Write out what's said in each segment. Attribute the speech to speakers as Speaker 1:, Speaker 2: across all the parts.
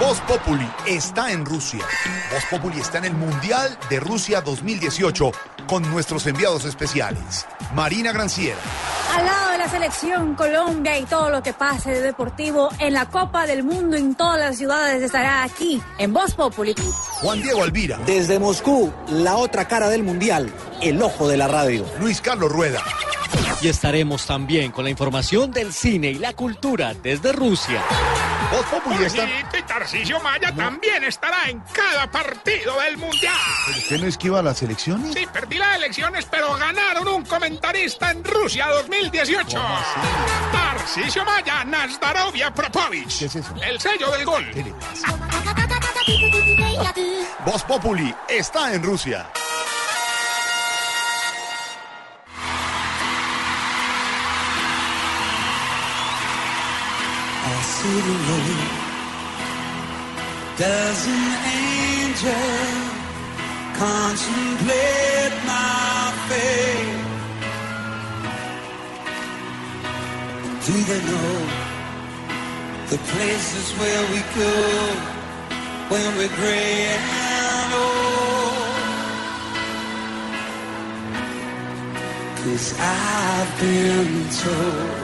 Speaker 1: Voz Populi está en Rusia. Voz Populi está en el Mundial de Rusia 2018 con nuestros enviados especiales. Marina Granciera,
Speaker 2: Al lado de la selección Colombia y todo lo que pase de deportivo en la Copa del Mundo en todas las ciudades estará aquí en Voz Populi.
Speaker 1: Juan Diego Alvira,
Speaker 3: Desde Moscú, la otra cara del mundial, el ojo de la radio.
Speaker 1: Luis Carlos Rueda,
Speaker 4: Y estaremos también con la información del cine y la cultura desde Rusia.
Speaker 1: Voz Populi está...
Speaker 5: y Tarcisio Maya también estará en cada partido del Mundial.
Speaker 1: ¿Usted no esquiva las elecciones?
Speaker 5: Sí, perdí las elecciones, pero ganaron un comentarista en Rusia 2018. Tarcisio Maya, Nazdarovia Propovich.
Speaker 1: ¿Qué es eso?
Speaker 5: El sello del gol.
Speaker 1: ¿Qué le pasa? Voz Populi está en Rusia.
Speaker 6: Does an angel contemplate my fate? Do they know the places where we go when we're gray and old? Cause I've been told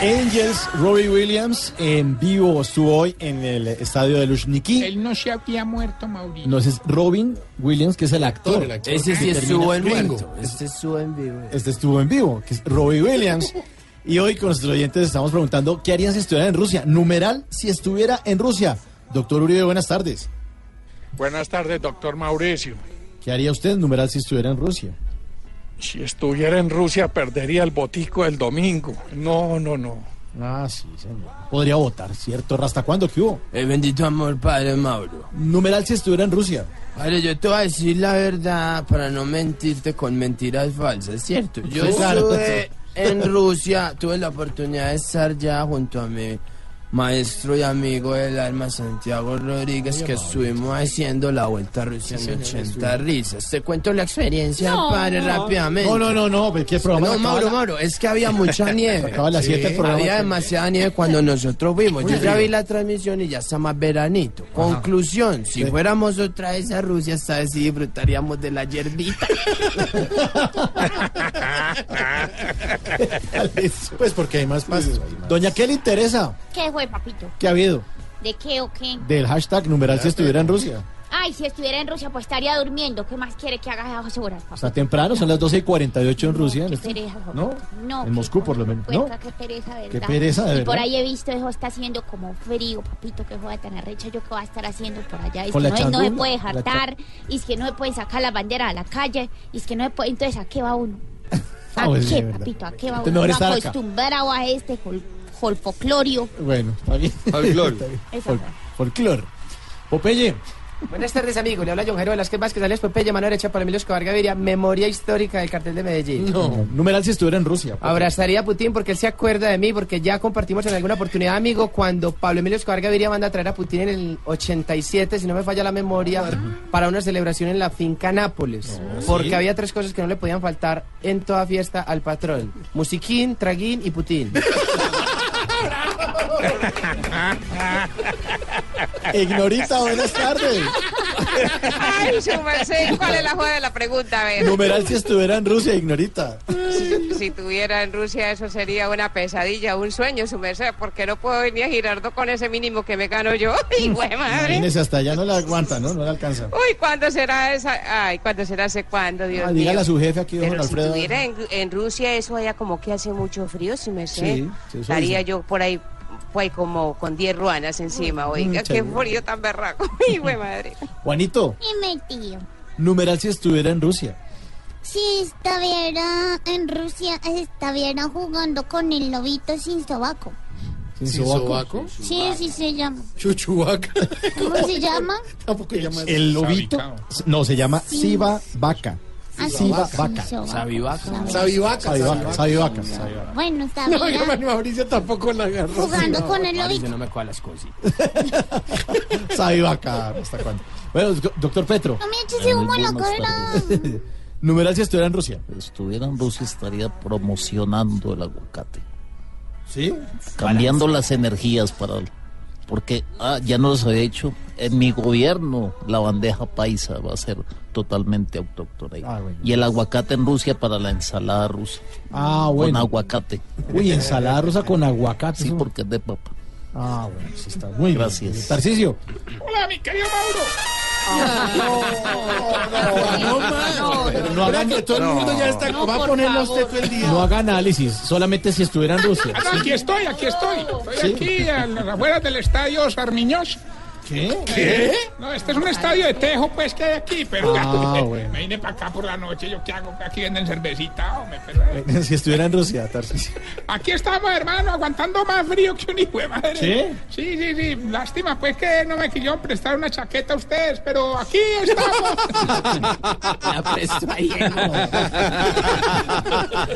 Speaker 7: Angels, Robbie Williams en vivo estuvo hoy en el estadio de Luzhniki.
Speaker 5: Él no se había muerto, Mauricio.
Speaker 7: No, ese es Robin Williams, que es el actor.
Speaker 8: Ese sí estuvo en muerto. Este estuvo en vivo.
Speaker 7: Este estuvo en vivo, que es Robbie Williams. Y hoy con nuestros oyentes estamos preguntando qué harían si estuvieran en Rusia. Numeral si estuviera en Rusia. Doctor Uribe, buenas tardes.
Speaker 5: Buenas tardes, doctor Mauricio.
Speaker 7: ¿Qué haría usted, numeral, si estuviera en Rusia?
Speaker 5: Si estuviera en Rusia, perdería el botico el domingo. No, no, no.
Speaker 7: Ah, sí, señor. Podría votar, ¿cierto? ¿Hasta cuándo? ¿Qué hubo?
Speaker 8: El bendito amor, padre Mauro.
Speaker 7: Numeral si estuviera en Rusia.
Speaker 8: Padre, yo te voy a decir la verdad para no mentirte con mentiras falsas, ¿cierto? Yo estuve en Rusia, tuve la oportunidad de estar ya junto a mi maestro y amigo del alma Santiago Rodríguez, que estuvimos haciendo la vuelta a Rusia en 80 risas. Te cuento la experiencia, padre, rápidamente.
Speaker 7: No, no, no, no, ¿qué programa?
Speaker 8: No, Mauro,
Speaker 7: la-
Speaker 8: Mauro, es que había mucha nieve.
Speaker 7: acaba las siete el programa.
Speaker 8: Había demasiada nieve cuando nosotros fuimos.
Speaker 7: Muy
Speaker 8: Yo ya vi la transmisión y ya está más veranito. Conclusión, si
Speaker 7: Sí.
Speaker 8: fuéramos otra vez a Rusia, esta vez sí disfrutaríamos de la hierbita.
Speaker 7: Pues porque hay más pasos. Doña, ¿qué le interesa?
Speaker 9: ¿Qué fue, papito?
Speaker 7: ¿Qué ha habido?
Speaker 9: ¿De qué o qué?
Speaker 7: Del hashtag numeral si estuviera en Rusia.
Speaker 9: Ay, si estuviera en Rusia, pues estaría durmiendo. ¿Qué más quiere que haga a horas, papito?
Speaker 7: Está temprano, son las 12 y 48 en Rusia.
Speaker 9: Qué
Speaker 7: este-
Speaker 9: pereza.
Speaker 7: ¿No?
Speaker 9: No,
Speaker 7: En Moscú, por lo menos. ¿No?
Speaker 9: Qué pereza, de
Speaker 7: Qué
Speaker 9: verdad.
Speaker 7: pereza, de
Speaker 9: Y por
Speaker 7: verdad.
Speaker 9: ahí he visto, eso está haciendo como frío, papito, que joda tan arrecha. ¿Yo qué voy a estar haciendo por allá? Es que no, no se puede jartar, y es que no se puede sacar la bandera a la calle, y es que no se puede... Entonces, ¿a qué va uno? ¿A
Speaker 7: Ah, pues sí,
Speaker 9: qué,
Speaker 7: verdad.
Speaker 9: papito? ¿A qué va uno? acostumbrado a este fol- folfoclorio.
Speaker 7: Bueno, está bien. Fol-. Folclor. Popeye,
Speaker 10: Buenas tardes, amigo. Le habla John Jairo Velázquez Vázquez, alias Popeye, mano derecha para Emilio Escobar Gaviria, memoria histórica del cartel de Medellín.
Speaker 7: no. numeral si estuviera en Rusia. Popeye.
Speaker 10: Abrazaría a Putin porque él se acuerda de mí, porque ya compartimos en alguna oportunidad, amigo, cuando Pablo Emilio Escobar Gaviria manda a traer a Putin en el 87, si no me falla la memoria, para una celebración en la finca Nápoles. Porque había tres cosas que no le podían faltar en toda fiesta al patrón. Musiquín, traguín y Putin.
Speaker 7: Ignorita, buenas tardes.
Speaker 11: Ay, su merced, ¿cuál es la juega de la pregunta? A ver.
Speaker 7: Numeral si estuviera en Rusia, Ignorita.
Speaker 11: si estuviera en Rusia eso sería una pesadilla, un sueño, su merced, porque no puedo venir a Girardot con ese mínimo que me gano yo. ¡Ay, güey, madre!
Speaker 7: Imagínese, hasta allá no la aguanta, ¿no? No la alcanza.
Speaker 11: Uy, ¿cuándo será esa? Ay, ¿cuándo será hace cuándo, Dios
Speaker 7: Ah,
Speaker 11: mío?
Speaker 7: dígale a su jefe aquí, don
Speaker 11: Pero si
Speaker 7: Alfredo.
Speaker 11: estuviera en, en Rusia, eso allá como que hace mucho frío, si me sé.
Speaker 7: Sí, sí,
Speaker 11: Estaría yo por ahí, pues como con 10 ruanas encima, oiga, qué frío tan berraco. ¡Ay, güey, madre!
Speaker 7: Juanito,
Speaker 12: Dime, tío.
Speaker 7: numeral si estuviera en Rusia.
Speaker 12: Si estuviera en Rusia, estuviera jugando con el lobito sin sobaco.
Speaker 7: ¿Sin
Speaker 13: ¿Sin
Speaker 7: sobaco?
Speaker 12: Sí, así se llama.
Speaker 13: Chuchuaca.
Speaker 12: ¿Cómo se llama?
Speaker 13: Tampoco llama
Speaker 7: El lobito. No, se llama
Speaker 12: Sí.
Speaker 7: Siba Vaca.
Speaker 12: Ah, sí,
Speaker 7: Vaca.
Speaker 12: sobaco.
Speaker 8: Sabivaca.
Speaker 13: Sabivaca.
Speaker 7: Sabivaca. Sabivaca. Sabivaca.
Speaker 12: Bueno, está
Speaker 13: No,
Speaker 12: bien.
Speaker 13: oiga, Mauricio tampoco la agarró.
Speaker 12: Jugando con el lobito.
Speaker 8: no me cuadras cosas.
Speaker 7: Sabivaca. ¿Hasta cuándo? Bueno, do- doctor Petro.
Speaker 12: No me eches ese humo en la cara.
Speaker 7: numeral si estuviera en Rusia.
Speaker 14: estuviera en Rusia estaría promocionando el aguacate,
Speaker 7: ¿Sí?
Speaker 14: cambiando las energías para porque ah, ya no los había hecho en mi gobierno la bandeja paisa va a ser totalmente autóctona.
Speaker 7: Ah, bueno.
Speaker 14: y el aguacate en Rusia para la ensalada rusa
Speaker 7: Ah,
Speaker 14: con
Speaker 7: bueno.
Speaker 14: aguacate
Speaker 7: Uy, ensalada rusa con aguacate.
Speaker 14: sí porque es de papa
Speaker 7: Ah, bueno, sí está muy bien.
Speaker 14: Gracias.
Speaker 7: Tarcisio.
Speaker 5: Hola, mi querido Mauro.
Speaker 13: No,
Speaker 7: hagan-
Speaker 13: que todo el mundo ya está. va a poner los tetos el día.
Speaker 7: No haga análisis, solamente si estuviera en Rusia.
Speaker 5: Aquí estoy, aquí estoy. Estoy
Speaker 7: ¿Sí?
Speaker 5: aquí a las afueras del estadio Sarmiñoz.
Speaker 7: ¿Qué?
Speaker 5: ¿Qué? No, este es un estadio de tejo, pues, que hay aquí, pero
Speaker 7: Ah, bueno.
Speaker 5: me vine para acá por la noche. ¿Yo qué hago? Aquí venden cervecita, hombre, pero... eh,
Speaker 7: Si estuviera en Rusia, Tarcisio.
Speaker 5: Aquí estamos, hermano, aguantando más frío que un hijo de madre.
Speaker 7: ¿Sí?
Speaker 5: Sí, sí, sí. Lástima, pues, que no me quisieron prestar una chaqueta a ustedes, pero aquí estamos.
Speaker 8: La presto ahí.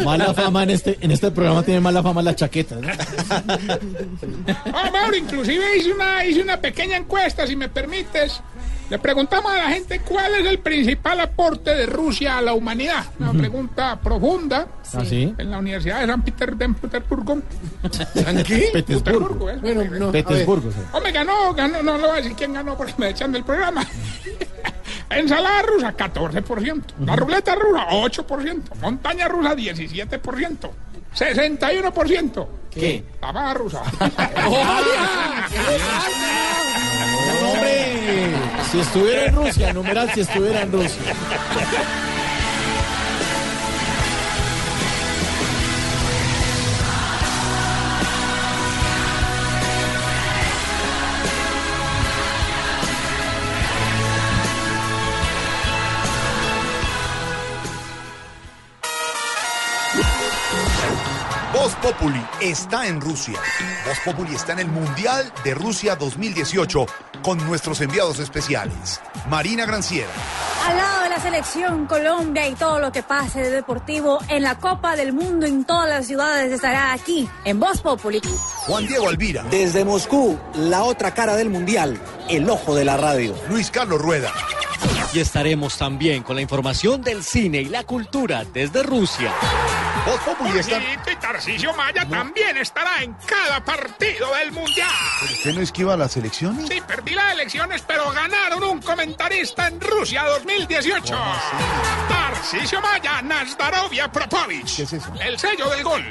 Speaker 7: Mala fama en este, en este programa tiene mala fama la chaqueta. ¿no?
Speaker 5: Ah, Mauro, inclusive hice una, hice una pequeña encuesta, si me permites. Le preguntamos a la gente cuál es el principal aporte de Rusia a la humanidad. Una pregunta profunda.
Speaker 7: ¿Ah, sí?
Speaker 5: En la Universidad de San Peter- de Petersburgo.
Speaker 13: ¿En qué?
Speaker 7: Petersburgo.
Speaker 5: ¿eh?
Speaker 13: Bueno, no.
Speaker 7: Petersburgo, sí.
Speaker 5: Hombre, ganó, ganó, no lo voy a decir quién ganó porque me echan del programa. Ensalada rusa, 14%. La ruleta rusa, 8%. Montaña rusa, 17%. 61%.
Speaker 7: ¿Qué?
Speaker 5: La rusa.
Speaker 7: ¡Hombre! Si estuviera en Rusia, numeral si estuviera en Rusia.
Speaker 1: Populi está en Rusia. Voz Populi está en el Mundial de Rusia 2018 con nuestros enviados especiales. Marina Granciera,
Speaker 2: Al lado de la selección Colombia y todo lo que pase de deportivo en la Copa del Mundo en todas las ciudades estará aquí en Voz Populi.
Speaker 1: Juan Diego Alvira,
Speaker 15: Desde Moscú, la otra cara del mundial, el ojo de la radio.
Speaker 1: Luis Carlos Rueda,
Speaker 4: Y estaremos también con la información del cine y la cultura desde Rusia.
Speaker 1: Voz Populi está...
Speaker 5: Y Tarcisio Maya también estará en cada partido del Mundial.
Speaker 1: ¿Usted no esquiva las elecciones?
Speaker 5: Sí, perdí las elecciones, pero ganaron un comentarista en Rusia 2018. Tarcisio Maya, Nazdarovia Propovich.
Speaker 1: ¿Qué es eso?
Speaker 5: El sello del gol.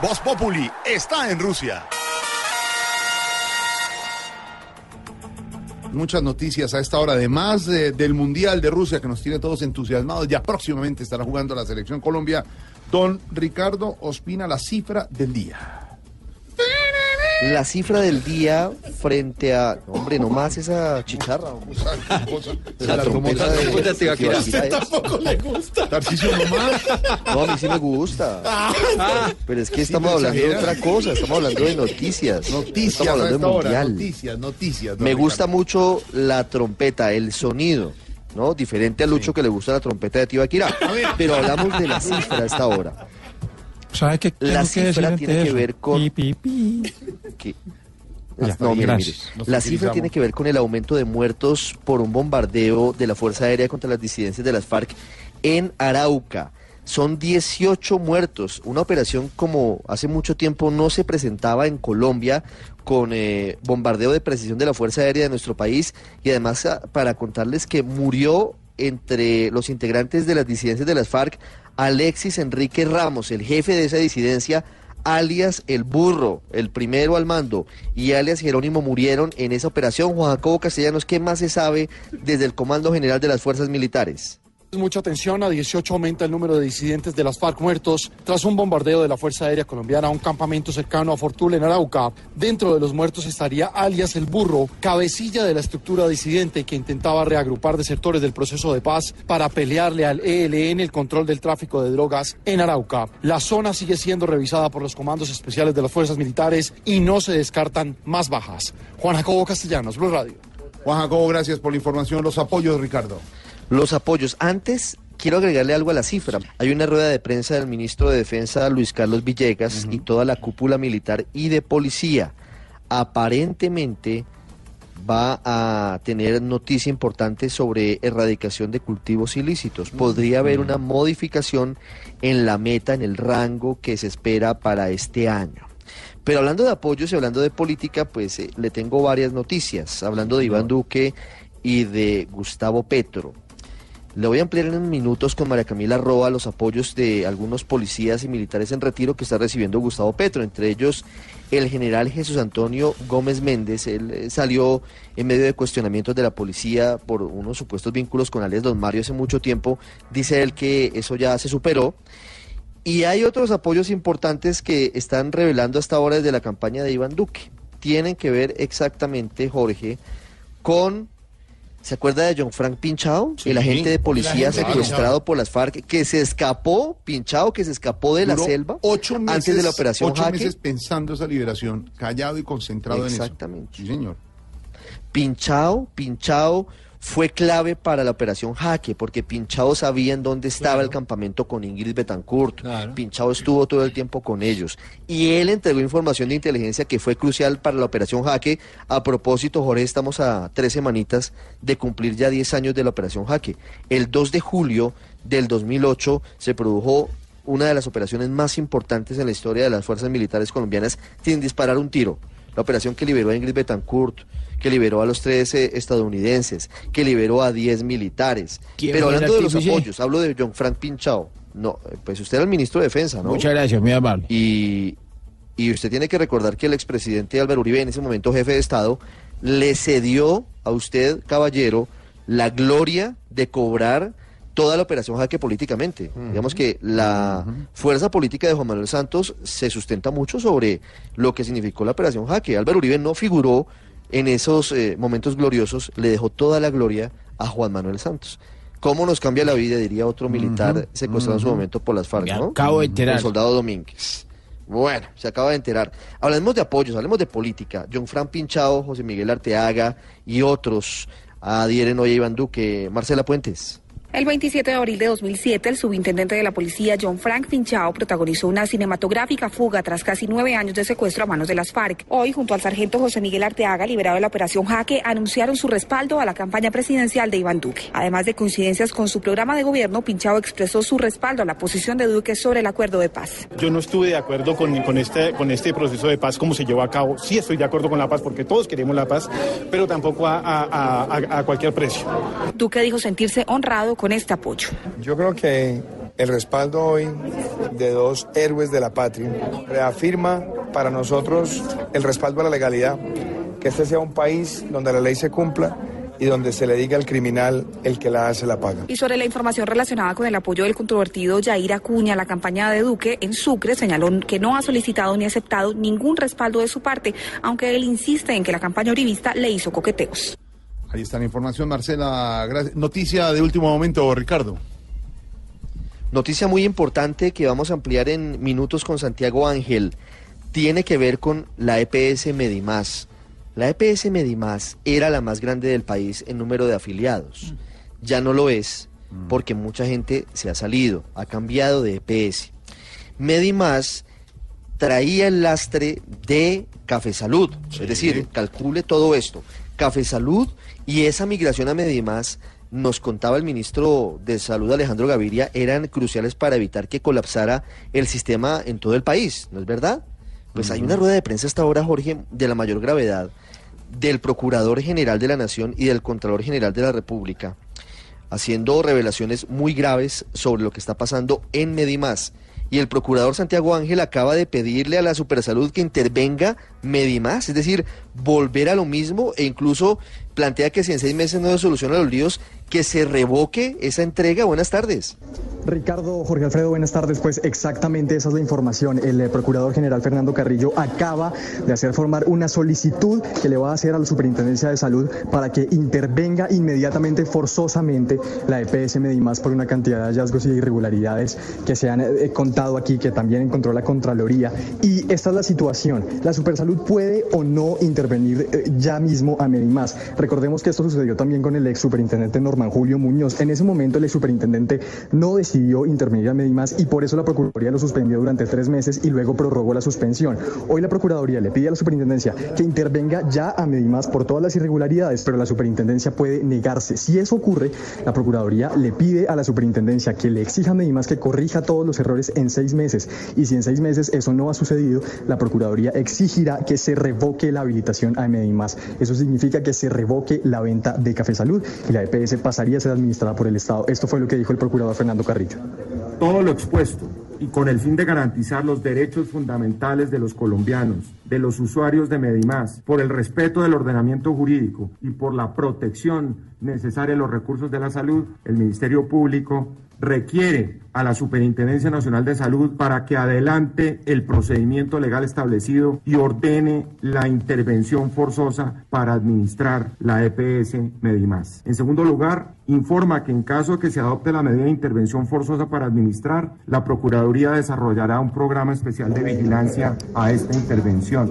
Speaker 1: Voz Populi está en Rusia. Muchas noticias a esta hora, además de- del Mundial de Rusia que nos tiene todos entusiasmados. Ya próximamente estará jugando la selección Colombia. Don Ricardo Ospina, la cifra del día.
Speaker 16: La cifra del día frente a. Hombre, no más esa chicharra. La trompeta de.
Speaker 13: Tampoco le gusta.
Speaker 1: Nomás.
Speaker 16: No, a mí sí me gusta.
Speaker 13: Ah,
Speaker 16: Pero es que
Speaker 1: Sí,
Speaker 16: estamos hablando de otra cosa. Estamos hablando de noticias.
Speaker 1: Noticias
Speaker 16: Estamos hablando de mundial.
Speaker 1: Noticias, noticias.
Speaker 16: Me gusta
Speaker 1: Ricardo.
Speaker 16: mucho la trompeta, el sonido. ¿no? Diferente a Lucho que le gusta la trompeta de Tibaquirá. Pero hablamos de la cifra a esta hora.
Speaker 17: ¿Sabe qué tengo
Speaker 16: La cifra tiene que ver con.
Speaker 17: Pi, pi, pi.
Speaker 16: que-
Speaker 17: Ya,
Speaker 16: no, mire,
Speaker 17: gracias.
Speaker 16: mire.
Speaker 17: Nos
Speaker 16: La cifra tiene que ver con el aumento de muertos por un bombardeo de la Fuerza Aérea contra las disidencias de las FARC en Arauca. Son 18 muertos, una operación como hace mucho tiempo no se presentaba en Colombia con eh, bombardeo de precisión de la Fuerza Aérea de nuestro país y además ah, para contarles que murió entre los integrantes de las disidencias de las FARC, Alexis Enrique Ramos, el jefe de esa disidencia, alias El Burro, el primero al mando, y alias Jerónimo murieron en esa operación. Juan Jacobo Castellanos, ¿qué más se sabe desde el Comando General de las Fuerzas Militares?
Speaker 18: Mucha atención, a 18 aumenta el número de disidentes de las FARC muertos tras un bombardeo de la Fuerza Aérea Colombiana a un campamento cercano a Fortuna en Arauca. Dentro de los muertos estaría alias El Burro, cabecilla de la estructura disidente que intentaba reagrupar desertores del proceso de paz para pelearle al ELN el control del tráfico de drogas en Arauca. La zona sigue siendo revisada por los comandos especiales de las fuerzas militares y no se descartan más bajas. Juan Jacobo Castellanos, Blue Radio.
Speaker 19: Juan Jacobo, gracias por la información. Los apoyos, Ricardo.
Speaker 16: Los apoyos. Antes, quiero agregarle algo a la cifra. Hay una rueda de prensa del ministro de Defensa, Luis Carlos Villegas, y toda la cúpula militar y de policía. Aparentemente va a tener noticia importante sobre erradicación de cultivos ilícitos. Podría haber una modificación en la meta, en el rango que se espera para este año. Pero hablando de apoyos y hablando de política, pues eh, le tengo varias noticias. Hablando de Iván Duque y de Gustavo Petro. Le voy a ampliar en minutos con María Camila Roa los apoyos de algunos policías y militares en retiro que está recibiendo Gustavo Petro, entre ellos el general Jesús Antonio Gómez Méndez. Él eh, salió en medio de cuestionamientos de la policía por unos supuestos vínculos con alias Don Mario hace mucho tiempo. Dice él que eso ya se superó. Y hay otros apoyos importantes que están revelando hasta ahora desde la campaña de Iván Duque. Tienen que ver exactamente, Jorge, con ¿Se acuerda de John Frank Pinchao?
Speaker 19: Sí,
Speaker 16: el agente de policía
Speaker 19: agente
Speaker 16: secuestrado por las FARC, que se escapó, Pinchao, que se escapó de la selva
Speaker 19: ocho meses,
Speaker 16: antes de la operación
Speaker 19: ocho
Speaker 16: Jaque.
Speaker 19: meses pensando esa liberación, callado y concentrado en eso.
Speaker 16: Exactamente.
Speaker 19: Sí, señor.
Speaker 16: Pinchao, Pinchao fue clave para la operación Jaque, porque Pinchao sabía en dónde estaba el campamento con Ingrid Betancourt. Pinchao estuvo todo el tiempo con ellos. Y él entregó información de inteligencia que fue crucial para la operación Jaque. A propósito, Jorge, estamos a tres semanitas de cumplir ya 10 años de la operación Jaque. El 2 de julio del 2008 se produjo una de las operaciones más importantes en la historia de las fuerzas militares colombianas sin disparar un tiro. La operación que liberó a Ingrid Betancourt, que liberó a los 13 estadounidenses, que liberó a 10 militares.
Speaker 20: ¿Quién
Speaker 16: Pero hablando de los apoyos, hablo de John Frank Pinchao. No, eh, pues usted era el ministro de Defensa, ¿no?
Speaker 20: Muchas gracias, muy amable.
Speaker 16: Y, y usted tiene que recordar que el expresidente Álvaro Uribe, en ese momento jefe de Estado, le cedió a usted, caballero, la gloria de cobrar toda la operación jaque políticamente. Digamos que la fuerza política de Juan Manuel Santos se sustenta mucho sobre lo que significó la operación jaque. Álvaro Uribe no figuró en esos eh, momentos gloriosos, le dejó toda la gloria a Juan Manuel Santos. ¿Cómo nos cambia la vida? Diría otro militar secuestrado en su momento por las FARC,
Speaker 20: Me
Speaker 16: ¿no?
Speaker 20: acabo de enterar.
Speaker 16: El soldado Domínguez. Bueno, se acaba de enterar. Hablemos de apoyos, hablemos de política. John Fran Pinchao, José Miguel Arteaga y otros adhieren hoy a Iván Duque. Marcela Puentes.
Speaker 21: El 27 de abril de 2007, el subintendente de la policía John Frank Pinchao protagonizó una cinematográfica fuga tras casi nueve años de secuestro a manos de las FARC. Hoy, junto al sargento José Miguel Arteaga, liberado de la operación Jaque, anunciaron su respaldo a la campaña presidencial de Iván Duque. Además de coincidencias con su programa de gobierno, Pinchao expresó su respaldo a la posición de Duque sobre el acuerdo de paz.
Speaker 22: Yo no estuve de acuerdo con, con, este, con este proceso de paz como se llevó a cabo. Sí estoy de acuerdo con la paz porque todos queremos la paz, pero tampoco a, a- a- a cualquier precio.
Speaker 21: Duque dijo sentirse honrado con este apoyo.
Speaker 23: Yo creo que el respaldo hoy de dos héroes de la patria reafirma para nosotros el respaldo a la legalidad, que este sea un país donde la ley se cumpla y donde se le diga al criminal el que la hace la paga.
Speaker 21: Y sobre la información relacionada con el apoyo del controvertido Yair Acuña a la campaña de Duque, en Sucre señaló que no ha solicitado ni aceptado ningún respaldo de su parte, aunque él insiste en que la campaña uribista le hizo coqueteos.
Speaker 19: Ahí está la información, Marcela. Gracias. Noticia de último momento, Ricardo.
Speaker 16: Noticia muy importante que vamos a ampliar en minutos con Santiago Ángel. Tiene que ver con la EPS Medimás. La EPS Medimás era la más grande del país en número de afiliados. Ya no lo es porque mucha gente se ha salido, ha cambiado de EPS. Medimás traía el lastre de Café Salud. Es decir, calcule todo esto. Café Salud y esa migración a Medimás, nos contaba el ministro de Salud Alejandro Gaviria, eran cruciales para evitar que colapsara el sistema en todo el país, ¿no es verdad? Pues hay una rueda de prensa hasta ahora, Jorge, de la mayor gravedad del Procurador General de la Nación y del Contralor General de la República, haciendo revelaciones muy graves sobre lo que está pasando en Medimás. Y el procurador Santiago Ángel acaba de pedirle a la Supersalud que intervenga Medimás, es decir, volver a lo mismo e incluso plantea que si en seis meses no se solucionan los líos, que se revoque esa entrega. Buenas tardes.
Speaker 24: Ricardo, Jorge Alfredo, buenas tardes. Pues exactamente esa es la información. El eh, Procurador General Fernando Carrillo acaba de hacer formar una solicitud que le va a hacer a la Superintendencia de Salud para que intervenga inmediatamente, forzosamente, la EPS Medimás por una cantidad de hallazgos y irregularidades que se han eh, contado aquí, que también encontró la Contraloría. Y esta es la situación. La Supersalud puede o no intervenir eh, ya mismo a Medimás. Recordemos que esto sucedió también con el ex superintendente Norman Muñoz. En ese momento el superintendente no decidió intervenir a Medimás y por eso la Procuraduría lo suspendió durante tres meses y luego prorrogó la suspensión. Hoy la Procuraduría le pide a la Superintendencia que intervenga ya a Medimás por todas las irregularidades, pero la Superintendencia puede negarse. Si eso ocurre, la Procuraduría le pide a la Superintendencia que le exija a Medimás que corrija todos los errores en seis meses. Y si en seis meses eso no ha sucedido, la Procuraduría exigirá que se revoque la habilitación a Medimás. Eso significa que se revoque la venta de Café Salud y la EPS pasaría a ser administrada por el Estado. Esto fue lo que dijo el procurador Fernando Carrillo.
Speaker 20: Todo lo expuesto y con el fin de garantizar los derechos fundamentales de los colombianos, de los usuarios de Medimás, por el respeto del ordenamiento jurídico y por la protección necesaria de los recursos de la salud, el Ministerio Público requiere a la Superintendencia Nacional de Salud para que adelante el procedimiento legal establecido y ordene la intervención forzosa para administrar la EPS Medimás. En segundo lugar, informa que en caso de que se adopte la medida de intervención forzosa para administrar, la Procuraduría desarrollará un programa especial de vigilancia a esta intervención.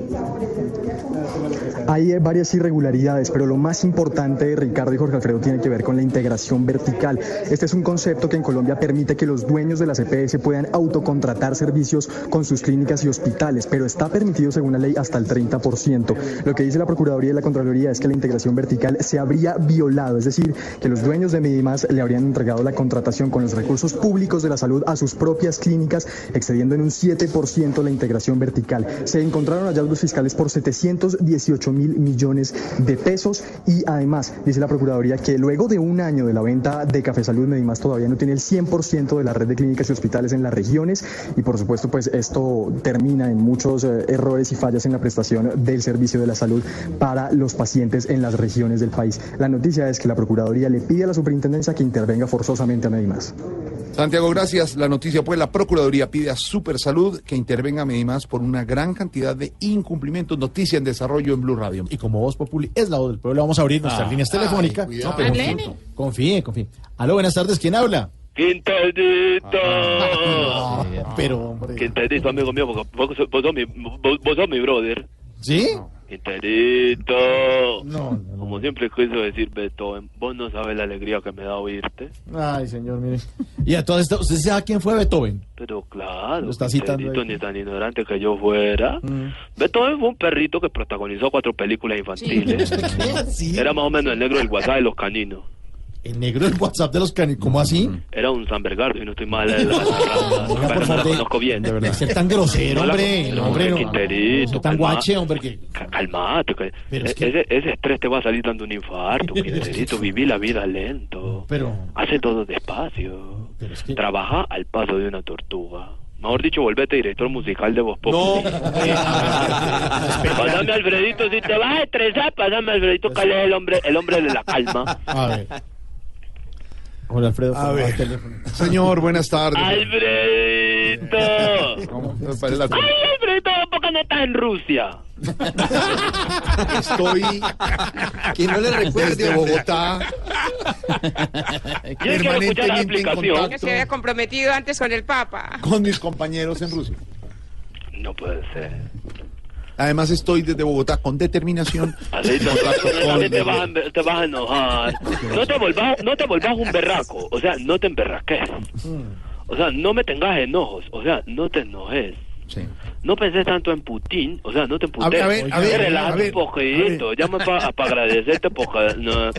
Speaker 24: Hay varias irregularidades, pero lo más importante, Ricardo y Jorge Alfredo, tiene que ver con la integración vertical. Este es un concepto que en Colombia permite que los dueños de las EPS puedan autocontratar servicios con sus clínicas y hospitales, pero está permitido según la ley hasta el 30%. Lo que dice la Procuraduría y la Contraloría es que la integración vertical se habría violado, es decir, que los dueños de Medimás le habrían entregado la contratación con los recursos públicos de la salud a sus propias clínicas, excediendo en un 7% la integración vertical. Se encontraron hallazgos fiscales por 718 mil millones de pesos y además dice la Procuraduría que luego de un año de la venta de Café Salud Medimás todavía no tiene el 100% de la red de clínicas y hospitales en las regiones y por supuesto pues esto termina en muchos eh, errores y fallas en la prestación del servicio de la salud para los pacientes en las regiones del país. La noticia es que la Procuraduría le pide a la Superintendencia que intervenga forzosamente a Medimás.
Speaker 19: Santiago, gracias. La noticia, pues, la Procuraduría pide a Supersalud que intervenga a Medimás por una gran cantidad de incumplimientos. Noticia en desarrollo en Blue Radio.
Speaker 25: Y como Voz Populi es la voz del pueblo, vamos a abrir nuestras
Speaker 19: Ah.
Speaker 25: líneas telefónicas. No, confíe, confíe. Aló, buenas tardes, ¿quién habla?
Speaker 26: Quintadito.
Speaker 25: pero, hombre.
Speaker 26: Quintadito, amigo mío, porque vos, sos- vos sos mi, vos, vos sos mi brother.
Speaker 25: ¿Sí?
Speaker 26: Quintadito.
Speaker 25: No,
Speaker 26: Como siempre quiso decir Beethoven, vos no sabes la alegría que me da oírte.
Speaker 25: Ay, señor, mire. Y a todas estas, ¿usted sabe quién fue Beethoven?
Speaker 26: Pero claro,
Speaker 25: Lo está citando
Speaker 26: ni tan ignorante que yo fuera. Beethoven fue un perrito que protagonizó cuatro películas infantiles.
Speaker 25: Sí.
Speaker 26: Era más o menos el negro del WhatsApp de los caninos.
Speaker 25: El negro del WhatsApp de los canis, ¿cómo así?
Speaker 26: Era un San Bergardo y no estoy mal. La, la, la
Speaker 25: por
Speaker 26: no la
Speaker 25: favor, de-
Speaker 26: conozco bien.
Speaker 25: de verdad. ser tan grosero,
Speaker 26: No
Speaker 25: hombre, no, hombre, no.
Speaker 26: Quinterito,
Speaker 25: No, tan
Speaker 26: calma-
Speaker 25: guache, hombre, que...
Speaker 26: Calmate, que
Speaker 25: Pero es
Speaker 26: e-
Speaker 25: que-
Speaker 26: ese, ese estrés te va a salir dando un infarto, Quinterito. Viví la vida lento.
Speaker 25: Pero...
Speaker 26: Hace todo despacio. Trabaja al paso de una tortuga. Mejor dicho, volvete director musical de Voz Populi. Pásame Alfredito, si te vas a estresar, pásame Alfredito, él es el hombre, el hombre de la calma.
Speaker 25: A ver. Hola, Alfredo.
Speaker 19: A ver. Señor, buenas tardes. Parece la-
Speaker 26: ¡Ay, Alfredito! ¿Por qué no estás en Rusia?
Speaker 19: Estoy
Speaker 26: Que no le recuerde,
Speaker 19: desde. Bogotá.
Speaker 26: Yo
Speaker 19: permanentemente en
Speaker 26: explicación.
Speaker 11: Que
Speaker 19: contacto
Speaker 11: se había comprometido antes con el Papa.
Speaker 19: con mis compañeros en Rusia.
Speaker 26: No puede ser.
Speaker 19: Además estoy desde Bogotá con determinación. Contacto con-
Speaker 26: te, vas, a- te vas a enojar. No te volvás, no te volvás un berraco. O sea, no te emberraques. O sea, no me tengas enojos. O sea, no te enojes. No pensé tanto en Putin, o sea, no te emputé.
Speaker 1: A ver, a ver,
Speaker 26: Relájate
Speaker 1: a ver,
Speaker 26: un poquito. Llamo para agradecerte porque, no,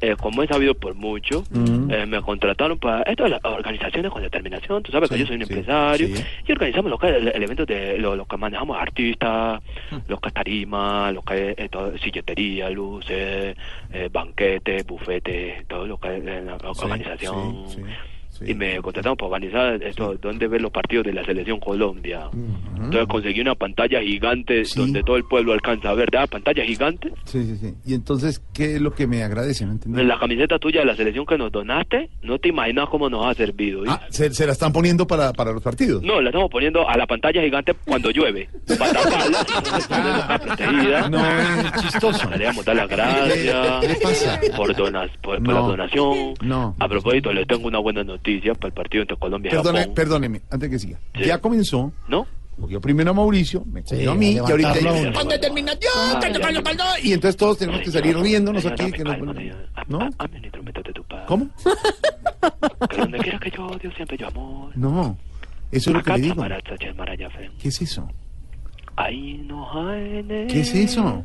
Speaker 26: eh, como he sabido por mucho,
Speaker 1: Mm.
Speaker 26: eh, me contrataron para esto de las organizaciones con determinación. Tú sabes que yo soy un
Speaker 1: sí,
Speaker 26: empresario
Speaker 1: sí.
Speaker 26: y organizamos lo que el, el evento de lo, lo que manejamos artistas,
Speaker 1: Mm.
Speaker 26: lo que es tarima, lo que eh, todo, silletería, luces, eh, banquetes, bufetes, todo lo que es eh, la organización. Y me contrataron para organizar esto, donde ver los partidos de la selección Colombia. Entonces conseguí una pantalla gigante donde todo el pueblo alcanza a ver, ¿verdad? Pantalla gigante.
Speaker 1: Sí, sí, sí. Y entonces, ¿qué es lo que me agradece? No entendí.
Speaker 26: La camiseta tuya de la selección que nos donaste, no te imaginas cómo nos ha servido.
Speaker 1: Ah, ¿se, se la están poniendo para, para los partidos?
Speaker 26: No, la estamos poniendo a la pantalla gigante cuando llueve. Para taparla, está protegida.
Speaker 1: No, es chistoso.
Speaker 26: Le damos dar las gracias
Speaker 1: ¿Qué pasa?
Speaker 26: por, donas, por, por la donación.
Speaker 1: No.
Speaker 26: A propósito, le tengo una buena noticia para el partido entre Colombia y
Speaker 1: Perdone,
Speaker 26: Japón.
Speaker 1: perdóneme, antes que siga. Ya comenzó.
Speaker 26: ¿No?
Speaker 1: Cogió primero a Mauricio, me cogió a mí, y ahorita dice, con determinación, no", y entonces todos tenemos que salir riéndonos aquí. Que nos... ¿No? ¿Cómo?
Speaker 26: Que donde quiera que yo, Dios siempre yo amor.
Speaker 1: No, eso es lo que le digo. ¿Qué es eso?
Speaker 26: Ay, no, jaene.
Speaker 1: ¿Qué es eso?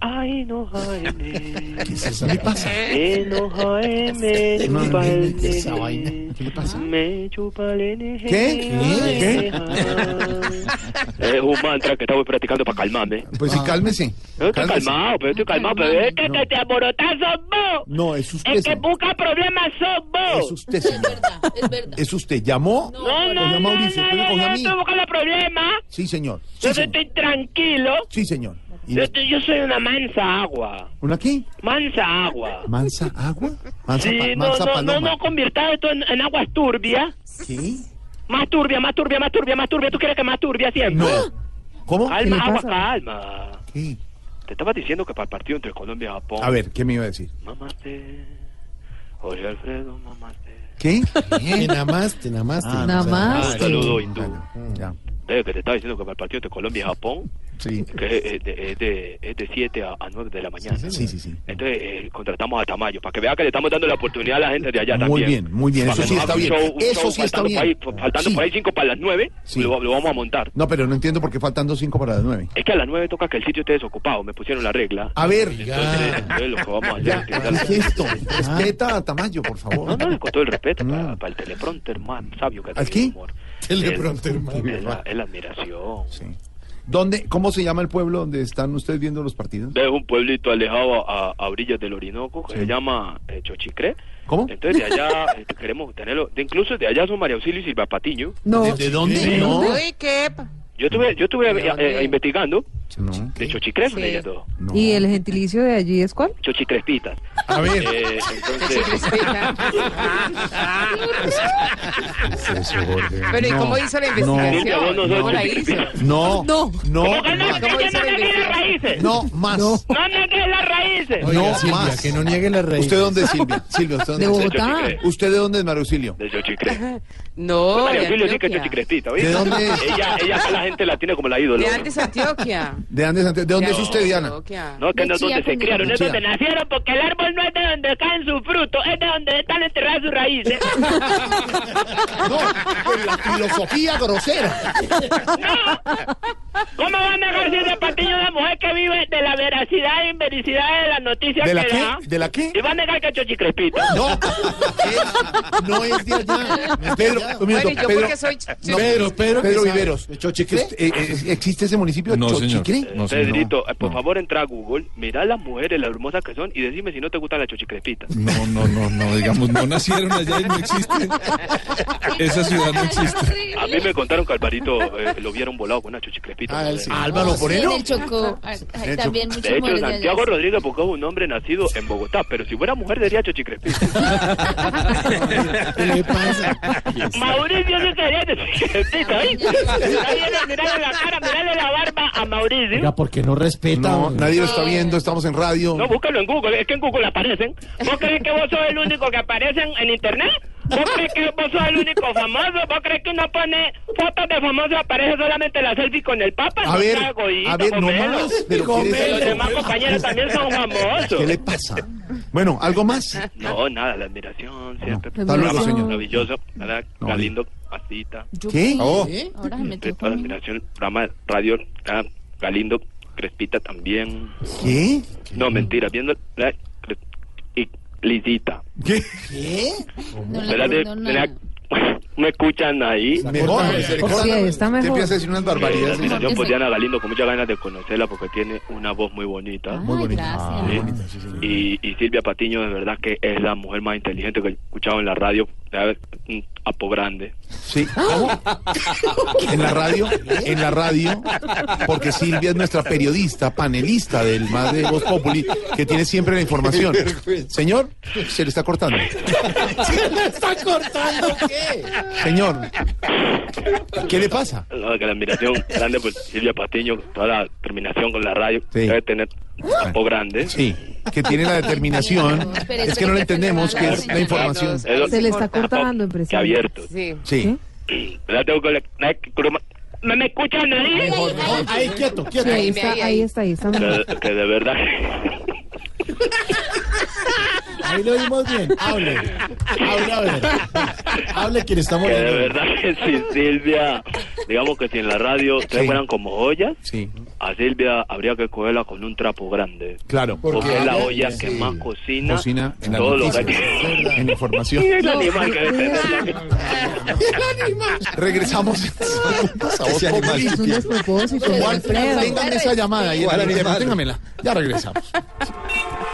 Speaker 26: Ay, no, jaene.
Speaker 1: ¿Qué es eso? ¿Qué le pasa?
Speaker 26: Eh, no, jaene.
Speaker 1: No, no, no, no, esa vaina. ¿Qué le pasa?
Speaker 26: Me chupa el nene.
Speaker 1: ¿Qué?
Speaker 26: Es un mantra que estaba practicando para calmarme.
Speaker 1: Pues sí, cálmese.
Speaker 26: Yo estoy
Speaker 1: Cálmese.
Speaker 26: calmado, pero estoy calmado, pero es que, que te alborotas sos vos.
Speaker 1: No, es usted.
Speaker 26: El que
Speaker 1: señor.
Speaker 26: busca problemas sos vos.
Speaker 1: Es usted, señor. Es usted. ¿Llamó?
Speaker 26: No, no,
Speaker 1: a
Speaker 26: no,
Speaker 1: Mauricio,
Speaker 26: no,
Speaker 1: después me
Speaker 26: no, yo
Speaker 1: a
Speaker 26: no
Speaker 1: mí.
Speaker 26: estoy buscando problemas.
Speaker 1: Sí, señor. Sí,
Speaker 26: Yo
Speaker 1: señor.
Speaker 26: estoy tranquilo.
Speaker 1: Sí, señor. Y-
Speaker 26: Yo, soy una mansa agua.
Speaker 1: ¿Una qué?
Speaker 26: Mansa agua.
Speaker 1: ¿Mansa agua? ¿Mansa,
Speaker 26: Sí,
Speaker 1: pa-
Speaker 26: no,
Speaker 1: mansa
Speaker 26: no, no,
Speaker 1: paloma?
Speaker 26: no convierta esto en, en aguas turbias.
Speaker 1: ¿Qué?
Speaker 26: Más turbia, más turbia, más turbia, más turbia. ¿Tú quieres que más turbia siempre?
Speaker 1: No. ¿Cómo? ¿Qué
Speaker 26: Calma, agua, calma.
Speaker 1: ¿Qué?
Speaker 26: Te estaba diciendo que para el partido entre Colombia y Japón.
Speaker 1: A ver, ¿qué me iba a decir?
Speaker 26: Mamaste. Jorge Alfredo, mamaste.
Speaker 1: ¿Qué?
Speaker 25: Que namaste, namaste.
Speaker 1: Ah,
Speaker 26: saludo hindú.
Speaker 1: Ya.
Speaker 26: Eh, que te estaba diciendo que para el partido entre Colombia y Japón,
Speaker 1: Sí.
Speaker 26: que es de, es de, es de 7 a, a 9 de la mañana.
Speaker 1: Sí, sí, sí.
Speaker 26: Entonces eh, contratamos a Tamayo para que vea que le estamos dando la oportunidad a la gente de allá
Speaker 1: Muy
Speaker 26: también.
Speaker 1: bien, muy bien. Eso sí está bien.
Speaker 26: show-
Speaker 1: Eso
Speaker 26: show
Speaker 1: sí está
Speaker 26: faltando
Speaker 1: bien.
Speaker 26: ahí- faltando
Speaker 1: Sí.
Speaker 26: por ahí 5 para las 9,
Speaker 1: Sí.
Speaker 26: lo, lo vamos a montar.
Speaker 1: No, pero no entiendo por qué faltando cinco para las nueve.
Speaker 26: Es que a las 9 toca que el sitio esté desocupado, me pusieron la regla.
Speaker 1: A ver.
Speaker 26: Entonces, entonces lo que vamos a hacer
Speaker 1: Ya,
Speaker 26: es
Speaker 1: ¿qué es esto? Respeta a Tamayo, por favor.
Speaker 26: No, no, con todo el respeto para, para el teleprompter más sabio que ha
Speaker 1: ¿Al
Speaker 26: tenido humor.
Speaker 1: Teleprompter,
Speaker 26: Es-. Es la, es la admiración.
Speaker 1: ¿Dónde, ¿Cómo se llama el pueblo donde están ustedes viendo los partidos?
Speaker 26: Es un pueblito alejado a, a orillas del Orinoco que se llama eh, Chochicré.
Speaker 1: ¿Cómo?
Speaker 26: Entonces de allá eh, queremos tenerlo. De, incluso de allá son María Auxilio y Silva Patiño.
Speaker 25: No.
Speaker 1: ¿De, de dónde?
Speaker 26: Sí.
Speaker 1: No.
Speaker 26: Yo estuve, yo estuve eh, eh, investigando
Speaker 1: No.
Speaker 26: de Chochicré, son
Speaker 11: Sí.
Speaker 26: ellas dos.
Speaker 27: ¿Y el gentilicio de allí es cuál?
Speaker 26: Chochicrespitas.
Speaker 1: A ver.
Speaker 26: Eh, entonces,
Speaker 11: Pero ¿y cómo hizo la investigación?
Speaker 26: no
Speaker 11: ¿Cómo la hizo?
Speaker 26: chochicrespitas.
Speaker 1: No.
Speaker 27: No.
Speaker 1: No.
Speaker 26: ¿Cómo que no?
Speaker 1: más.
Speaker 11: ¿Cómo
Speaker 26: ¿Que
Speaker 11: hizo
Speaker 26: no
Speaker 11: la
Speaker 26: las raíces?
Speaker 1: No, más.
Speaker 26: No negues las raíces.
Speaker 25: Oiga,
Speaker 1: No,
Speaker 25: Silvia,
Speaker 1: más.
Speaker 25: que no niegue la raíz.
Speaker 1: ¿Usted dónde es, Silvia? Silvia, ¿usted
Speaker 27: De
Speaker 1: dónde es?
Speaker 27: Bogotá.
Speaker 1: ¿Usted de dónde es, Mario Auxilio?
Speaker 26: De Chochicré.
Speaker 11: No,
Speaker 26: María
Speaker 11: de
Speaker 26: Auxilio sí que es. Chochicrespita.
Speaker 1: ¿De dónde es?
Speaker 26: Ella, ella acá la gente la tiene como la ídola.
Speaker 11: De antes Antioquia.
Speaker 1: ¿De dónde, es Santiago? ¿De dónde es
Speaker 11: De
Speaker 1: usted, Diana?
Speaker 26: No, que no es donde se criaron, es donde nacieron, porque el árbol no es de donde caen sus frutos, es de donde están enterradas sus raíces.
Speaker 1: No, en la filosofía grosera.
Speaker 26: ¿Cómo va a negar si es de Patiño una mujer que vive de la veracidad e invericidad de las noticias
Speaker 1: ¿De la
Speaker 26: que
Speaker 1: qué?
Speaker 26: da?
Speaker 1: ¿De la qué?
Speaker 26: Y va a negar que es Chochi Crespito.
Speaker 1: No, es- no es de allá. Pedro, un minuto,
Speaker 11: Bueno, ¿y yo
Speaker 1: Pedro,
Speaker 11: porque soy...
Speaker 1: no,
Speaker 25: Pedro, Pedro,
Speaker 1: Pedro. Viveros. Eh, eh, ¿Existe ese municipio?
Speaker 28: No, señor. Señor.
Speaker 26: Pedrito, eh, por
Speaker 28: No.
Speaker 26: favor entra a Google, mira las mujeres, las hermosas que son, y decime si no te gustan las Chochi Crespitas.
Speaker 28: No, no, no, no, digamos, no nacieron allá y no existe. Esa ciudad no existe.
Speaker 26: A mí me contaron que Alvarito eh, lo vieron volado con una Chochi Crespita.
Speaker 1: Ah, él sí. Álvaro.
Speaker 29: En el Chocó.
Speaker 1: De
Speaker 29: también muchas
Speaker 26: De hecho,
Speaker 29: de.
Speaker 26: Santiago Rodríguez porque es un hombre nacido en Bogotá, pero si fuera mujer sería Chochi Crespita.
Speaker 25: ¿Qué le pasa?
Speaker 26: Mauricio sí sería Chochi Crespita, ¿oíste? Está viendo, mirale la cara, mirale la barba a Mauricio.
Speaker 25: Oiga, ¿por qué no respeta?
Speaker 1: No, nadie lo está viendo, estamos en radio.
Speaker 26: No, búscalo en Google, es que en Google aparecen. ¿Vos crees que vos sos el único que aparece en, internet? ¿Vos crees que vos sos el único famoso? ¿Vos crees que uno pone fotos de famosos y aparece solamente la selfie con el papa?
Speaker 1: A
Speaker 26: No
Speaker 1: ver,
Speaker 26: egoísta,
Speaker 1: a ver, no más. Pero ¿quiere
Speaker 26: Los demás compañeros también son famosos.
Speaker 1: ¿Qué le pasa? Bueno, ¿algo más?
Speaker 26: No, nada, la admiración siempre.
Speaker 1: Hasta luego, señor.
Speaker 26: Maravilloso.
Speaker 1: No,
Speaker 26: Galindo, Pasita.
Speaker 1: ¿Qué? Oh.
Speaker 26: Ahora se metió la admiración, programa radio. Galindo, Crespita también.
Speaker 1: ¿Qué?
Speaker 26: No, mentira, viendo la Cre- y Lisita.
Speaker 1: ¿Qué?
Speaker 25: ¿Qué?
Speaker 26: ¿verdad? ¿Me escuchan ahí?
Speaker 1: Mejor,
Speaker 27: Sí, está
Speaker 1: Te
Speaker 27: mejor.
Speaker 1: empieza a decir unas barbaridades.
Speaker 26: Admiración por Diana Galindo, con muchas ganas de conocerla porque tiene una voz muy bonita.
Speaker 1: Muy bonita. Ah,
Speaker 26: Sí.
Speaker 1: muy bonita, sí, señor.
Speaker 26: Y, y Silvia Patiño, de verdad que es la mujer más inteligente que he escuchado en la radio. ¿Sabes? Un apo grande.
Speaker 1: Sí. ¿Cómo? En la radio, en la radio, porque Silvia es nuestra periodista, panelista del más de Voz Populi, que tiene siempre la información. Señor, se le está cortando.
Speaker 25: ¿Se le está cortando qué?
Speaker 1: Señor, ¿qué le pasa?
Speaker 26: No, que la admiración grande por Silvia Patiño, toda la terminación con la radio. Debe tener apo grande.
Speaker 1: Sí, que tiene la determinación. Es que no le entendemos qué es la información.
Speaker 27: Se le está cortando,
Speaker 26: Que
Speaker 27: empresario.
Speaker 26: abierto.
Speaker 11: Sí.
Speaker 1: Sí.
Speaker 26: Que la- la- ¿No me escuchan ahí?
Speaker 25: Mejor, mejor. Ahí, quieto,
Speaker 27: Sí,
Speaker 25: quieto.
Speaker 27: ahí está, ahí está, ahí está.
Speaker 26: Que, que de verdad.
Speaker 25: Ahí lo oímos bien. Hable. Hable, a ver. Hable quien está
Speaker 26: Que de
Speaker 25: muriendo.
Speaker 26: verdad que si Silvia, digamos que si en la radio ustedes fueran como ollas,
Speaker 1: Sí.
Speaker 26: a Silvia habría que cogerla con un trapo grande.
Speaker 1: Claro.
Speaker 26: Porque es la olla que más cocina,
Speaker 1: Cocina en la
Speaker 26: todo lo que
Speaker 1: en información.
Speaker 26: Y el animal que debe tener
Speaker 1: Regresamos. a Voz
Speaker 27: Es un despropósito.
Speaker 1: Téngame esa llamada ahí en
Speaker 29: ¿Cuál
Speaker 1: el
Speaker 29: animal?
Speaker 1: téngamela. Ya regresamos.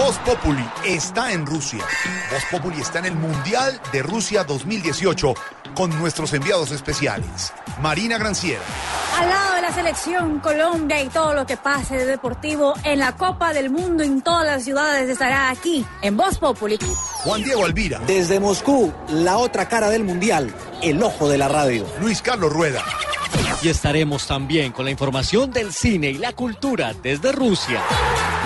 Speaker 19: Voz Populi está en Rusia. Voz Populi está en el Mundial de Rusia 2018 con nuestros enviados especiales. Marina Granciera,
Speaker 2: Al lado de la selección Colombia y todo lo que pase de deportivo en la Copa del Mundo en todas las ciudades estará aquí en Voz Populi.
Speaker 19: Juan Diego Alvira,
Speaker 30: Desde Moscú, la otra cara del mundial, el ojo de la radio.
Speaker 19: Luis Carlos Rueda,
Speaker 4: Y estaremos también con la información del cine y la cultura desde Rusia.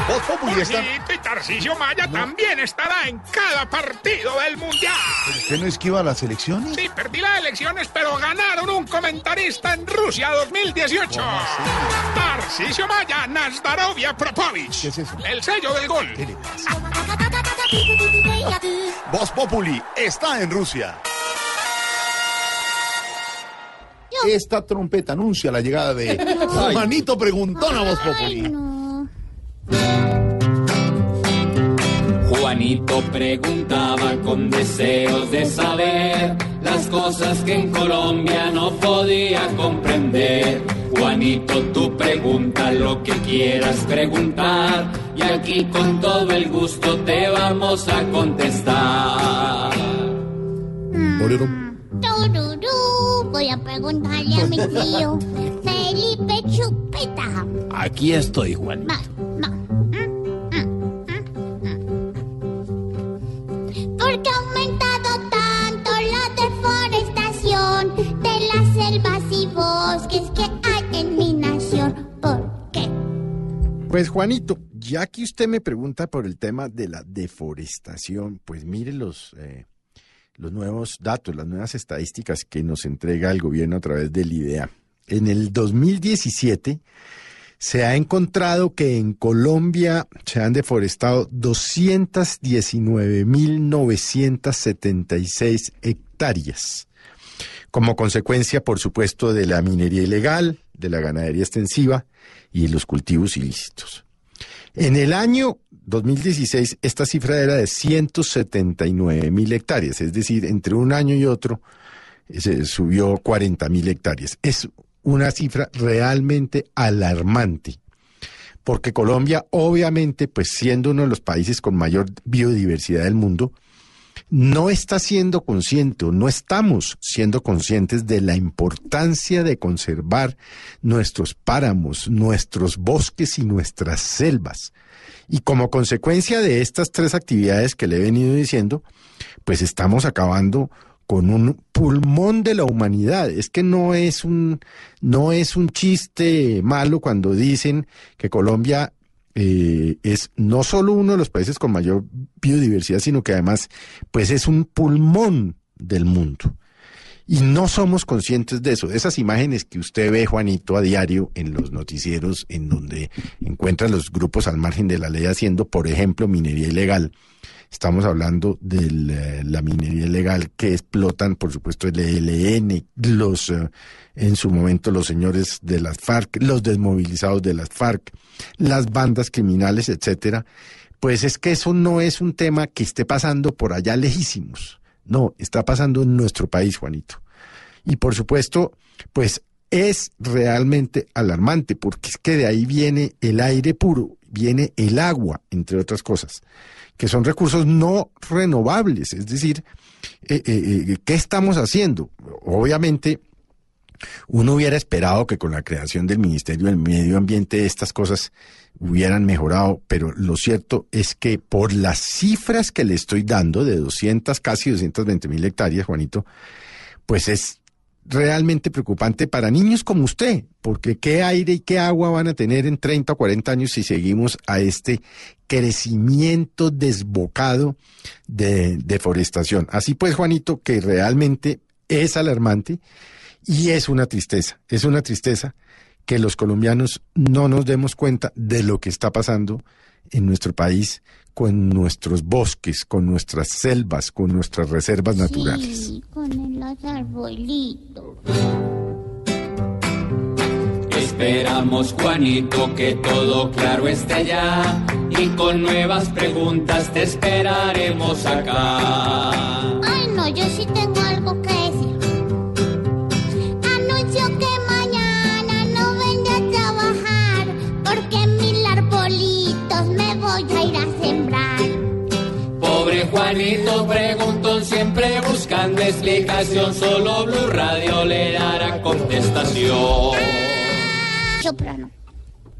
Speaker 19: Voz Populi está...
Speaker 5: Y Tarcisio Maya también estará en cada partido del Mundial.
Speaker 1: ¿Usted no esquiva las elecciones?
Speaker 5: Sí, perdí las elecciones, pero ganaron un comentarista en Rusia 2018. Tarcisio Maya, Nazdarovia Propovich.
Speaker 1: ¿Qué es eso?
Speaker 5: El sello del gol.
Speaker 19: Voz Populi está en Rusia.
Speaker 1: Esta trompeta anuncia la llegada de Juanito Preguntón a Voz Populi.
Speaker 31: Juanito preguntaba con deseos de saber las cosas que en Colombia no podía comprender. Juanito, tú pregunta lo que quieras preguntar y aquí con todo el gusto te vamos a contestar.
Speaker 1: Bolero.
Speaker 12: Voy a preguntarle a mi tío Felipe Chupeta.
Speaker 31: Aquí estoy, Juan.
Speaker 12: Ma, ma, ¿Por qué ha aumentado tanto la deforestación de las selvas y bosques que hay en mi nación? ¿Por qué?
Speaker 32: Pues Juanito, ya que usted me pregunta por el tema de la deforestación, pues mire los, eh, los nuevos datos, las nuevas estadísticas que nos entrega el gobierno a través del IDEA. En el 2017 se ha encontrado que en Colombia se han deforestado 219.976 hectáreas como consecuencia, por supuesto, de la minería ilegal, de la ganadería extensiva y de los cultivos ilícitos. En el año 2016, esta cifra era de 179 mil hectáreas, es decir, entre un año y otro eh, se subió 40 mil hectáreas. Es una cifra realmente alarmante, porque Colombia, obviamente, pues siendo uno de los países con mayor biodiversidad del mundo, no está siendo consciente no estamos siendo conscientes de la importancia de conservar nuestros páramos, nuestros bosques y nuestras selvas. Y como consecuencia de estas tres actividades que le he venido diciendo, pues estamos acabando con un pulmón de la humanidad. Es que no es un, no es un chiste malo cuando dicen que Colombia eh, es no solo uno de los países con mayor biodiversidad, sino que además, pues es un pulmón del mundo. Y no somos conscientes de eso. Esas imágenes que usted ve, Juanito, a diario en los noticieros, en donde encuentra los grupos al margen de la ley haciendo, por ejemplo, minería ilegal. Estamos hablando de la, la minería ilegal que explotan, por supuesto, el ELN, los, eh, en su momento, los señores de las FARC, los desmovilizados de las FARC, las bandas criminales, etcétera. Pues es que eso no es un tema que esté pasando por allá lejísimos. No, está pasando en nuestro país, Juanito. Y por supuesto, pues es realmente alarmante, porque es que de ahí viene el aire puro, viene el agua, entre otras cosas, que son recursos no renovables. Es decir, eh, eh, eh, ¿qué estamos haciendo? Obviamente, uno hubiera esperado que con la creación del Ministerio del Medio Ambiente estas cosas hubieran mejorado, pero lo cierto es que por las cifras que le estoy dando de 200, casi 220 mil hectáreas, Juanito, pues es realmente preocupante para niños como usted, porque qué aire y qué agua van a tener en 30 o 40 años si seguimos a este crecimiento desbocado de deforestación. Así pues, Juanito, que realmente es alarmante y es una tristeza, es una tristeza que los colombianos no nos demos cuenta de lo que está pasando en nuestro país con nuestros bosques, con nuestras selvas, con nuestras reservas naturales.
Speaker 12: Sí, con los arbolitos.
Speaker 33: Esperamos, Juanito, que todo claro esté ya. Y con nuevas preguntas te esperaremos acá.
Speaker 12: Ay, no, yo sí tengo algo que decir.
Speaker 33: Juanito preguntó siempre buscando explicación. Solo Blue Radio le dará contestación.
Speaker 12: Soprano.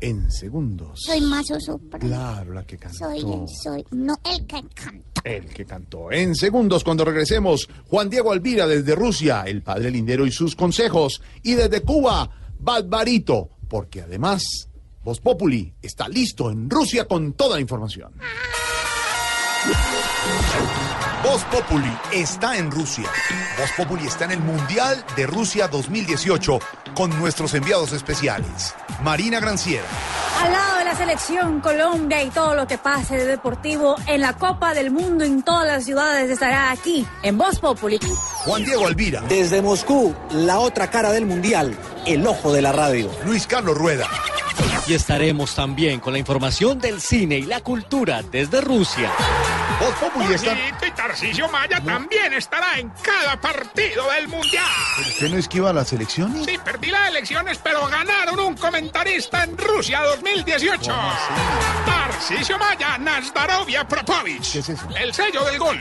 Speaker 1: En segundos.
Speaker 12: Soy más soprano.
Speaker 1: Claro, la que cantó.
Speaker 12: Soy, soy, no el que canta.
Speaker 1: El que cantó. En segundos, cuando regresemos, Juan Diego Alvira desde Rusia, el padre lindero y sus consejos. Y desde Cuba, Barbarito, porque además, Voz Populi está listo en Rusia con toda la información.
Speaker 34: Voz Populi está en Rusia. Voz Populi está en el Mundial de Rusia 2018 con nuestros enviados especiales. Marina Granciera.
Speaker 2: Al lado de la selección Colombia y todo lo que pase de deportivo en la Copa del Mundo en todas las ciudades estará aquí en Voz Populi.
Speaker 34: Juan Diego Alvira.
Speaker 35: Desde Moscú, la otra cara del mundial, el ojo de la radio.
Speaker 34: Luis Carlos Rueda.
Speaker 4: Y estaremos también con la información del cine y la cultura desde Rusia.
Speaker 34: Voz Populi está...
Speaker 5: Jorgito y Tarcisio Maya también estará en cada partido del Mundial.
Speaker 1: ¿Usted no esquiva las elecciones?
Speaker 5: Sí, perdí las elecciones, pero ganaron un comentarista en Rusia 2018. Tarcisio Maya, Nazdarovia Propovich.
Speaker 1: ¿Qué es eso?
Speaker 5: El sello del gol.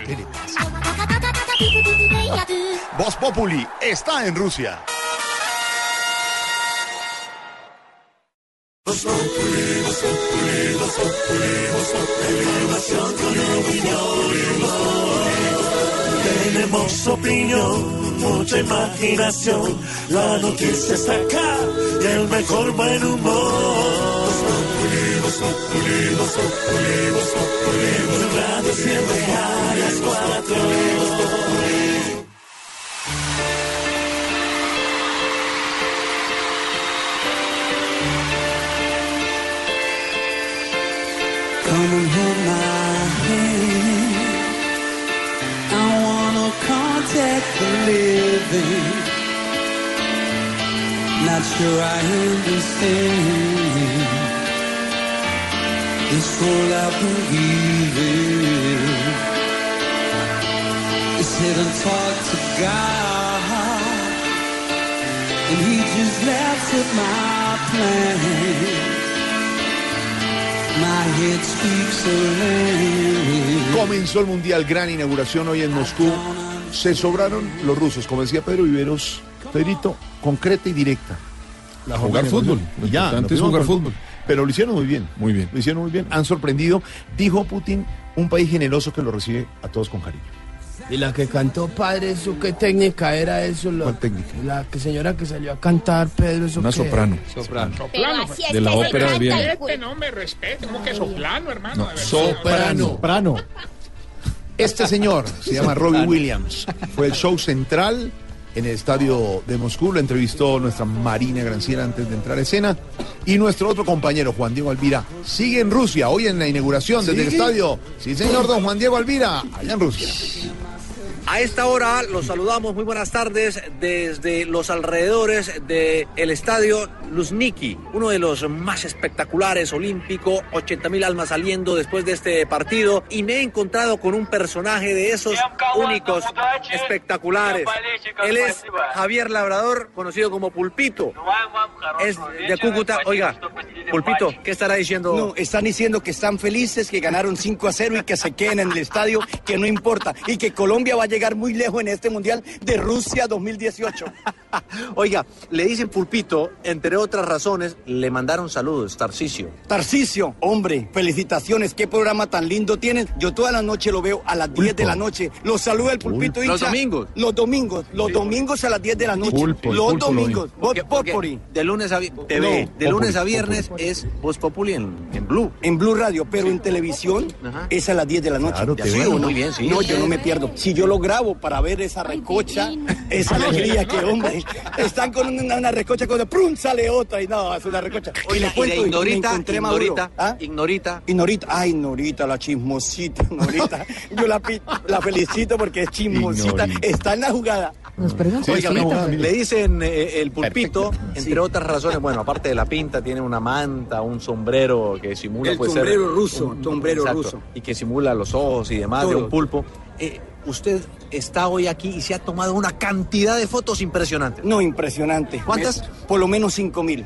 Speaker 34: Voz Populi está en Rusia.
Speaker 36: Tenemos opinión, mucha imaginación. La noticia está acá y el mejor buen humor. Radio siempre a las cuatro.
Speaker 6: Come and hold my hand. I wanna contact the living. Not sure I understand this world I believe in. It said and talk to God, and He just laughs at my plan.
Speaker 1: Comenzó el Mundial, gran inauguración hoy en Moscú. Se sobraron los rusos, como decía Pedro Viveros, Pedrito, concreta y directa. La
Speaker 37: Jugar fútbol.
Speaker 1: Y ya,
Speaker 37: importante
Speaker 1: nos
Speaker 37: es jugar fútbol.
Speaker 1: Pero lo hicieron muy bien.
Speaker 37: Muy bien.
Speaker 1: Lo hicieron muy bien. Han sorprendido. Dijo Putin, un país generoso que lo recibe a todos con cariño.
Speaker 38: Y la que cantó padre, ¿eso qué técnica era eso? La,
Speaker 1: ¿Cuál técnica?
Speaker 38: La que señora que salió a cantar, Pedro, ¿eso
Speaker 1: Una
Speaker 38: qué?
Speaker 1: soprano.
Speaker 37: Soprano.
Speaker 5: Soplano.
Speaker 39: así es
Speaker 37: De la
Speaker 39: que
Speaker 37: ópera bien.
Speaker 39: el
Speaker 5: Este no me respete, como que soplano, hermano. de.
Speaker 1: Soprano.
Speaker 7: Soprano.
Speaker 1: Este señor se llama Robbie Williams. Fue el show central en el estadio de Moscú. Lo entrevistó nuestra Marina Granciera antes de entrar a escena. Y nuestro otro compañero, Juan Diego Alvira, sigue en Rusia. Hoy en la inauguración desde el estadio. Sí, señor, don Juan Diego Alvira, allá en Rusia.
Speaker 30: A esta hora los saludamos, muy buenas tardes desde los alrededores del estadio Luzniki, uno de los más espectaculares olímpico, 80 mil almas saliendo después de este partido y me he encontrado con un personaje de esos únicos, espectaculares. Él es Javier Labrador, conocido como Pulpito. Es de Cúcuta. Oiga, Pulpito, ¿qué estará diciendo?
Speaker 38: No, están diciendo que están felices, que ganaron 5 a 0 y que se queden en el estadio, que no importa. Y que Colombia va a llegar muy lejos en este Mundial de Rusia 2018.
Speaker 30: Oiga, le dicen Pulpito, entre otras razones, le mandaron saludos, Tarcisio.
Speaker 38: Tarcisio, hombre, felicitaciones, qué programa tan lindo tienen. Yo toda la noche lo veo a las 10 de la noche. Los saluda el pulpito
Speaker 30: Los
Speaker 38: hincha.
Speaker 30: domingos.
Speaker 38: Los domingos, los domingos a las 10 de la noche.
Speaker 1: Pulpo,
Speaker 38: los
Speaker 1: pulpo lo
Speaker 38: domingos. Voz
Speaker 30: Porque- porque
Speaker 38: Populi.
Speaker 30: De lunes a, vi- TV,
Speaker 38: No,
Speaker 30: de lunes a
Speaker 1: Populi,
Speaker 30: viernes es Voz Populi en, en Blue.
Speaker 38: En Blue Radio, pero en televisión
Speaker 30: Ajá.
Speaker 38: es a las 10 de la noche.
Speaker 1: Claro,
Speaker 38: ¿Ya
Speaker 1: TV,
Speaker 38: sí no?
Speaker 30: muy bien, sí.
Speaker 38: No, yo no me pierdo. Si yo lo grabo para ver esa recocha, esa alegría que, hombre, están con una, una recocha cuando ¡prum! sale otra y no, es una recocha.
Speaker 30: Oiga,
Speaker 38: y le
Speaker 30: y de
Speaker 38: cuento,
Speaker 30: Ignorita. Ignorita,
Speaker 38: ¿Ah?
Speaker 30: Ignorita.
Speaker 38: Y Norita, ay Norita, la chismosita, Norita. Yo la, la felicito porque es chismosita.
Speaker 1: Ignorita.
Speaker 38: Está en la jugada.
Speaker 27: Nos.
Speaker 30: Oiga,
Speaker 27: sí,
Speaker 30: le dicen eh, el pulpito, entre otras razones, bueno, aparte de la pinta, tiene una manta, un sombrero que simula
Speaker 38: El
Speaker 30: puede ser
Speaker 38: sombrero ruso,
Speaker 30: un-
Speaker 38: sombrero
Speaker 30: exacto,
Speaker 38: ruso.
Speaker 30: y que simula los ojos y demás de un pulpo. Eh, usted está hoy aquí y se ha tomado una cantidad de fotos impresionantes.
Speaker 38: No, impresionante.
Speaker 30: ¿Cuántas?
Speaker 38: Por lo menos cinco mil.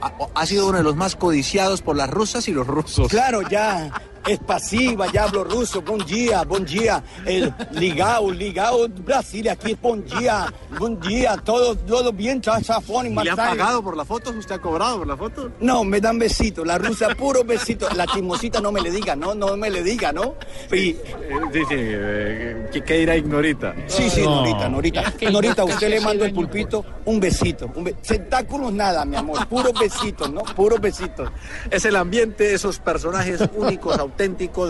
Speaker 30: Ha, ha sido uno de los más codiciados por las rusas y los rusos.
Speaker 38: Claro, ya es pasiva, ya hablo ruso. Buen día, buen día. El ligao, ligao, Brasil, aquí es buen día, buen día. Todo, todo bien, chafón y
Speaker 30: ¿Y le han pagado por las fotos? ¿Usted ha cobrado por las fotos?
Speaker 38: No, me dan besitos. La rusa, puro besito. La chismosita no me le diga, no, no me le diga, ¿no? Y,
Speaker 30: ¿qué, qué dirá Ignorita?
Speaker 38: sí, sí,
Speaker 7: No.
Speaker 38: Norita, Norita. Norita, usted le mando el pulpito un besito. Un be- Tentáculos nada, mi amor. Puros besitos, ¿no? Puros besitos.
Speaker 30: Es el ambiente, esos personajes únicos, auténticos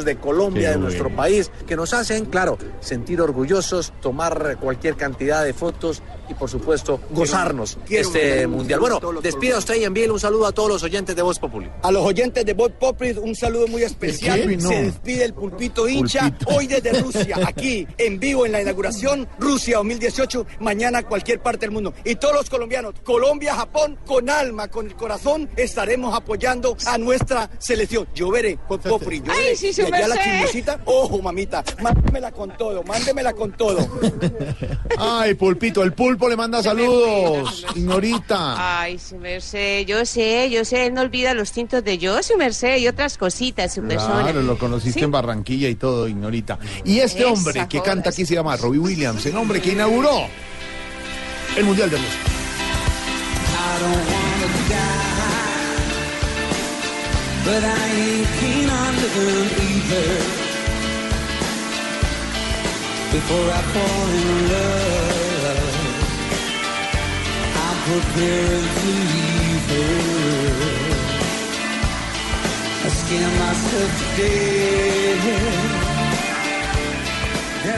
Speaker 30: de Colombia, de nuestro país, que nos hacen, claro, sentir orgullosos, tomar cualquier cantidad de fotos y, por supuesto, gozarnos
Speaker 38: quiero
Speaker 30: este mundial. Bueno, despida usted y envíele un saludo a todos los oyentes de Voz Populi.
Speaker 38: A los oyentes de Voz Populi, un saludo muy especial. Se despide el pulpito hincha
Speaker 1: Pulpito.
Speaker 38: hoy desde Rusia, aquí en vivo en la inauguración Rusia 2018, mañana cualquier parte del mundo. Y todos los colombianos, Colombia, Japón, con alma, con el corazón, estaremos apoyando a nuestra selección. Yo veré, Voz Populi, yo veré.
Speaker 11: Ay, sí, su
Speaker 38: y allá la
Speaker 11: merced.
Speaker 38: chismosita, ojo, mamita, mándemela con todo, mándemela con todo.
Speaker 1: Ay, Pulpito, el pulpo le manda saludos. Ignorita.
Speaker 11: Ay, su merced, yo sé, yo sé, él no olvida los tintos de yo, su merced, y otras cositas, su persona.
Speaker 1: Claro, lo conociste
Speaker 11: Sí.
Speaker 1: en Barranquilla y todo, Ignorita. Y este
Speaker 11: Esa
Speaker 1: hombre que
Speaker 11: joda,
Speaker 1: canta aquí se llama Robbie Williams, el hombre que inauguró el Mundial de Rusia.
Speaker 6: I don't wanna die, but I ain't keen on living either. Before I fall in love, Her. I myself.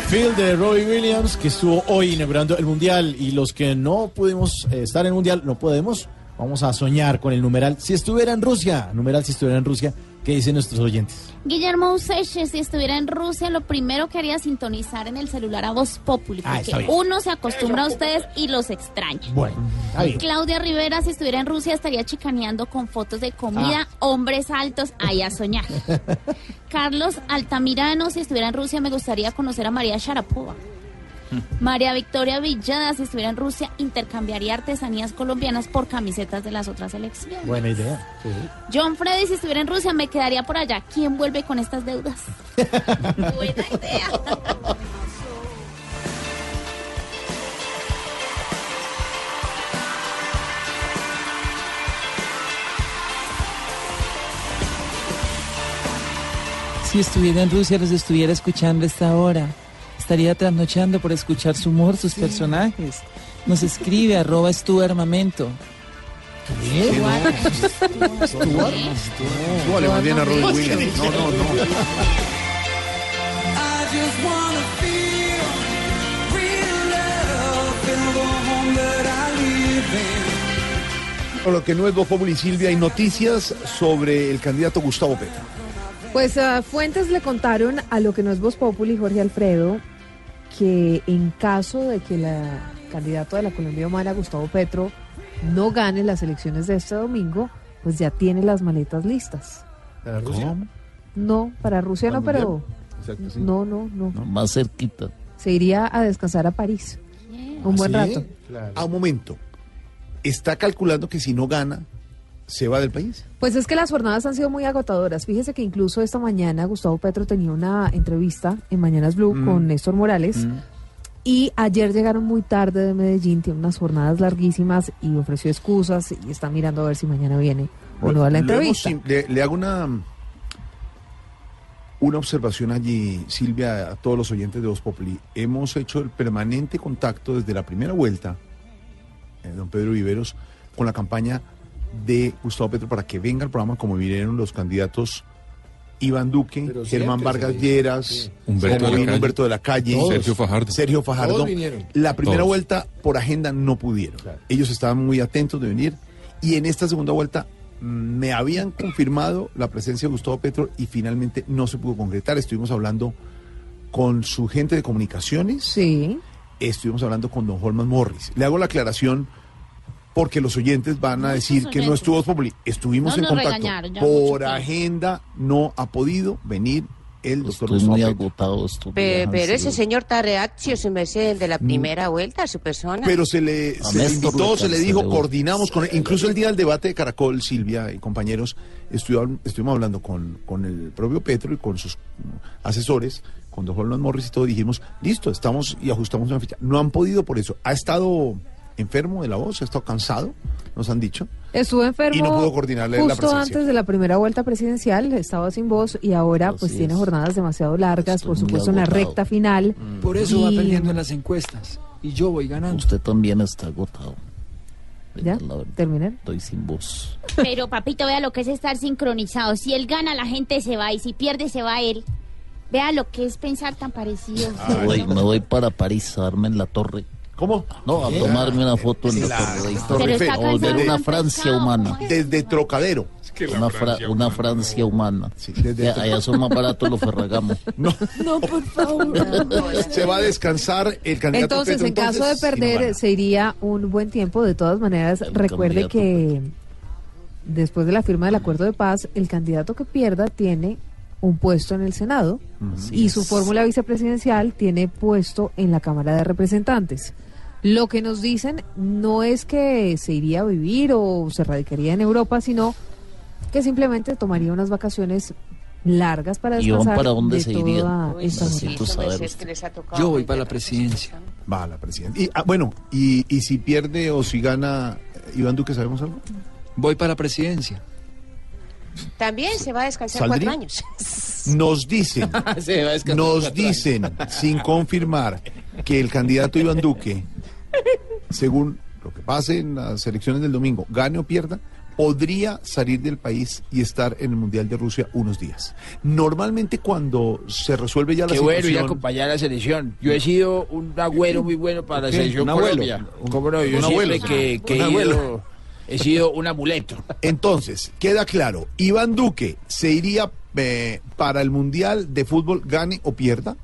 Speaker 7: Phil de Robbie Williams, que estuvo hoy inaugurando el Mundial. Y los que no pudimos eh, estar en el Mundial, no podemos, vamos a soñar con el numeral. Si estuviera en Rusia, numeral si estuviera en Rusia, ¿qué dicen nuestros oyentes?
Speaker 9: Guillermo Useche, si estuviera en Rusia, lo primero que haría es sintonizar en el celular a Voz Populi,
Speaker 7: Ah,
Speaker 9: porque uno se acostumbra a ustedes y los extraña.
Speaker 7: Bueno, bien.
Speaker 9: Claudia Rivera, si estuviera en Rusia, estaría chicaneando con fotos de comida, hombres altos, ahí a soñar. Carlos Altamirano, si estuviera en Rusia, me gustaría conocer a María Sharapova. María Victoria Villada, si estuviera en Rusia, intercambiaría artesanías colombianas por camisetas de las otras elecciones.
Speaker 7: Buena idea. sí.
Speaker 9: John Freddy, si estuviera en Rusia, me quedaría por allá. ¿Quién vuelve con estas deudas? Buena idea.
Speaker 40: Si estuviera en Rusia, los estuviera escuchando esta hora. Estaría trasnochando por escuchar su humor, sus personajes. Nos escribe arroba es tu armamento.
Speaker 1: Súbale más bien a Robin Williams. No, no, no. Lo que no es Voz Populi, Silvia, hay noticias sobre el candidato Gustavo Petro.
Speaker 27: Pues ah, fuentes le contaron a lo que no es Voz Populi, Jorge Alfredo, que en caso de que la candidato de la Colombia Humana, Gustavo Petro, no gane las elecciones de este domingo, pues ya tiene las maletas listas.
Speaker 1: ¿Cómo?
Speaker 27: No, para Rusia no, pero
Speaker 1: Exacto, sí.
Speaker 27: no, no, no.
Speaker 41: Más cerquita.
Speaker 27: Se iría a descansar a París. Un buen
Speaker 1: ¿Ah, ¿Sí?
Speaker 27: rato.
Speaker 1: A un momento. Está calculando que si no gana, se va del país.
Speaker 27: Pues es que las jornadas han sido muy agotadoras. Fíjese que incluso esta mañana Gustavo Petro tenía una entrevista en Mañanas Blue
Speaker 1: Mm.
Speaker 27: con Néstor Morales. Y ayer llegaron muy tarde de Medellín, tiene unas jornadas larguísimas y ofreció excusas y está mirando a ver si mañana viene o no a la
Speaker 1: hemos
Speaker 27: entrevista.
Speaker 1: le, le hago una, una observación allí, Silvia, a todos los oyentes de Voz Populi. Hemos hecho el permanente contacto desde la primera vuelta, eh, don Pedro Viveros, con la campaña de Gustavo Petro para que venga al programa como vinieron los candidatos Iván Duque,
Speaker 28: Pero
Speaker 1: Germán Vargas Lleras,
Speaker 28: sí. Humberto
Speaker 1: como
Speaker 28: de la
Speaker 1: vino
Speaker 28: Calle.
Speaker 1: Humberto de la Calle,
Speaker 28: Todos. Sergio Fajardo.
Speaker 1: Sergio Fajardo.
Speaker 28: Todos vinieron.
Speaker 1: La primera
Speaker 28: Todos.
Speaker 1: vuelta por agenda no pudieron. Ellos estaban muy atentos de venir y en esta segunda vuelta mm, me habían confirmado la presencia de Gustavo Petro y finalmente no se pudo concretar. Estuvimos hablando con su gente de comunicaciones.
Speaker 27: Sí.
Speaker 1: Estuvimos hablando con don Holman Morris. Le hago la aclaración porque los oyentes van a decir que no estuvo Populi. Estuvimos
Speaker 12: No
Speaker 1: en contacto. Por agenda no ha podido venir el doctor
Speaker 41: Estoy muy agotado
Speaker 11: pero ese señor está reaccio, su merced, el de la primera vuelta, su persona.
Speaker 1: Pero se le,
Speaker 41: A
Speaker 1: se le invitó, se le dijo, coordinamos con él. Incluso el día del debate de Caracol, Silvia y compañeros, estuvi- estuvimos hablando con, con el propio Petro y con sus asesores, con don Juan Morris y todo. Dijimos, listo, estamos y ajustamos una ficha. No han podido por eso. Ha estado enfermo de la voz, ha estado cansado, nos han dicho.
Speaker 27: Estuvo enfermo
Speaker 1: Y no pudo coordinarle la
Speaker 27: justo
Speaker 1: presencia.
Speaker 27: antes de la primera vuelta presidencial, estaba sin voz y ahora pues tiene jornadas demasiado largas, por
Speaker 41: muy
Speaker 27: supuesto en la recta final.
Speaker 40: Por eso va
Speaker 27: Y-
Speaker 40: perdiendo en las encuestas. Y yo voy ganando.
Speaker 41: Usted también está agotado.
Speaker 27: ¿Ya?
Speaker 41: La
Speaker 27: ¿Terminé?
Speaker 41: Estoy sin voz.
Speaker 12: Pero papito, vea lo que es estar sincronizado. Si él gana, la gente se va y si pierde, se va él. Vea lo que es pensar tan parecido.
Speaker 41: Me voy, me voy para París a darme en la torre.
Speaker 1: ¿Cómo?
Speaker 41: No, a
Speaker 1: ¿Qué?
Speaker 41: tomarme una foto en la,
Speaker 1: La
Speaker 41: torre.
Speaker 1: Eiffel.
Speaker 41: a volver una Francia humana.
Speaker 1: Desde Trocadero.
Speaker 41: Una, fra- una Francia humana.
Speaker 1: desde
Speaker 41: Ya, allá son más baratos los Ferragamo.
Speaker 1: No.
Speaker 27: No, por favor.
Speaker 1: Se va a descansar el candidato
Speaker 27: Entonces,
Speaker 1: Petro,
Speaker 27: en caso de perder,
Speaker 1: gana.
Speaker 27: se iría un buen tiempo. De todas maneras, recuerde que después de la firma del acuerdo de paz, el candidato que pierda tiene un puesto en el Senado y su fórmula vicepresidencial tiene puesto en la Cámara de Representantes. Lo que nos dicen no es que se iría a vivir o se radicaría en Europa, sino que simplemente tomaría unas vacaciones largas para
Speaker 41: ¿Y van
Speaker 27: descansar
Speaker 41: para dónde
Speaker 27: de
Speaker 41: se saber
Speaker 11: Pues
Speaker 40: Yo voy para la presidencia.
Speaker 1: Va a la presidencia. Y, ah, bueno, y, y si pierde o si gana eh, Iván Duque, ¿sabemos algo?
Speaker 40: Voy para la presidencia.
Speaker 11: También se va a descansar
Speaker 1: ¿Saldría?
Speaker 11: cuatro años.
Speaker 1: Nos dicen,
Speaker 40: Se va a descansar
Speaker 1: nos dicen, sin confirmar, que el candidato Iván Duque, según lo que pase en las elecciones del domingo, gane o pierda, podría salir del país y estar en el Mundial de Rusia unos días. Normalmente cuando se resuelve ya la
Speaker 42: Qué bueno ir a
Speaker 1: situación...
Speaker 42: acompañar a la selección. Yo he sido un agüero muy bueno para la selección
Speaker 1: ¿Un abuelo?
Speaker 42: Colombia.
Speaker 1: Un-
Speaker 42: ¿Cómo no? Yo
Speaker 1: un
Speaker 42: siempre
Speaker 1: abuelo.
Speaker 42: que, que
Speaker 1: Un
Speaker 42: he,
Speaker 1: abuelo.
Speaker 42: ido- he sido un amuleto.
Speaker 1: Entonces, queda claro, Iván Duque se iría eh, para el Mundial de Fútbol, gane o pierda,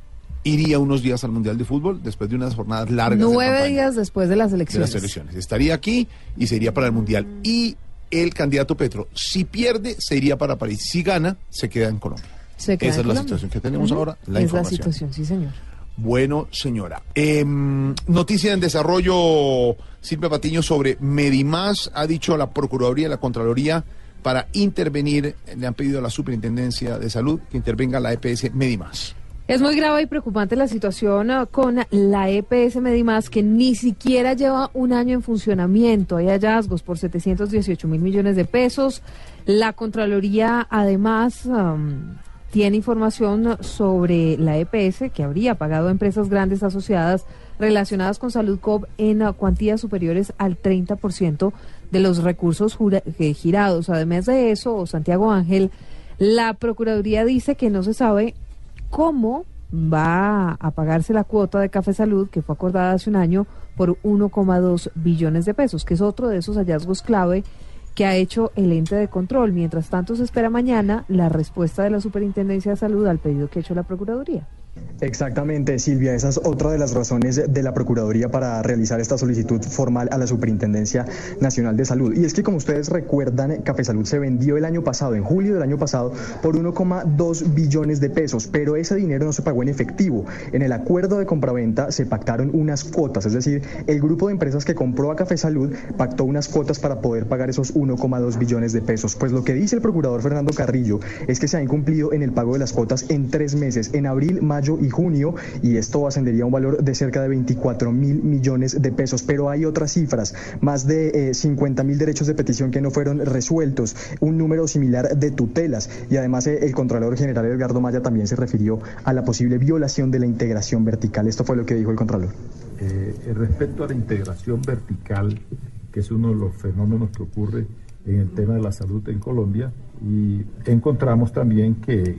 Speaker 1: iría unos días al Mundial de Fútbol después de unas jornadas largas de
Speaker 27: Nueve días después de las
Speaker 1: de
Speaker 27: elecciones.
Speaker 1: las elecciones. Estaría aquí y se iría para el Mundial. Y el candidato Petro, si pierde, se iría para París. Si gana, se queda en Colombia.
Speaker 27: Se queda
Speaker 1: Esa
Speaker 27: en
Speaker 1: es la
Speaker 27: Colombia.
Speaker 1: situación que tenemos ahora, la
Speaker 27: es
Speaker 1: información.
Speaker 27: la situación, sí, señor.
Speaker 1: Bueno, señora. Em, noticia en desarrollo, Silvia Patiño, sobre Medimás. Ha dicho la Procuraduría y la Contraloría para intervenir, le han pedido a la Superintendencia de Salud que intervenga la EPS Medimás.
Speaker 27: Es muy grave y preocupante la situación ah, con la EPS Medimás, que ni siquiera lleva un año en funcionamiento. Hay hallazgos por 718 mil millones de pesos. La Contraloría, además, tiene información sobre la EPS que habría pagado a empresas grandes asociadas relacionadas con Salud Cop en uh, cuantías superiores al 30% de los recursos eh, girados. Además de eso, Santiago Ángel, la Procuraduría dice que no se sabe cómo va a pagarse la cuota de Café Salud que fue acordada hace un año por 1,2 billones de pesos, que es otro de esos hallazgos clave que ha hecho el ente de control. Mientras tanto, se espera mañana la respuesta de la Superintendencia de Salud al pedido que ha hecho la Procuraduría.
Speaker 24: Exactamente, Silvia. Esa es otra de las razones de la Procuraduría para realizar esta solicitud formal a la Superintendencia Nacional de Salud. Y es que, como ustedes recuerdan, Café Salud se vendió el año pasado, en julio del año pasado, por 1,2 billones de pesos, pero ese dinero no se pagó en efectivo. En el acuerdo de compraventa se pactaron unas cuotas, es decir, el grupo de empresas que compró a Café Salud pactó unas cuotas para poder pagar esos 1,2 billones de pesos. Pues lo que dice el procurador Fernando Carrillo es que se ha incumplido en el pago de las cuotas en tres meses, en abril, mayo y junio, y esto ascendería a un valor de cerca de 24 mil millones de pesos. Pero hay otras cifras, más de eh, 50 mil derechos de petición que no fueron resueltos, un número similar de tutelas, y además eh, el Contralor General Edgardo Maya también se refirió a la posible violación de la integración vertical. Esto fue lo que dijo el Contralor.
Speaker 43: Eh, respecto a la integración vertical, que es uno de los fenómenos que ocurre en el tema de la salud en Colombia, y encontramos también que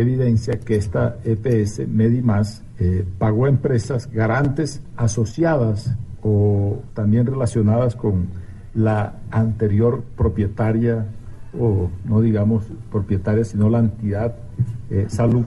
Speaker 43: evidencia que esta EPS Medimás eh, pagó a empresas garantes asociadas o también relacionadas con la anterior propietaria o no digamos propietaria sino la entidad eh, Salud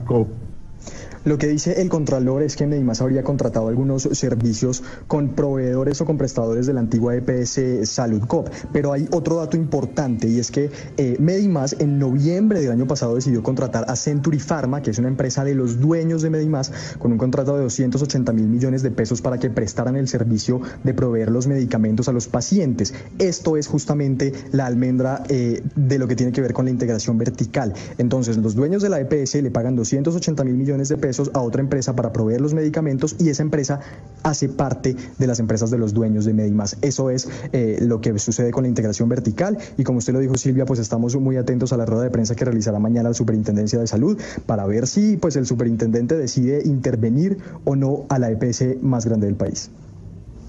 Speaker 24: Lo que dice el Contralor es que Medimás habría contratado algunos servicios con proveedores o con prestadores de la antigua EPS Salud Cop. Pero hay otro dato importante y es que eh, Medimás en noviembre del año pasado decidió contratar a Century Pharma, que es una empresa de los dueños de Medimás, con un contrato de 280 mil millones de pesos para que prestaran el servicio de proveer los medicamentos a los pacientes. Esto es justamente la almendra eh, de lo que tiene que ver con la integración vertical. Entonces, los dueños de la EPS le pagan 280 mil millones de pesos a otra empresa para proveer los medicamentos y esa empresa hace parte de las empresas de los dueños de Medimás. Eso es eh, lo que sucede con la integración vertical y como usted lo dijo Silvia, pues estamos muy atentos a la rueda de prensa que realizará mañana la Superintendencia de Salud para ver si pues el superintendente decide intervenir o no a la EPS más grande del país.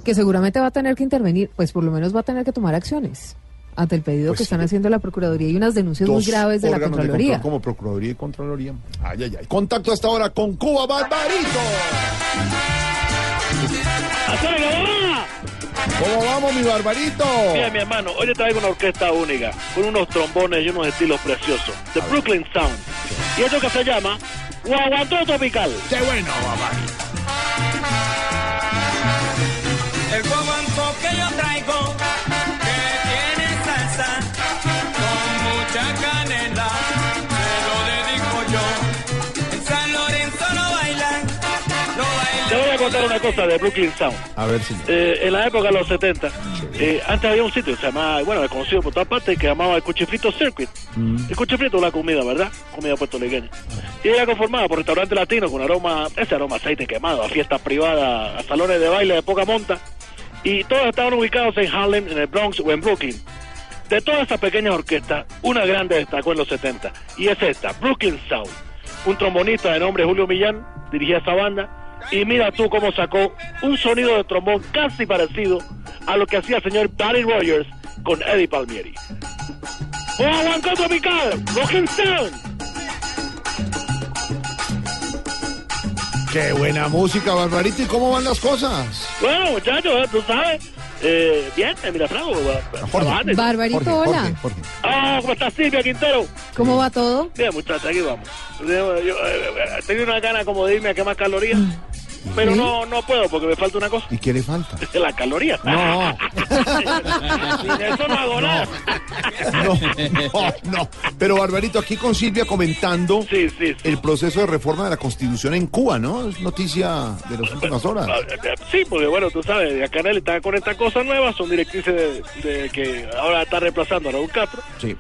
Speaker 27: Que seguramente va a tener que intervenir, pues por lo menos va a tener que tomar acciones ante el pedido
Speaker 1: Pues
Speaker 27: que
Speaker 1: sí.
Speaker 27: están haciendo la Procuraduría y unas denuncias muy graves de la
Speaker 1: de
Speaker 27: Contraloría.
Speaker 1: control como Procuraduría y Contraloría. Ay, ay, ay. Contacto hasta ahora con Cuba Barbarito. ¿Cómo vamos, mi Barbarito?
Speaker 44: Mira, mi hermano, hoy te traigo una orquesta única, con unos trombones y unos estilos preciosos. The Brooklyn Sound. Y esto que se llama Guaguantó Tropical.
Speaker 1: ¡Qué bueno,
Speaker 6: El
Speaker 44: una cosa de Brooklyn Sound.
Speaker 1: A ver si.
Speaker 44: Eh, en la época de los 70, eh, antes había un sitio que se llamaba, bueno, conocido por todas partes, que llamaba el Cuchifrito Circuit. El cuchifrito es la comida, ¿verdad? Comida puertorriqueña. Y era conformada por restaurantes latinos con aroma, ese aroma aceite quemado, a fiestas privadas, a salones de baile de poca monta. Y todos estaban ubicados en Harlem, en el Bronx o en Brooklyn. De todas esas pequeñas orquestas, una grande destacó en los 70. Y es esta, Brooklyn Sound. Un trombonista de nombre Julio Millán dirigía esa banda. Y mira tú cómo sacó un sonido de trombón casi parecido a lo que hacía el señor Barry Rogers con Eddie Palmieri. ¡Guaguancó Tropical! ¡Brooklyn Sound!
Speaker 1: Qué buena música, Barbarito. ¿Y cómo van las cosas?
Speaker 44: Bueno, muchachos, ¿eh? tú sabes. Eh, bien, eh, mira, Franco. trabajando.
Speaker 27: Barbarito, hola.
Speaker 44: Ah, ¿cómo estás, Silvia Quintero?
Speaker 27: ¿Cómo va todo?
Speaker 44: Bien, muchachos, aquí vamos. Yo, yo, eh, tenía una gana como de irme a quemar calorías,
Speaker 27: Mm.
Speaker 44: Pero no, no puedo porque me falta una cosa.
Speaker 1: ¿Y qué le falta?
Speaker 44: Las calorías.
Speaker 1: No.
Speaker 44: Sin eso no hago nada.
Speaker 1: No, no, no. Pero Barbarito, aquí con Silvia comentando el proceso de reforma de la Constitución en Cuba, ¿no? Es noticia de las últimas horas.
Speaker 44: Sí, porque bueno, tú sabes, acá Canel está con estas cosas nuevas, son directrices de, de que ahora está reemplazando a Raúl Castro.
Speaker 1: Sí.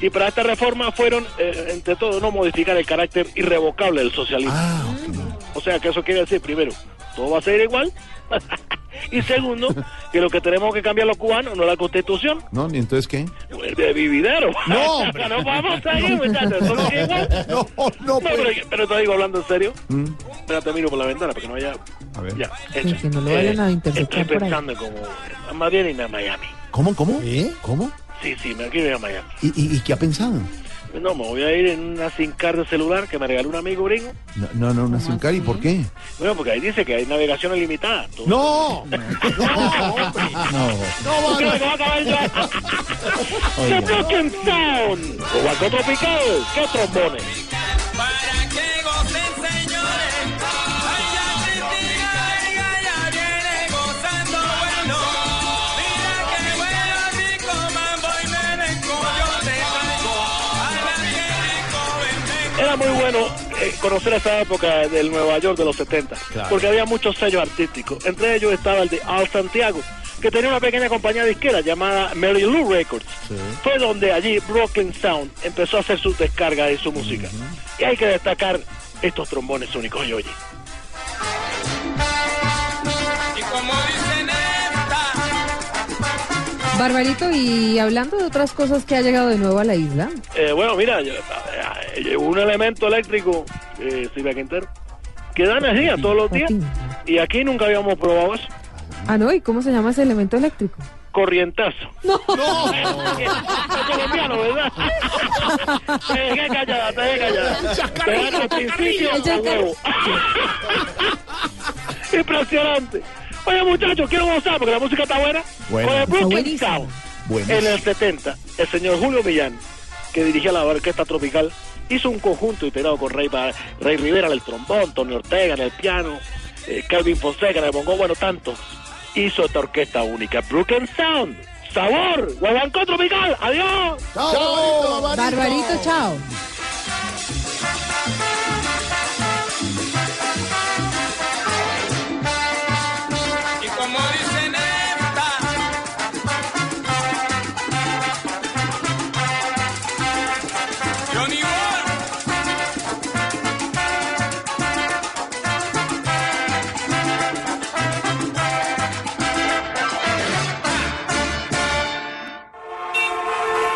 Speaker 44: Y para esta reforma fueron, eh, entre todo, no modificar el carácter irrevocable del socialismo.
Speaker 1: Ah,
Speaker 44: O sea, que eso quiere decir, primero, todo va a ser igual. Y segundo, que lo que tenemos que cambiar los cubanos no es la constitución,
Speaker 1: ¿No? ¿Y entonces qué?
Speaker 44: de vividero.
Speaker 1: No, hombre.
Speaker 44: no vamos a ir, muchachos. ¿Eso no igual?
Speaker 1: No, no,
Speaker 44: pero, pero te digo hablando en serio.
Speaker 1: Mm.
Speaker 44: Espérate, miro por la ventana para que no haya.
Speaker 1: A ver.
Speaker 44: Ya,
Speaker 27: Sí, que no lo vayan a
Speaker 44: Eh,
Speaker 27: interceptar
Speaker 44: Estoy
Speaker 27: por ahí.
Speaker 44: pensando en como. Más bien a Miami.
Speaker 1: ¿Cómo, cómo? ¿Cómo?
Speaker 44: Sí, sí, me quiero ir a Miami.
Speaker 1: ¿Y, y, y qué ha pensado?
Speaker 44: No, me voy a ir en una SIM card de celular que me regaló un amigo gringo.
Speaker 1: No, no, no una SIM card, ¿y por qué?
Speaker 44: Bueno, porque ahí dice que hay navegación ilimitada. Tú-
Speaker 1: ¡No!
Speaker 44: No, hombre.
Speaker 1: No.
Speaker 44: No, ya. The
Speaker 1: Oiga.
Speaker 44: Broken Sound. O Banco Tropical. ¿Qué trombones? Era muy bueno eh, conocer esa época del Nueva York de los 70,
Speaker 33: Claro.
Speaker 44: porque había muchos sellos artísticos. Entre ellos estaba el de Al Santiago, que tenía una pequeña compañía disquera llamada Mary Lou Records. Fue donde allí Broken Sound empezó a hacer sus descargas de su música. Y hay que destacar estos trombones únicos, y oye.
Speaker 33: Y como esta,
Speaker 27: Barbarito, y hablando de otras cosas que ha llegado de nuevo a la isla,
Speaker 44: Eh, bueno, mira, eh, llegó un elemento eléctrico, eh, Silvia Quintero, que da energía todos los días. Y aquí nunca habíamos probado eso.
Speaker 27: ah, no, ¿y cómo se llama ese elemento eléctrico?
Speaker 44: Corrientazo.
Speaker 27: No.
Speaker 44: Es colombiano, ¿verdad? Te dejé callada, te dejé callada. Te dejé al principio a huevo. Impresionante. Oye, muchachos, quiero gozar porque la música está buena.
Speaker 1: Buena.
Speaker 44: Con el Brooklyn. Sound. En el 70, el señor Julio Millán, que dirigía la orquesta tropical, hizo un conjunto integrado con Rey, Rey Rivera en el trombón, Tony Ortega en el piano, eh, Calvin Fonseca en el bongo, bueno, tantos. Hizo esta orquesta única, Brooklyn Sound. Sabor, Guaguancó Tropical, adiós.
Speaker 27: Barbarito, chao.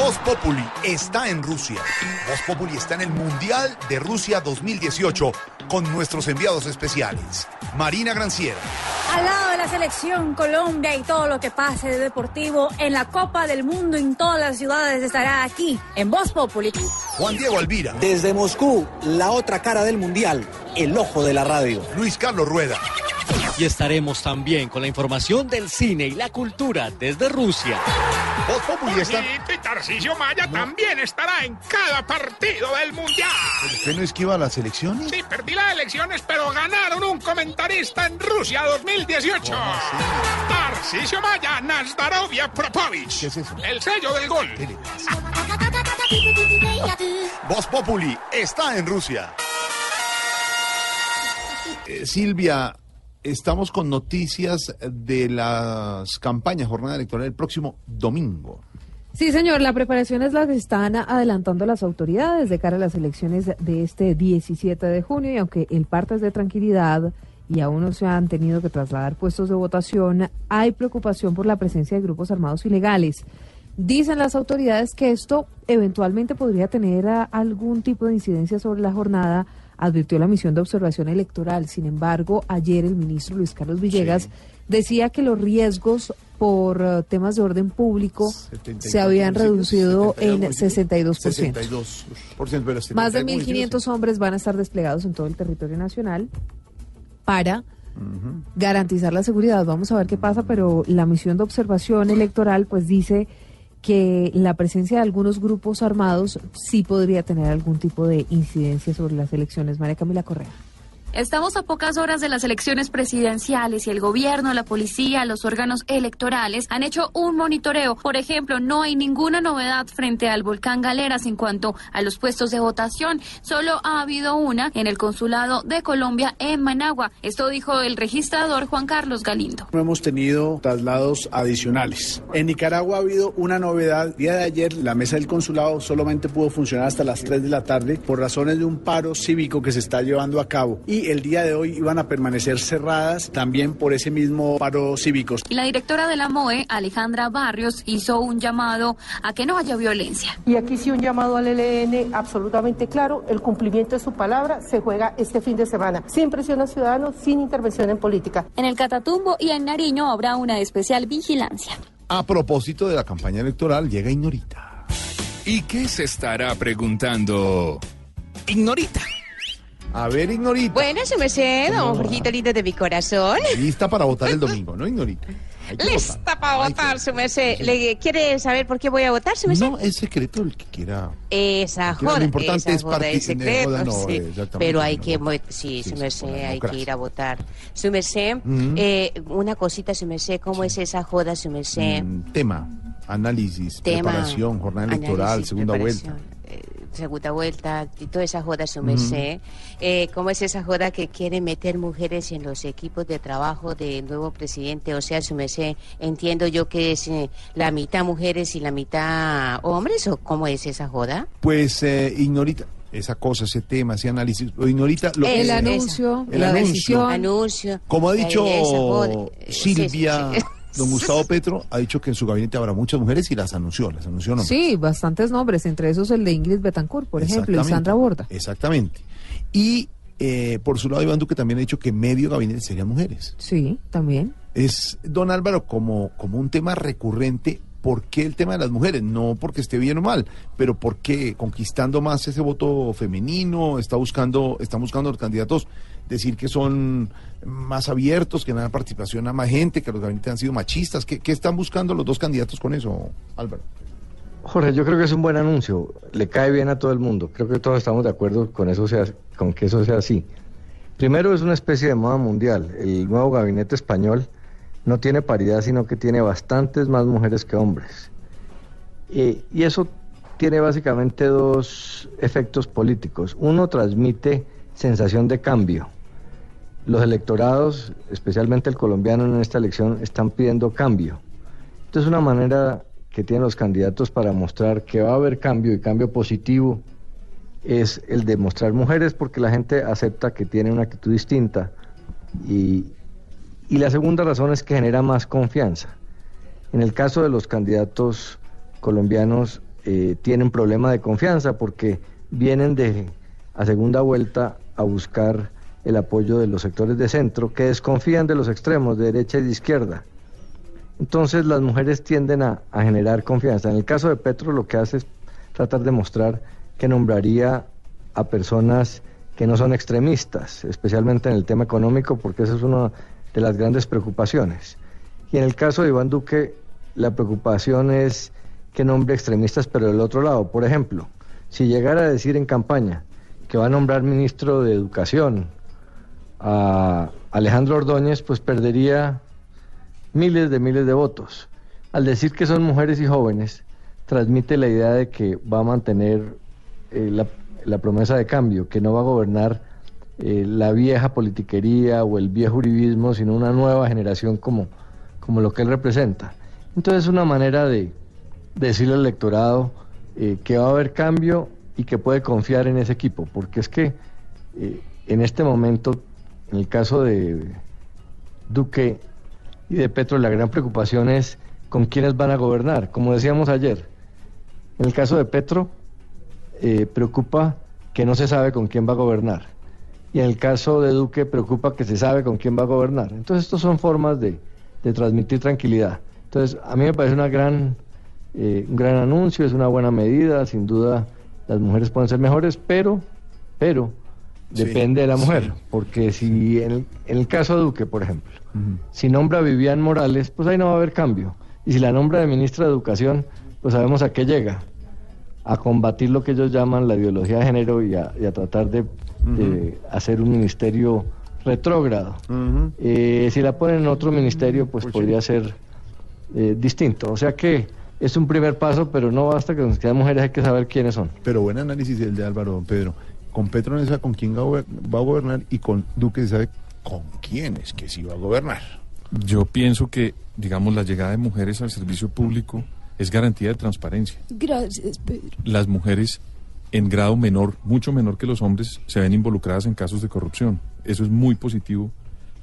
Speaker 19: Voz Populi está en Rusia. Voz Populi está en el Mundial de Rusia 2018 con nuestros enviados especiales. Marina Granciera,
Speaker 2: Al lado de la selección Colombia y todo lo que pase de deportivo en la Copa del Mundo en todas las ciudades estará aquí en Voz Populi.
Speaker 19: Juan Diego Alvira,
Speaker 38: Desde Moscú, la otra cara del mundial, el ojo de la radio.
Speaker 19: Luis Carlos Rueda.
Speaker 4: Y estaremos también con la información del cine y la cultura desde Rusia.
Speaker 19: Voz Populi está...
Speaker 5: Y Tarcisio Maya también estará en cada partido del Mundial.
Speaker 1: ¿Usted no esquiva las elecciones?
Speaker 5: Sí, perdí las elecciones, pero ganaron un comentarista en Rusia 2018. Tarcisio Maya, Nazdarovia Propovich.
Speaker 1: ¿Qué es eso?
Speaker 5: El sello del gol.
Speaker 19: Voz Populi está en Rusia.
Speaker 1: Eh, Silvia, estamos con noticias de las campañas, jornada electoral el próximo domingo.
Speaker 27: Sí, señor, la preparación es la que están adelantando las autoridades de cara a las elecciones de este 17 de junio y aunque el parte es de tranquilidad y aún no se han tenido que trasladar puestos de votación, hay preocupación por la presencia de grupos armados ilegales. Dicen las autoridades que esto eventualmente podría tener ah, algún tipo de incidencia sobre la jornada, advirtió la misión de observación electoral. Sin embargo, ayer el ministro Luis Carlos Villegas decía que los riesgos por eh, temas de orden público se habían reducido en 62%.
Speaker 1: 62%, pero
Speaker 27: Más de
Speaker 1: 72.
Speaker 27: 1.500 hombres van a estar desplegados en todo el territorio nacional para garantizar la seguridad. Vamos a ver qué pasa, pero la misión de observación electoral pues dice que la presencia de algunos grupos armados sí podría tener algún tipo de incidencia sobre las elecciones. María Camila Correa.
Speaker 45: Estamos a pocas horas de las elecciones presidenciales y el gobierno, la policía, los órganos electorales han hecho un monitoreo. Por ejemplo, no hay ninguna novedad frente al volcán Galeras en cuanto a los puestos de votación. Solo ha habido una en el consulado de Colombia en Managua. Esto dijo el registrador Juan Carlos Galindo.
Speaker 46: No hemos tenido traslados adicionales. En Nicaragua ha habido una novedad. Día de ayer la mesa del consulado solamente pudo funcionar hasta las 3 de la tarde por razones de un paro cívico que se está llevando a cabo. Y el día de hoy iban a permanecer cerradas también por ese mismo paro cívico.
Speaker 45: Y la directora de la MOE, Alejandra Barrios, hizo un llamado a que no haya violencia.
Speaker 47: Y aquí sí un llamado al ELN absolutamente claro, el cumplimiento de su palabra se juega este fin de semana, sin presión a ciudadanos, sin intervención en política.
Speaker 45: En el Catatumbo y en Nariño habrá una especial vigilancia.
Speaker 1: A propósito de la campaña electoral, llega Ignorita.
Speaker 48: ¿Y qué se estará preguntando? Ignorita.
Speaker 1: A ver, Ignorita.
Speaker 11: Bueno, su merced, don Jorgito lindo de mi corazón.
Speaker 1: Lista para votar el domingo, ¿no, Ignorita? Que
Speaker 11: Lista para votar, su merced. ¿Le quiere saber por qué voy a votar, su merced?
Speaker 1: No, es secreto el que quiera.
Speaker 11: Esa
Speaker 1: Quiero, lo
Speaker 11: joda,
Speaker 1: importante
Speaker 11: esa
Speaker 1: es
Speaker 11: joda
Speaker 1: partir-
Speaker 11: secreto,
Speaker 1: joda no,
Speaker 11: sí. pero hay
Speaker 1: no,
Speaker 11: que,
Speaker 1: no.
Speaker 11: sí, su merced, hay que ir a votar. Su merced,
Speaker 1: Ujú.
Speaker 11: eh, una cosita, su merced, ¿cómo es esa joda, su merced?
Speaker 1: Mm, tema, análisis,
Speaker 11: Tema,
Speaker 1: preparación, jornada electoral,
Speaker 11: análisis,
Speaker 1: segunda
Speaker 11: preparación,
Speaker 1: vuelta.
Speaker 11: Eh, segunda vuelta y toda esa joda, su merced. Eh, ¿Cómo es esa joda que quiere meter mujeres en los equipos de trabajo del nuevo presidente? O sea, su merced, entiendo yo que es eh, la mitad mujeres y la mitad hombres, ¿o cómo es esa joda?
Speaker 1: Pues, eh, Ignorita, esa cosa, ese tema, ese análisis. o Ignorita, lo
Speaker 27: el
Speaker 1: que-
Speaker 27: anuncio,
Speaker 1: El
Speaker 27: la
Speaker 1: anuncio.
Speaker 27: decisión.
Speaker 11: Anuncio.
Speaker 1: Como ha dicho
Speaker 11: esa. Eh,
Speaker 1: Silvia,
Speaker 11: sí, sí.
Speaker 1: Don Gustavo Petro, ha dicho que en su gabinete habrá muchas mujeres y las anunció, las anunció nombres.
Speaker 27: Sí, bastantes nombres, entre esos el de Ingrid Betancourt, por ejemplo, y. Sandra Borda.
Speaker 1: Exactamente. Y eh, por su lado, Iván Duque también ha dicho que medio gabinete serían mujeres.
Speaker 27: Sí, también.
Speaker 1: Es, don Álvaro, como, como un tema recurrente, ¿por qué el tema de las mujeres? No porque esté bien o mal, pero porque conquistando más ese voto femenino, está buscando, están buscando los candidatos decir que son más abiertos, que dan participación a más gente, que los gabinetes han sido machistas. ¿Qué, están buscando los dos candidatos con eso, Álvaro?
Speaker 49: Jorge, yo creo que es un buen anuncio, le cae bien a todo el mundo, creo que todos estamos de acuerdo con eso sea, con que eso sea así. Primero es una especie de moda mundial, el nuevo gabinete español no tiene paridad, sino que tiene bastantes más mujeres que hombres. Y eso tiene básicamente dos efectos políticos. Uno transmite sensación de cambio. Los electorados, especialmente el colombiano en esta elección, están pidiendo cambio. Entonces, una manera que tienen los candidatos para mostrar que va a haber cambio y cambio positivo es el de mostrar mujeres porque la gente acepta que tiene una actitud distinta y, y la segunda razón es que genera más confianza. En el caso de los candidatos colombianos eh, tienen problema de confianza porque vienen de a segunda vuelta a buscar el apoyo de los sectores de centro que desconfían de los extremos de derecha y de izquierda. Entonces las mujeres tienden a, a generar confianza. En el caso de Petro lo que hace es tratar de mostrar que nombraría a personas que no son extremistas, especialmente en el tema económico, porque esa es una de las grandes preocupaciones. Y en el caso de Iván Duque, la preocupación es que nombre extremistas, pero del otro lado. Por ejemplo, si llegara a decir en campaña que va a nombrar ministro de Educación a Alejandro Ordóñez, pues perdería miles de miles de votos. Al decir que son mujeres y jóvenes, transmite la idea de que va a mantener eh, la, la promesa de cambio, que no va a gobernar eh, la vieja politiquería o el viejo uribismo, sino una nueva generación como, como lo que él representa. Entonces es una manera de, de decirle al electorado eh, que va a haber cambio y que puede confiar en ese equipo, porque es que en este momento, en el caso de Duque y de Petro, la gran preocupación es con quiénes van a gobernar. Como decíamos ayer, en el caso de Petro, eh, preocupa que no se sabe con quién va a gobernar. Y en el caso de Duque, preocupa que se sabe con quién va a gobernar. Entonces, estas son formas de, transmitir tranquilidad. Entonces, a mí me parece una gran, eh, un gran anuncio, es una buena medida, sin duda las mujeres pueden ser mejores, pero, pero,
Speaker 1: Sí,
Speaker 49: depende de la mujer.
Speaker 1: sí.
Speaker 49: Porque si en el, en el caso de Duque, por ejemplo, si nombra a Vivian Morales, pues ahí no va a haber cambio. Y si la nombra de ministra de Educación, pues sabemos a qué llega. a combatir lo que ellos llaman la ideología de género y a, y a tratar de, de hacer un ministerio retrógrado. Eh, si la ponen en otro ministerio, pues podría ser eh, distinto. O sea que es un primer paso, pero no basta que nos queden mujeres, hay que saber quiénes son.
Speaker 1: Pero buen análisis el de Álvaro, don Pedro. Con Petro no se sabe con quién va a gobernar y con Duque se sabe con quién es que sí va a gobernar.
Speaker 37: Yo pienso que, digamos, la llegada de mujeres al servicio público es garantía de transparencia.
Speaker 50: Gracias, Pedro.
Speaker 37: Las mujeres en grado menor, mucho menor que los hombres, se ven involucradas en casos de corrupción. Eso es muy positivo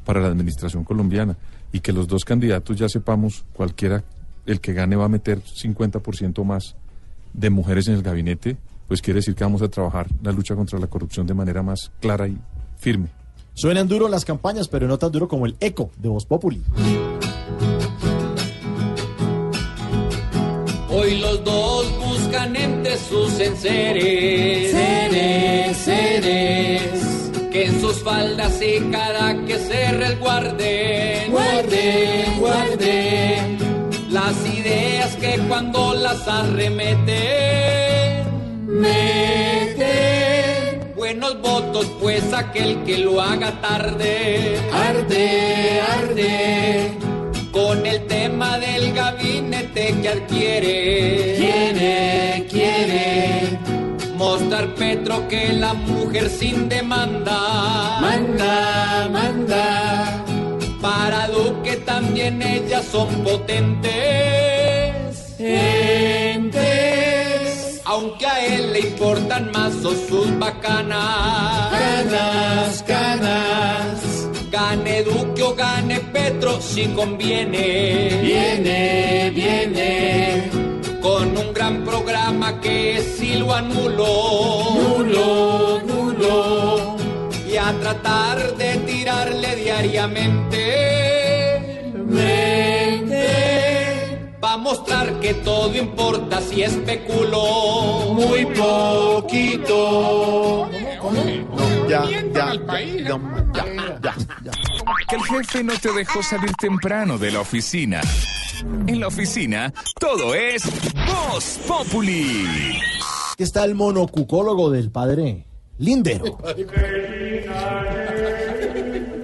Speaker 37: para la administración colombiana. Y que los dos candidatos ya sepamos, cualquiera, el que gane va a meter 50% más de mujeres en el gabinete, pues quiere decir que vamos a trabajar la lucha contra la corrupción de manera más clara y firme.
Speaker 7: Suenan duro las campañas, pero no tan duro como el eco de Voz Populi.
Speaker 33: Hoy los dos buscan entre sus enseres, seres, seres, que en sus faldas y cada que se resguarden, guarden, guarden las ideas que cuando las arremeten, buenos votos, pues aquel que lo haga tarde, arde, arde con el tema del gabinete que adquiere. Quiere, quiere mostrar Petro que la mujer sin demanda manda, manda. Para Duque también ellas son potentes. Entes. Aunque a él le importan más son sus bacanas. Canas, canas. Gane Duque o gane Petro si conviene. Viene, viene. Con un gran programa que si lo anulo. Nulo, nulo. Y a tratar de tirarle diariamente. Mostrar que todo importa si especuló. Muy poquito.
Speaker 1: Ya, ya,
Speaker 48: Que el jefe no te dejó salir temprano de la oficina. En la oficina, todo es Voz Populi.
Speaker 7: Aquí está el monocucólogo del padre Lindero.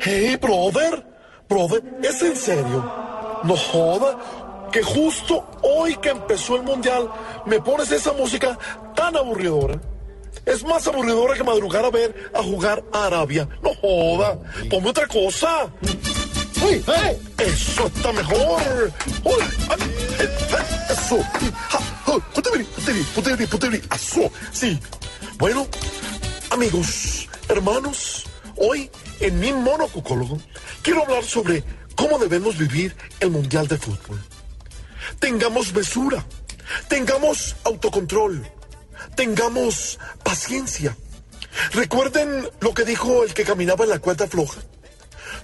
Speaker 51: Hey, brother, brother, ¿es en serio? No joda que justo hoy que empezó el mundial me pones esa música tan aburridora. Es más aburridora que madrugar a ver a jugar a Arabia. No joda, ponme otra cosa. Uy, eh, eso está mejor. Uy, eh, eh, eso. Eso. Sí. Bueno, amigos, hermanos, hoy en mi monocucólogo quiero hablar sobre cómo debemos vivir el Mundial de Fútbol. Tengamos mesura, tengamos autocontrol, tengamos paciencia. Recuerden lo que dijo el que caminaba en la cuerda floja.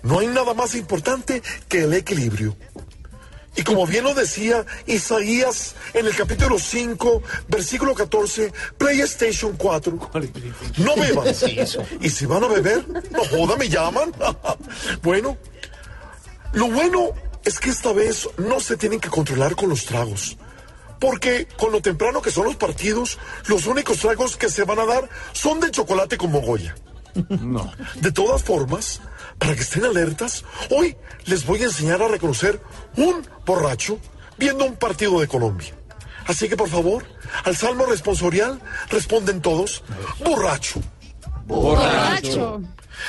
Speaker 51: No hay nada más importante que el equilibrio. Y como bien lo decía Isaías en el capítulo 5, versículo 14, PlayStation 4. No beban. Y si van a beber, no joda, me llaman. bueno, lo bueno es que esta vez no se tienen que controlar con los tragos. Porque con lo temprano que son los partidos, los únicos tragos que se van a dar son de chocolate con mogolla. No. De todas formas, para que estén alertas, hoy les voy a enseñar a reconocer un borracho viendo un partido de Colombia. Así que por favor, al salmo responsorial responden todos, borracho.
Speaker 33: Borracho.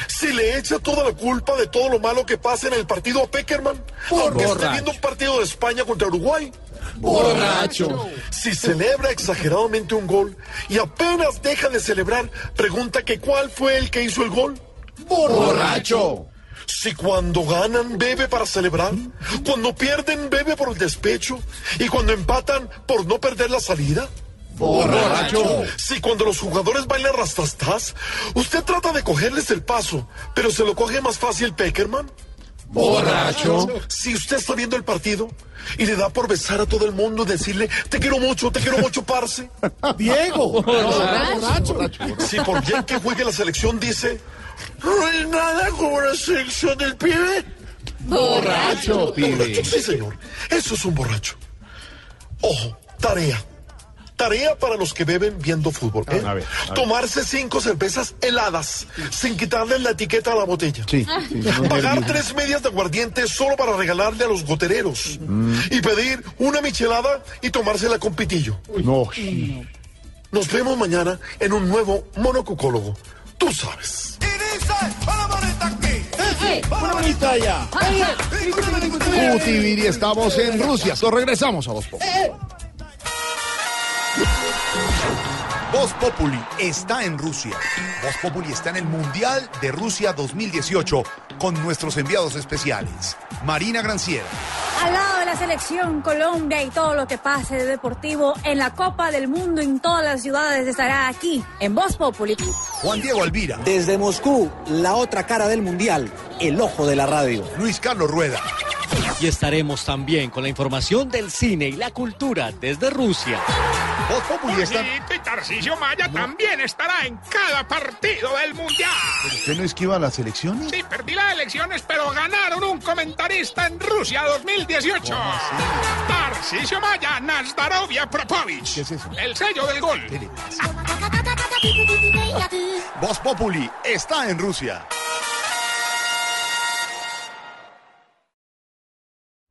Speaker 51: Si le echa toda la culpa de todo lo malo que pasa en el partido a Peckerman, esté
Speaker 33: Borracho.
Speaker 51: viendo un partido de España contra Uruguay.
Speaker 33: Borracho.
Speaker 51: Si celebra exageradamente un gol y apenas deja de celebrar, pregunta que cuál fue el que hizo el gol.
Speaker 33: Borracho.
Speaker 51: Si cuando ganan bebe para celebrar, cuando pierden bebe por el despecho y cuando empatan por no perder la salida.
Speaker 33: Borracho.
Speaker 51: Si cuando los jugadores bailan rastastas, usted trata de cogerles el paso, pero se lo coge más fácil Peckerman.
Speaker 33: Borracho.
Speaker 51: Si usted está viendo el partido y le da por besar a todo el mundo y decirle, te quiero mucho, te quiero mucho, parce.
Speaker 7: Diego.
Speaker 51: Borracho. Si por bien que juegue la selección dice, no hay nada como la selección del pibe.
Speaker 33: Borracho, pibe.
Speaker 51: Sí, señor. Eso es un borracho. Ojo, tarea. Tarea para los que beben viendo fútbol. ¿eh?
Speaker 1: A ver, a ver.
Speaker 51: Tomarse cinco cervezas heladas sin quitarle la etiqueta a la botella.
Speaker 1: Sí,
Speaker 51: Pagar tres medias de aguardiente solo para regalarle a los gotereros. Y pedir una michelada y tomársela con pitillo.
Speaker 1: No.
Speaker 51: Nos vemos mañana en un nuevo monocucólogo. Tú sabes.
Speaker 1: Cutiviri, estamos en Rusia. Regresamos a Voz Populi.
Speaker 19: Voz Populi está en Rusia. Voz Populi está en el Mundial de Rusia 2018 con nuestros enviados especiales. Marina Granciera,
Speaker 2: Al lado de la selección Colombia y todo lo que pase de deportivo en la Copa del Mundo en todas las ciudades estará aquí en Voz Populi.
Speaker 19: Juan Diego Alvira,
Speaker 52: Desde Moscú, la otra cara del mundial, el ojo de la radio.
Speaker 19: Luis Carlos Rueda.
Speaker 4: Y estaremos también con la información del cine y la cultura desde Rusia.
Speaker 19: Voz Populi está...
Speaker 5: Jorgito y Tarcisio Maya también estará en cada partido del Mundial.
Speaker 1: ¿Usted no esquiva las elecciones?
Speaker 5: Sí, perdí las elecciones, pero ganaron un comentarista en Rusia 2018. Tarcisio Maya, Nazdarovia Propovich.
Speaker 1: ¿Qué es eso?
Speaker 5: El sello del gol.
Speaker 19: Voz Populi está en Rusia.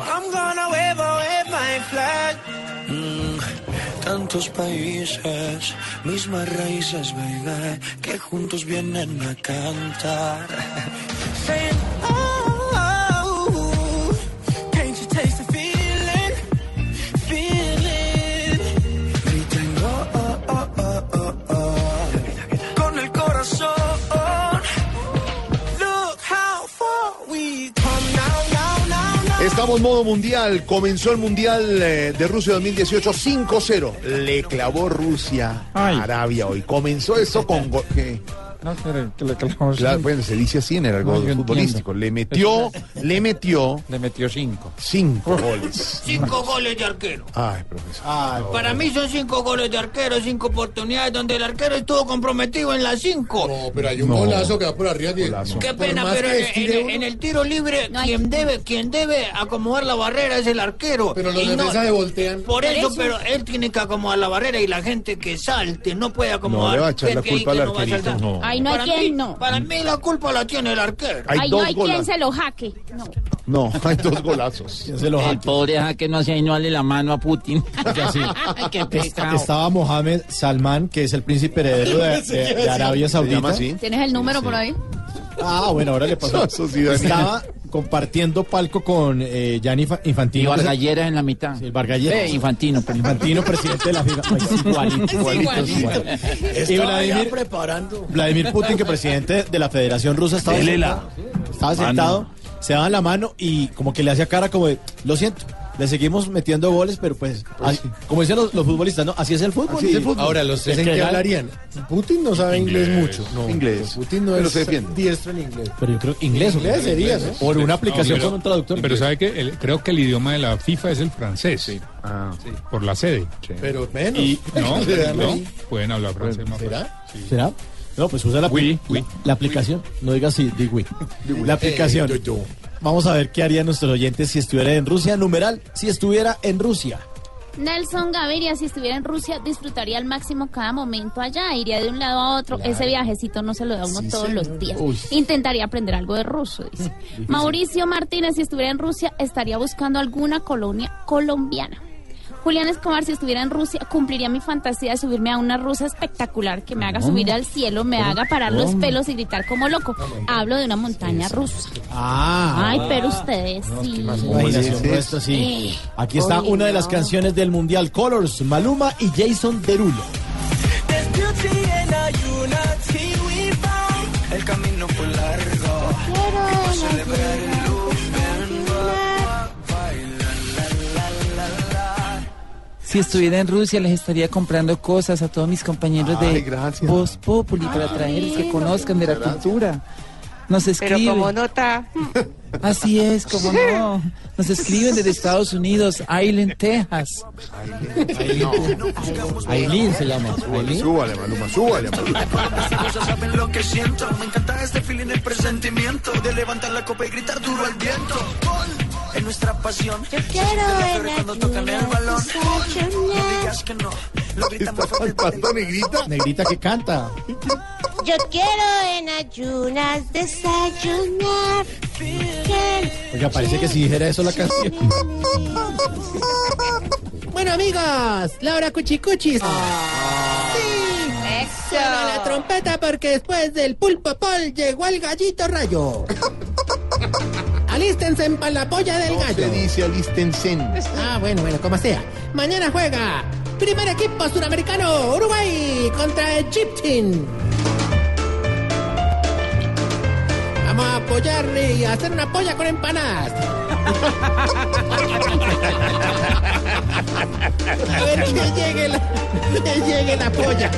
Speaker 6: I'm gonna wave, my flag. Mm, tantos países, mismas raíces, baby, que juntos vienen a cantar.
Speaker 1: Estamos modo mundial. Comenzó el mundial eh, de Rusia 2018 5-0. Le clavó Rusia a Arabia hoy. Comenzó eso con. go-.
Speaker 53: No, pero que le clavamos
Speaker 1: Claro, bueno, se dice así en el algo
Speaker 53: No,
Speaker 1: futbolístico.
Speaker 53: entiendo.
Speaker 1: Le metió, le metió
Speaker 53: Le metió cinco.
Speaker 1: cinco goles.
Speaker 54: Cinco goles de arquero.
Speaker 1: Ay, profesor.
Speaker 54: Para mí son cinco goles de arquero, cinco oportunidades donde el arquero estuvo comprometido en las cinco.
Speaker 18: No, pero hay un
Speaker 1: No.
Speaker 18: golazo que va por arriba. de-
Speaker 54: Qué pena, pero en, el tiro libre quien debe quien debe acomodar la barrera es el arquero.
Speaker 18: Pero los
Speaker 54: no-
Speaker 18: defensas se voltean.
Speaker 54: Por eso, pero él tiene que acomodar la barrera y la gente que salte no puede
Speaker 1: No
Speaker 54: acomodar.
Speaker 1: le va a echar la culpa al
Speaker 54: no va a
Speaker 1: arquerito.
Speaker 54: saltar.
Speaker 1: No.
Speaker 9: Ay, no hay
Speaker 54: Para
Speaker 9: quien
Speaker 54: mí-
Speaker 9: no.
Speaker 54: Para mí la culpa la tiene el arquero.
Speaker 1: Hay
Speaker 9: Ay, no
Speaker 1: dos
Speaker 9: hay quien se lo jaque. No.
Speaker 1: No, hay dos golazos.
Speaker 53: El pobre jaque no hace no darle la mano a Putin. Qué.
Speaker 7: Estaba Mohamed Salman, que es el príncipe heredero de, de- de Arabia
Speaker 1: ¿Se
Speaker 7: Saudita.
Speaker 9: ¿Tienes el número por ahí?
Speaker 7: Ah, bueno, ahora le pasó. Estaba compartiendo palco con eh, Gianni Fa-
Speaker 53: Y
Speaker 7: Infantino.
Speaker 53: Vargalleras en la mitad.
Speaker 7: Sí, el Vargalleras.
Speaker 53: Eh, Infantino, pero
Speaker 7: Infantino, presidente de la FIFA. Ay, Igualito, igualito, igualito. Y Vladimir,
Speaker 18: preparando.
Speaker 7: Vladimir Putin, que presidente de la Federación Rusa, estaba
Speaker 18: Delela.
Speaker 7: sentado, estaba sentado, se daban la mano y como que le hacía cara como de, lo siento, le seguimos metiendo goles, pero pues, así- como dicen los, los futbolistas, ¿no? Así es el fútbol.
Speaker 1: Así es el fútbol.
Speaker 18: Ahora, ¿los tres en qué hablarían? Putin no sabe inglés, mucho. No,
Speaker 1: Inglés.
Speaker 18: Putin no
Speaker 1: Pero
Speaker 18: es
Speaker 1: se defiende.
Speaker 18: diestro en inglés.
Speaker 7: Pero yo creo que inglés.
Speaker 18: Inglés sería, ¿no?
Speaker 7: Por una aplicación
Speaker 37: pero-
Speaker 7: con un traductor.
Speaker 37: Pero sabe que el- creo que el idioma de la FIFA es el francés.
Speaker 1: Ah,
Speaker 37: Por la sede.
Speaker 18: Pero menos.
Speaker 37: Y no, no, pueden hablar francés más
Speaker 18: ¿Será?
Speaker 7: ¿Será? No, pues usa la,
Speaker 37: Oui,
Speaker 7: la-
Speaker 37: oui.
Speaker 7: la aplicación. No digas sí, di oui. La aplicación.
Speaker 18: Eh, yo, yo.
Speaker 7: Vamos a ver qué harían nuestros oyentes si estuviera en Rusia. Numeral, si estuviera en Rusia.
Speaker 9: Nelson Gaviria, si estuviera en Rusia, disfrutaría al máximo cada momento allá, iría de un lado a otro. Ese viajecito no se lo da uno
Speaker 7: Sí,
Speaker 9: todos
Speaker 7: señor.
Speaker 9: los días.
Speaker 7: Uy.
Speaker 9: Intentaría aprender algo de ruso, dice. Mauricio Martínez, si estuviera en Rusia, estaría buscando alguna colonia colombiana. Julián Escobar, si estuviera en Rusia, cumpliría mi fantasía de subirme a una rusa espectacular que me haga subir al cielo, me haga parar los pelos y gritar como loco. Hablo de una montaña rusa.
Speaker 7: Ah.
Speaker 9: Ay, pero ustedes sí.
Speaker 1: Sí.
Speaker 7: nuestra, sí.
Speaker 9: Eh,
Speaker 7: Aquí está
Speaker 9: oye,
Speaker 7: una de las
Speaker 9: no.
Speaker 7: canciones del Mundial Colors, Maluma y Jason Derulo.
Speaker 6: El camino fue largo. Para celebrar
Speaker 55: Si estuviera en Rusia, les estaría comprando cosas a todos mis compañeros
Speaker 1: Ay,
Speaker 55: de
Speaker 1: gracias.
Speaker 55: Voz Populi para traerles que conozcan de la cultura. Nos
Speaker 11: Pero
Speaker 55: escriben.
Speaker 11: como nota,
Speaker 55: Así es, como no. Nos escriben desde Estados Unidos, Island, Texas.
Speaker 7: Aileen se llama.
Speaker 1: Súbale, súbale, Maluma, súbale.
Speaker 33: Saben lo que siento. Me encanta este feeling, el presentimiento de levantar la copa y gritar duro al viento. En nuestra pasión. Yo
Speaker 11: quiero
Speaker 33: cuando tocan el balón. No digas que no. Lo gritamos fuerte.
Speaker 1: negrita?
Speaker 7: Negrita que canta.
Speaker 11: yo quiero en ayunas desayunar.
Speaker 7: Oiga, parece que si dijera eso la canción.
Speaker 13: Bueno, amigos, Laura Cuchicuchis.
Speaker 7: Ah.
Speaker 13: Sí. Suena la trompeta porque después del pulpo pol llegó el gallito rayo. Alístense para la polla del
Speaker 1: No se
Speaker 13: gallo.
Speaker 1: dice alístense.
Speaker 13: Ah, bueno, bueno, como sea. Mañana juega primer equipo suramericano Uruguay contra Egyptin. Vamos a apoyarle y a hacer una polla con empanadas. A ver que llegue la, que llegue la polla.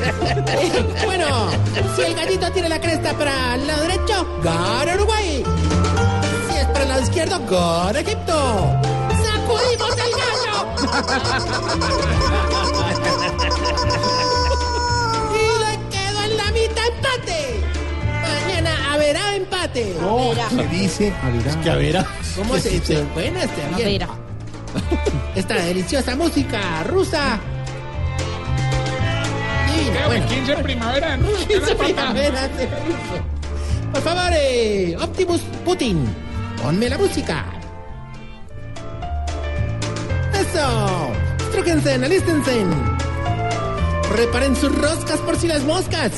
Speaker 13: Bueno, si el gallito tiene la cresta para el lado derecho, gana Uruguay. Lado izquierdo, gana Egipto. ¡Sacudimos el gallo! y le quedó en la mitad empate. Mañana haberá empate.
Speaker 1: No,
Speaker 13: Haberá.
Speaker 1: se dice.
Speaker 7: Es que a ver. ah,
Speaker 13: ¿Cómo se dice? Buena, está bien. Esta deliciosa música rusa. Divina, bueno.
Speaker 5: 15 primavera, ¿no?
Speaker 13: 15 primavera. Por favor, eh, Optimus Putin, ponme la música. Eso. Estrúquense, alístense. Reparen sus roscas por si las moscas.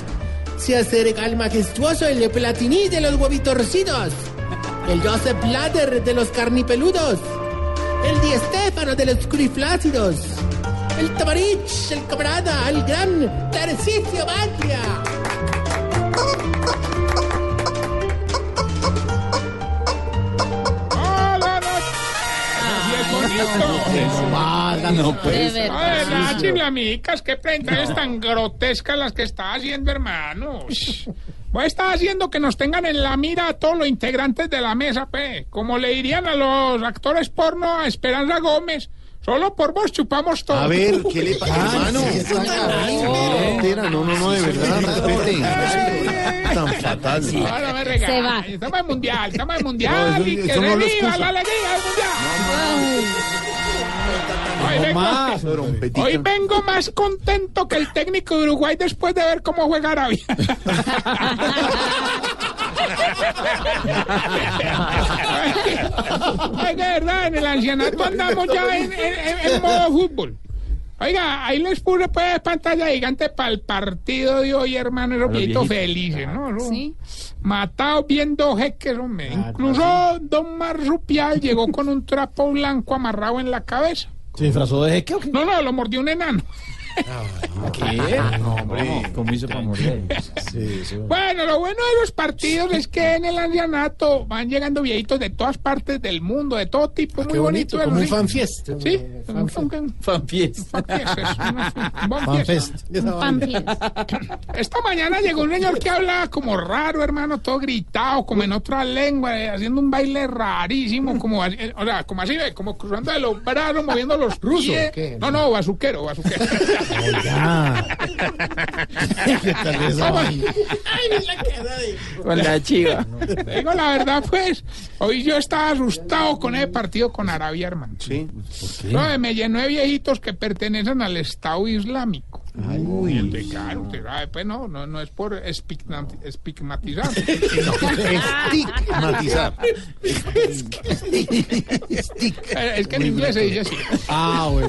Speaker 13: Se acerca el majestuoso el Platini de los huevitorcidos. El Joseph Blatter de los carnipeludos. El Di Stefano de los curiflácidos. El Tamarich, el camarada, el gran Tarcisio Batria.
Speaker 5: Bonito.
Speaker 7: No, pues.
Speaker 9: De verdad.
Speaker 5: Chiflamicas, qué presentaciones tan grotescas las que está haciendo, hermano. Ush. Vos estás haciendo que nos tengan en la mira a todos los integrantes de la mesa, pe. Como le dirían a los actores porno a Esperanza Gómez. Solo por vos chupamos todo.
Speaker 1: A ver, ¿qué le pasa, hermano? No, no, no, de verdad, respete. Tan fatal.
Speaker 5: Me.
Speaker 9: Se va.
Speaker 5: Estamos en mundial, estamos en mundial. Y que reviva la alegría del mundial. Hoy
Speaker 1: No
Speaker 5: vengo,
Speaker 1: más, trompetica.
Speaker 5: hoy vengo más contento que el técnico de Uruguay después de ver cómo juega Arabia. Ay, de verdad, en el ancianato andamos ya en, en- modo fútbol. Oiga, ahí les puse pues pantalla gigante para el partido de hoy, hermano, esos viejitos felices, ¿no? ¿no?
Speaker 9: Sí.
Speaker 5: Matados viendo jeques, hombre. Incluso Don Marsupial llegó con un trapo blanco amarrado en la cabeza.
Speaker 7: ¿Se disfrazó de jeque o qué?
Speaker 5: No, no, lo mordió un enano.
Speaker 7: ¿Qué?
Speaker 1: No, hombre.
Speaker 37: ¿Cómo hizo para morir?
Speaker 7: Sí, sí.
Speaker 5: Bueno, lo bueno de los partidos es que en el ancianato van llegando viejitos de todas partes del mundo, de todo tipo, muy
Speaker 56: Qué bonito,
Speaker 5: bonito.
Speaker 56: como un
Speaker 5: ¿sí?
Speaker 56: fanfiest.
Speaker 5: Sí,
Speaker 55: Fanfiest.
Speaker 5: fanfiest. Esta mañana llegó un señor que hablaba como raro, hermano, todo gritado, como en otra lengua, eh, haciendo un baile rarísimo, como así, eh, o sea, como así, eh, como cruzando de los brazos, moviendo los
Speaker 56: ¿Ruso
Speaker 5: pies.
Speaker 56: o qué?
Speaker 5: No, no, bazuquero, bazuquero.
Speaker 7: Oiga. ¿Qué tal esa vaina?
Speaker 55: Con la chiva.
Speaker 5: Digo la verdad, pues, hoy yo estaba asustado con ese partido con Arabia, hermano.
Speaker 1: Sí.
Speaker 5: No, eh, me llenó de viejitos que pertenecen al Estado Islámico. Uy, el de usted sabe, pues no, no, no es por estigmatizar.
Speaker 1: Estigmatizar.
Speaker 5: Es que en inglés se dice así.
Speaker 7: Ah, bueno.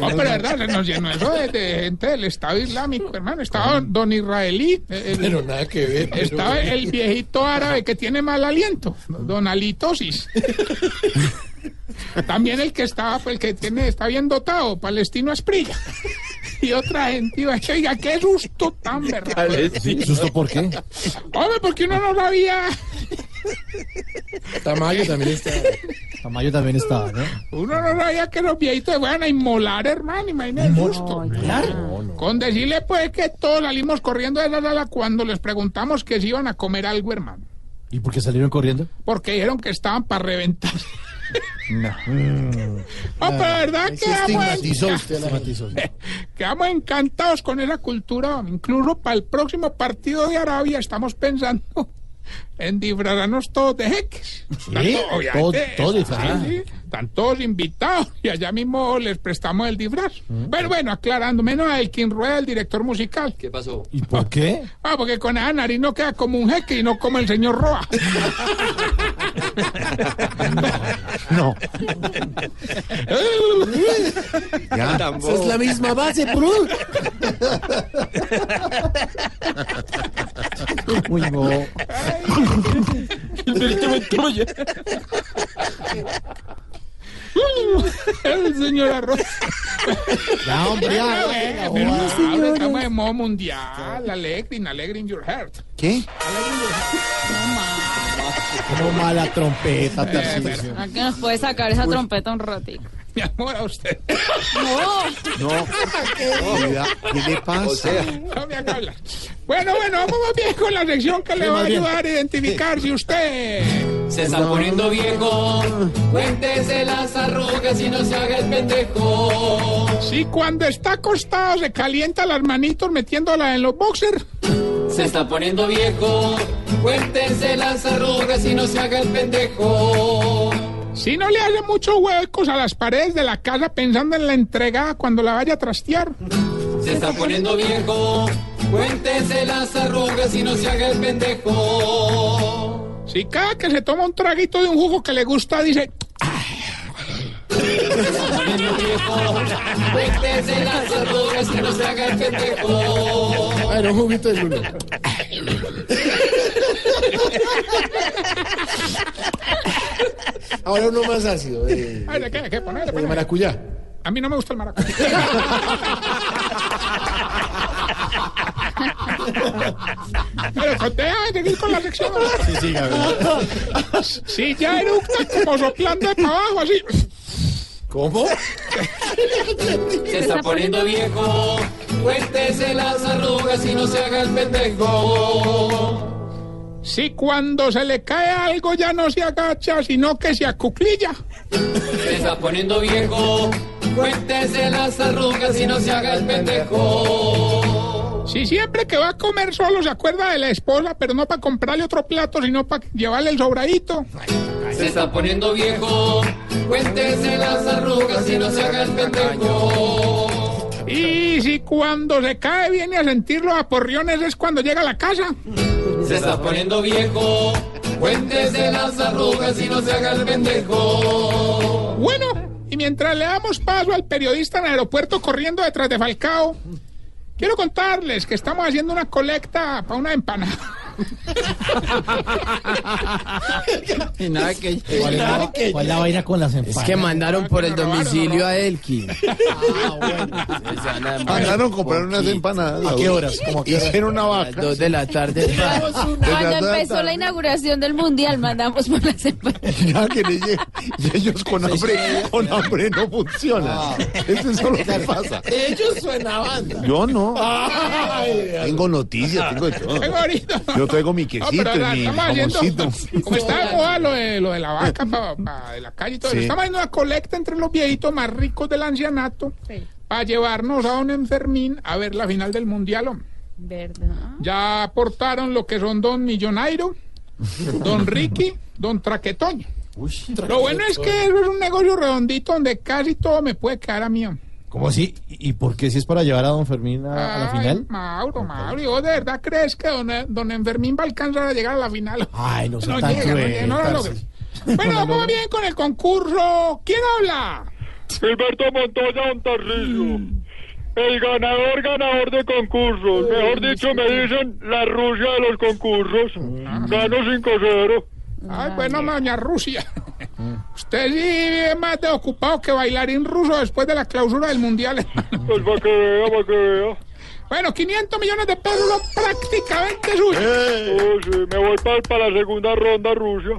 Speaker 5: No, pero verdad, se nos llenó eso de, de gente del Estado Islámico, hermano. Estaba don Israelí. eh, el-
Speaker 56: Pero nada que ver. pero-
Speaker 5: estaba el viejito árabe que tiene mal aliento, don Alitosis. También el que estaba, pues el que tiene, está bien dotado, Palestino Esprilla. Y otra gente iba, oiga, qué susto tan verdad.
Speaker 7: ¿Susto por qué?
Speaker 5: Hombre, porque uno no sabía.
Speaker 56: Tamayo también está.
Speaker 7: Tamayo también estaba, ¿no?
Speaker 5: Uno no sabía que los viejitos se fueran a inmolar, hermano, imagínate el susto. Con decirle, pues, que todos salimos corriendo de la sala cuando les preguntamos que si iban a comer algo, hermano.
Speaker 7: ¿Y por qué salieron corriendo?
Speaker 5: Porque dijeron que estaban para reventar.
Speaker 7: No.
Speaker 5: Pero la verdad quedamos,
Speaker 7: estigmatizó usted la
Speaker 5: quedamos encantados con esa cultura. Incluso para el próximo partido de Arabia estamos pensando en disfrazarnos todos de jeques.
Speaker 7: ¿Sí?
Speaker 5: to- obviamente,
Speaker 7: Todo- todo disfrazado.
Speaker 5: sí, sí, Están todos invitados y allá mismo les prestamos el disfraz. Bueno, bueno, aclarando, menos a Elkin Rueda, el director musical. ¿Qué pasó?
Speaker 7: ¿Y por qué?
Speaker 5: Ah, porque con esa nariz no queda como un jeque y no como el señor Roa.
Speaker 1: No.
Speaker 13: Ya. Esa es la misma base, bro.
Speaker 7: Uy, no.
Speaker 5: El señor Arroz.
Speaker 7: Ya, hombre, ya,
Speaker 5: pero
Speaker 7: ya,
Speaker 5: ahora estamos en modo mundial. Alegrin, alegrin your heart.
Speaker 1: ¿Qué?
Speaker 7: Como mala trompeta, Tarcisio.
Speaker 9: ¿A qué nos puede sacar esa trompeta un ratito?
Speaker 5: Mi amor, a usted.
Speaker 9: No.
Speaker 1: No. Cuida- ¿Qué le pasa?
Speaker 5: No me haga hablar. Bueno, bueno, vamos bien con la sección que le va a
Speaker 33: bien.
Speaker 5: ayudar a identificar si usted...
Speaker 33: Se está poniendo viejo, cuéntese las arrugas y no se haga el pendejo.
Speaker 5: Si cuando está acostado se calienta las manitos metiéndolas en los boxers.
Speaker 33: Se está poniendo viejo, cuéntese las arrugas y no se haga el pendejo.
Speaker 5: Si no le hace muchos huecos a las paredes de la casa pensando en la entrega cuando la vaya a trastear.
Speaker 33: Se está poniendo viejo, cuéntese las arrugas y no se haga el pendejo.
Speaker 5: Si cada que se toma un traguito de un jugo que le gusta dice...
Speaker 33: Cuéntese las arrugas y no se haga el pendejo.
Speaker 13: Bueno, un juguito de lulo. Ahora uno más ácido. eh,
Speaker 5: Ay, ¿de qué? ¿De qué? Ponele,
Speaker 13: de
Speaker 5: ponele.
Speaker 13: maracuyá.
Speaker 5: A mí no me gusta el maracuyá. Pero con- déjame seguir con la sección.
Speaker 7: Sí, sí, Gabriel.
Speaker 5: Si ya eructa como soplando de para abajo, así.
Speaker 7: ¿Cómo?
Speaker 33: Se está poniendo viejo, cuéntese las arrugas y no se haga el pendejo.
Speaker 5: Si cuando se le cae algo ya no se agacha, sino que se acuclilla.
Speaker 33: Se está poniendo viejo, cuéntese las arrugas y no se haga el pendejo.
Speaker 5: Si siempre que va a comer solo se acuerda de la esposa, pero no para comprarle otro plato, sino para llevarle el sobradito.
Speaker 33: Se está poniendo viejo, cuéntese las arrugas y no se haga el pendejo.
Speaker 5: Y si cuando se cae viene a sentir los aporriones es cuando llega a la casa.
Speaker 33: Se está poniendo viejo, cuéntese las arrugas y no se haga el pendejo.
Speaker 5: Bueno, y mientras le damos paso al periodista en el aeropuerto corriendo detrás de Falcao, quiero contarles que estamos haciendo una colecta para una empanada.
Speaker 50: Y nada que...
Speaker 7: ¿Cuál es la, cuál la vaina con las empanadas?
Speaker 50: Es que mandaron por el domicilio a Elkin.
Speaker 1: Mandaron comprar unas empanadas.
Speaker 7: ¿A qué horas? ¿Cómo a qué horas?
Speaker 1: Hicieron una vaca.
Speaker 50: Dos de la tarde.
Speaker 9: Cuando empezó la inauguración del mundial, mandamos por las empanadas.
Speaker 1: Ya que le llega. Y ellos con hambre, con hambre no funcionan. Eso es lo que pasa.
Speaker 13: Ellos suenaban.
Speaker 1: Yo no. Tengo noticias, tengo de todo.
Speaker 5: Ahorita.
Speaker 1: Yo traigo mi
Speaker 5: No,
Speaker 1: quesito
Speaker 5: la
Speaker 1: y mi
Speaker 5: estamos haciendo-
Speaker 1: jamoncito.
Speaker 5: Como está de moda lo de, lo de la vaca pa- pa- de la calle y todo,
Speaker 1: Sí.
Speaker 5: eso, estamos haciendo una colecta entre los viejitos más ricos del ancianato para llevarnos a un enfermín a ver la final del mundial. hombre.
Speaker 9: ¿Verdad?
Speaker 5: Ya aportaron lo que son Don Millonairo, Don Ricky, Don Traquetoño. Lo bueno es que eso es un negocio redondito donde casi todo me puede quedar a mí. hombre.
Speaker 7: ¿Cómo así? ¿Y por qué si es para llevar a don Fermín a, a la
Speaker 5: Ay,
Speaker 7: final?
Speaker 5: Mauro, Mauro, ¿y vos de verdad crees que don, don Enfermín va a alcanzar a llegar a la final?
Speaker 7: Ay, no
Speaker 5: No
Speaker 7: tan
Speaker 5: llega, no
Speaker 7: cruel.
Speaker 5: Bueno, vamos bien con el concurso. ¿Quién habla?
Speaker 57: Gilberto Montoya Ontarrillo. El ganador, ganador de concursos. Mejor dicho, me dicen la Rusia de los concursos. Gano 5-0.
Speaker 5: Ay, bueno, doña Rusia. Usted sí es más de ocupado que bailarín ruso después de la clausura del mundial.
Speaker 57: Pues para que vea, para que vea.
Speaker 5: Bueno, 500 millones de pesos son prácticamente suyos.
Speaker 57: Oh, sí, me voy para la segunda ronda Rusia.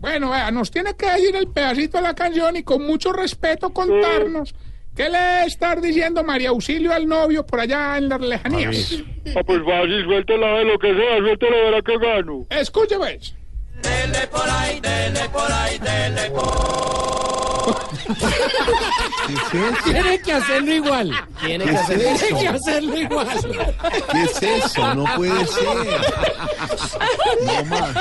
Speaker 5: Bueno, vea, nos tiene que decir el pedacito de la canción y con mucho respeto contarnos qué le estar diciendo María Auxilio al novio por allá en las lejanías.
Speaker 57: Ah, pues fácil, suéltela de lo que sea, suéltela, verá que gano.
Speaker 5: Escuche, pues.
Speaker 33: Dele por ahí, dele por ahí, dele
Speaker 13: Tiene que hacerlo igual.
Speaker 1: Tiene
Speaker 13: que hacerlo-
Speaker 1: eso?
Speaker 13: Tiene que hacerlo igual.
Speaker 1: ¿Qué es eso? No puede ser. No más.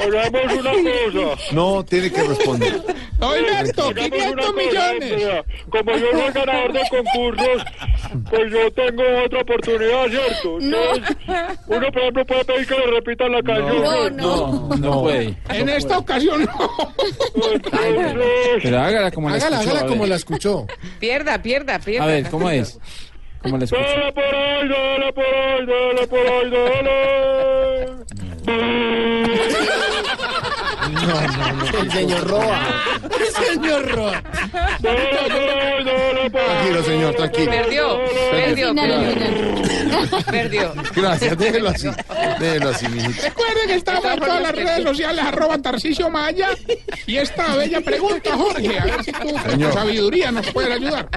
Speaker 57: Hagamos una cosa.
Speaker 1: No, tiene que responder.
Speaker 57: Hagamos una
Speaker 5: 500
Speaker 57: cosa,
Speaker 5: millones.
Speaker 57: vea, Como yo soy ganador de concursos, pues yo tengo otra oportunidad, ¿cierto? Entonces, uno, por ejemplo, puede pedir que le repitan la canción.
Speaker 55: No, no puede.
Speaker 5: En esta ocasión no.
Speaker 55: Pero hágala como la
Speaker 56: Hágala,
Speaker 55: escuchó.
Speaker 56: hágala
Speaker 55: a
Speaker 56: como
Speaker 55: ver.
Speaker 56: la escuchó.
Speaker 58: Pierda, pierda, pierda.
Speaker 55: A ver, ¿cómo es? ¿Cómo la escuchó?
Speaker 57: Dale por ahí, dale por ahí, dale por ahí, dale.
Speaker 13: El señor Roa. El señor Roa.
Speaker 57: Dale por ahí.
Speaker 1: Tranquilo, señor, tranquilo.
Speaker 58: Perdió, perdió, perdió.
Speaker 1: Gracias, déjelo así. Déjelo así, mijito.
Speaker 5: Recuerden que estamos en todas las redes sociales, arroba Tarcicio Maya. Y esta bella pregunta, Jorge, a ver si tú con tu
Speaker 1: Señor.
Speaker 5: sabiduría nos puedes ayudar.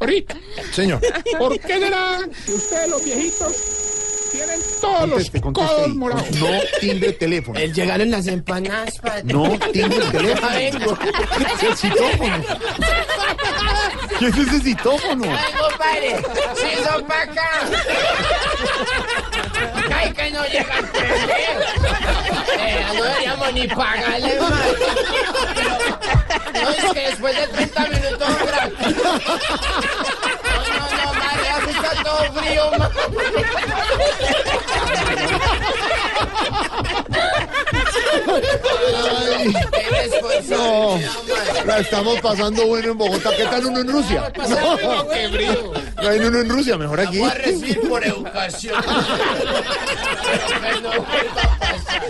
Speaker 5: Ahorita,
Speaker 1: Señor.
Speaker 5: ¿por qué será que ustedes los viejitos tienen todos
Speaker 1: Conteste,
Speaker 5: los
Speaker 1: conteste
Speaker 5: codos morados?
Speaker 1: No timbre el teléfono.
Speaker 13: Él llegaron las empanadas, padre.
Speaker 1: No timbre el teléfono.
Speaker 13: Vengo.
Speaker 1: Es el citófono. ¿Qué es ese citófono?
Speaker 13: Vengo, padre. Sí, son pa' acá. Ay, que no llega el tren. Eh, no deberíamos ni pagarle, madre. No, es que después de 30 minutos gratis. Todo frío,
Speaker 1: Ay, no, la estamos pasando bueno en Bogotá. ¿Qué tal uno en Rusia? No,
Speaker 13: Qué frío.
Speaker 1: no hay uno en Rusia, mejor aquí.
Speaker 13: Voy a recibir por educación. Pero que no vuelva a pasar.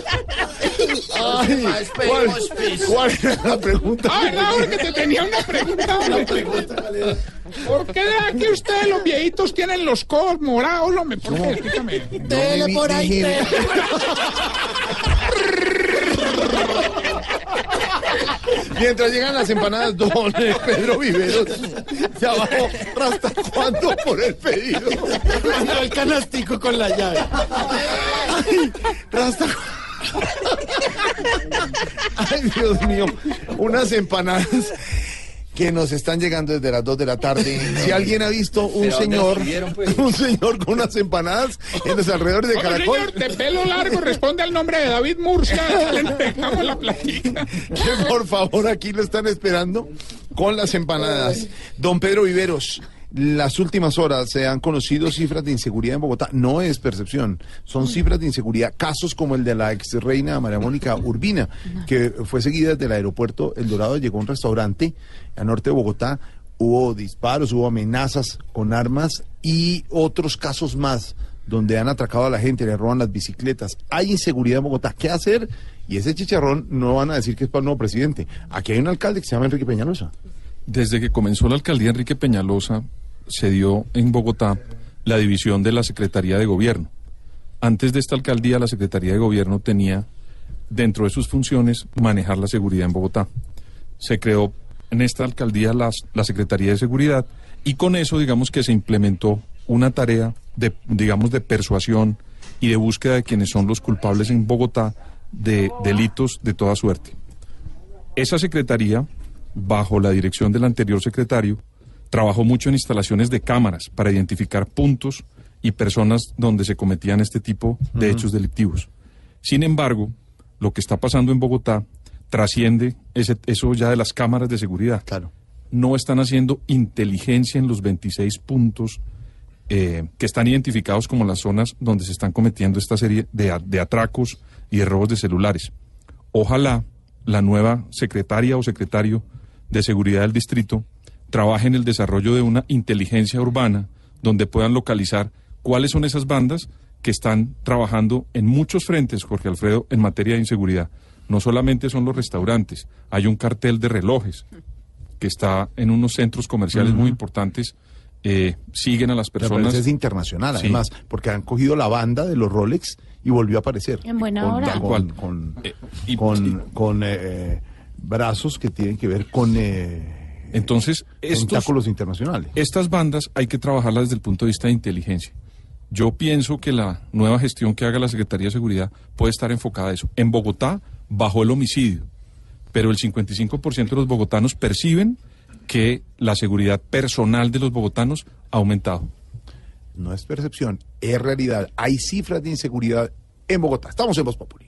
Speaker 1: Ay, ¿cuál. ¿Cuál era la pregunta?
Speaker 5: Ah, ¿verdad, Jorge? Te tenía una pregunta. ¿Por qué que ustedes los viejitos tienen los codos morados, hombre? ¿Por qué? Explícame.
Speaker 13: Dele por ahí. dele.
Speaker 1: Mientras llegan las empanadas, don Pedro Viveros de abajo, ¿hasta cuánto por el pedido?
Speaker 13: Mandó el canastico con la llave.
Speaker 1: Ay, rasta. Ay, Dios mío, unas empanadas que nos están llegando desde las 2 de la tarde. Si alguien ha visto un
Speaker 55: ¿Pero dónde
Speaker 1: señor,
Speaker 55: pues?
Speaker 1: un señor con unas empanadas en los alrededores de Caracol,
Speaker 5: señor de pelo largo responde al nombre de David Murcia. Le la platica.
Speaker 1: que por favor aquí lo están esperando con las empanadas. Don Pedro Viveros, las últimas horas se han conocido cifras de inseguridad en Bogotá. No es percepción, son cifras de inseguridad. Casos como el de la ex reina María Mónica Urbina, que fue seguida desde el aeropuerto El Dorado, llegó a un restaurante al norte de Bogotá. Hubo disparos, hubo amenazas con armas y otros casos más donde han atracado a la gente, le roban las bicicletas. Hay inseguridad en Bogotá. ¿Qué hacer? Y ese chicharrón no van a decir que es para el nuevo presidente. Aquí hay un alcalde que se llama Enrique Peñalosa.
Speaker 37: Desde que comenzó la alcaldía Enrique Peñalosa, se dio en Bogotá la división de la Secretaría de Gobierno. Antes de esta alcaldía, la Secretaría de Gobierno tenía dentro de sus funciones manejar la seguridad en Bogotá. Se creó en esta alcaldía las- la Secretaría de Seguridad y con eso, digamos que se implementó una tarea de, digamos, de persuasión y de búsqueda de quienes son los culpables en Bogotá de delitos de toda suerte. Esa secretaría, bajo la dirección del anterior secretario, trabajó mucho en instalaciones de cámaras para identificar puntos y personas donde se cometían este tipo de hechos delictivos. Sin embargo, lo que está pasando en Bogotá trasciende ese, eso ya de las cámaras de seguridad. No están haciendo inteligencia en los 26 puntos eh, que están identificados como las zonas donde se están cometiendo esta serie de, de atracos y de robos de celulares. Ojalá la nueva secretaria o secretario de seguridad del distrito trabaje en el desarrollo de una inteligencia urbana donde puedan localizar cuáles son esas bandas que están trabajando en muchos frentes, Jorge Alfredo, en materia de inseguridad. No solamente son los restaurantes, hay un cartel de relojes que está en unos centros comerciales muy importantes, eh, siguen a las personas.
Speaker 1: es internacional,
Speaker 37: Sí.
Speaker 1: además, porque han cogido la banda de los Rolex y volvió a aparecer.
Speaker 9: En buena
Speaker 1: Con-
Speaker 9: hora.
Speaker 1: Con, con, con, con, eh, brazos que tienen que ver con eh,
Speaker 37: Entonces, estos-
Speaker 1: internacionales.
Speaker 37: Estas bandas hay que trabajarlas desde el punto de vista de inteligencia. Yo pienso que la nueva gestión que haga la Secretaría de Seguridad puede estar enfocada a eso. En Bogotá bajó el homicidio, pero el 55% de los bogotanos perciben que la seguridad personal de los bogotanos ha aumentado.
Speaker 1: No es percepción, es realidad. Hay cifras de inseguridad en Bogotá. Estamos en Voz Populi.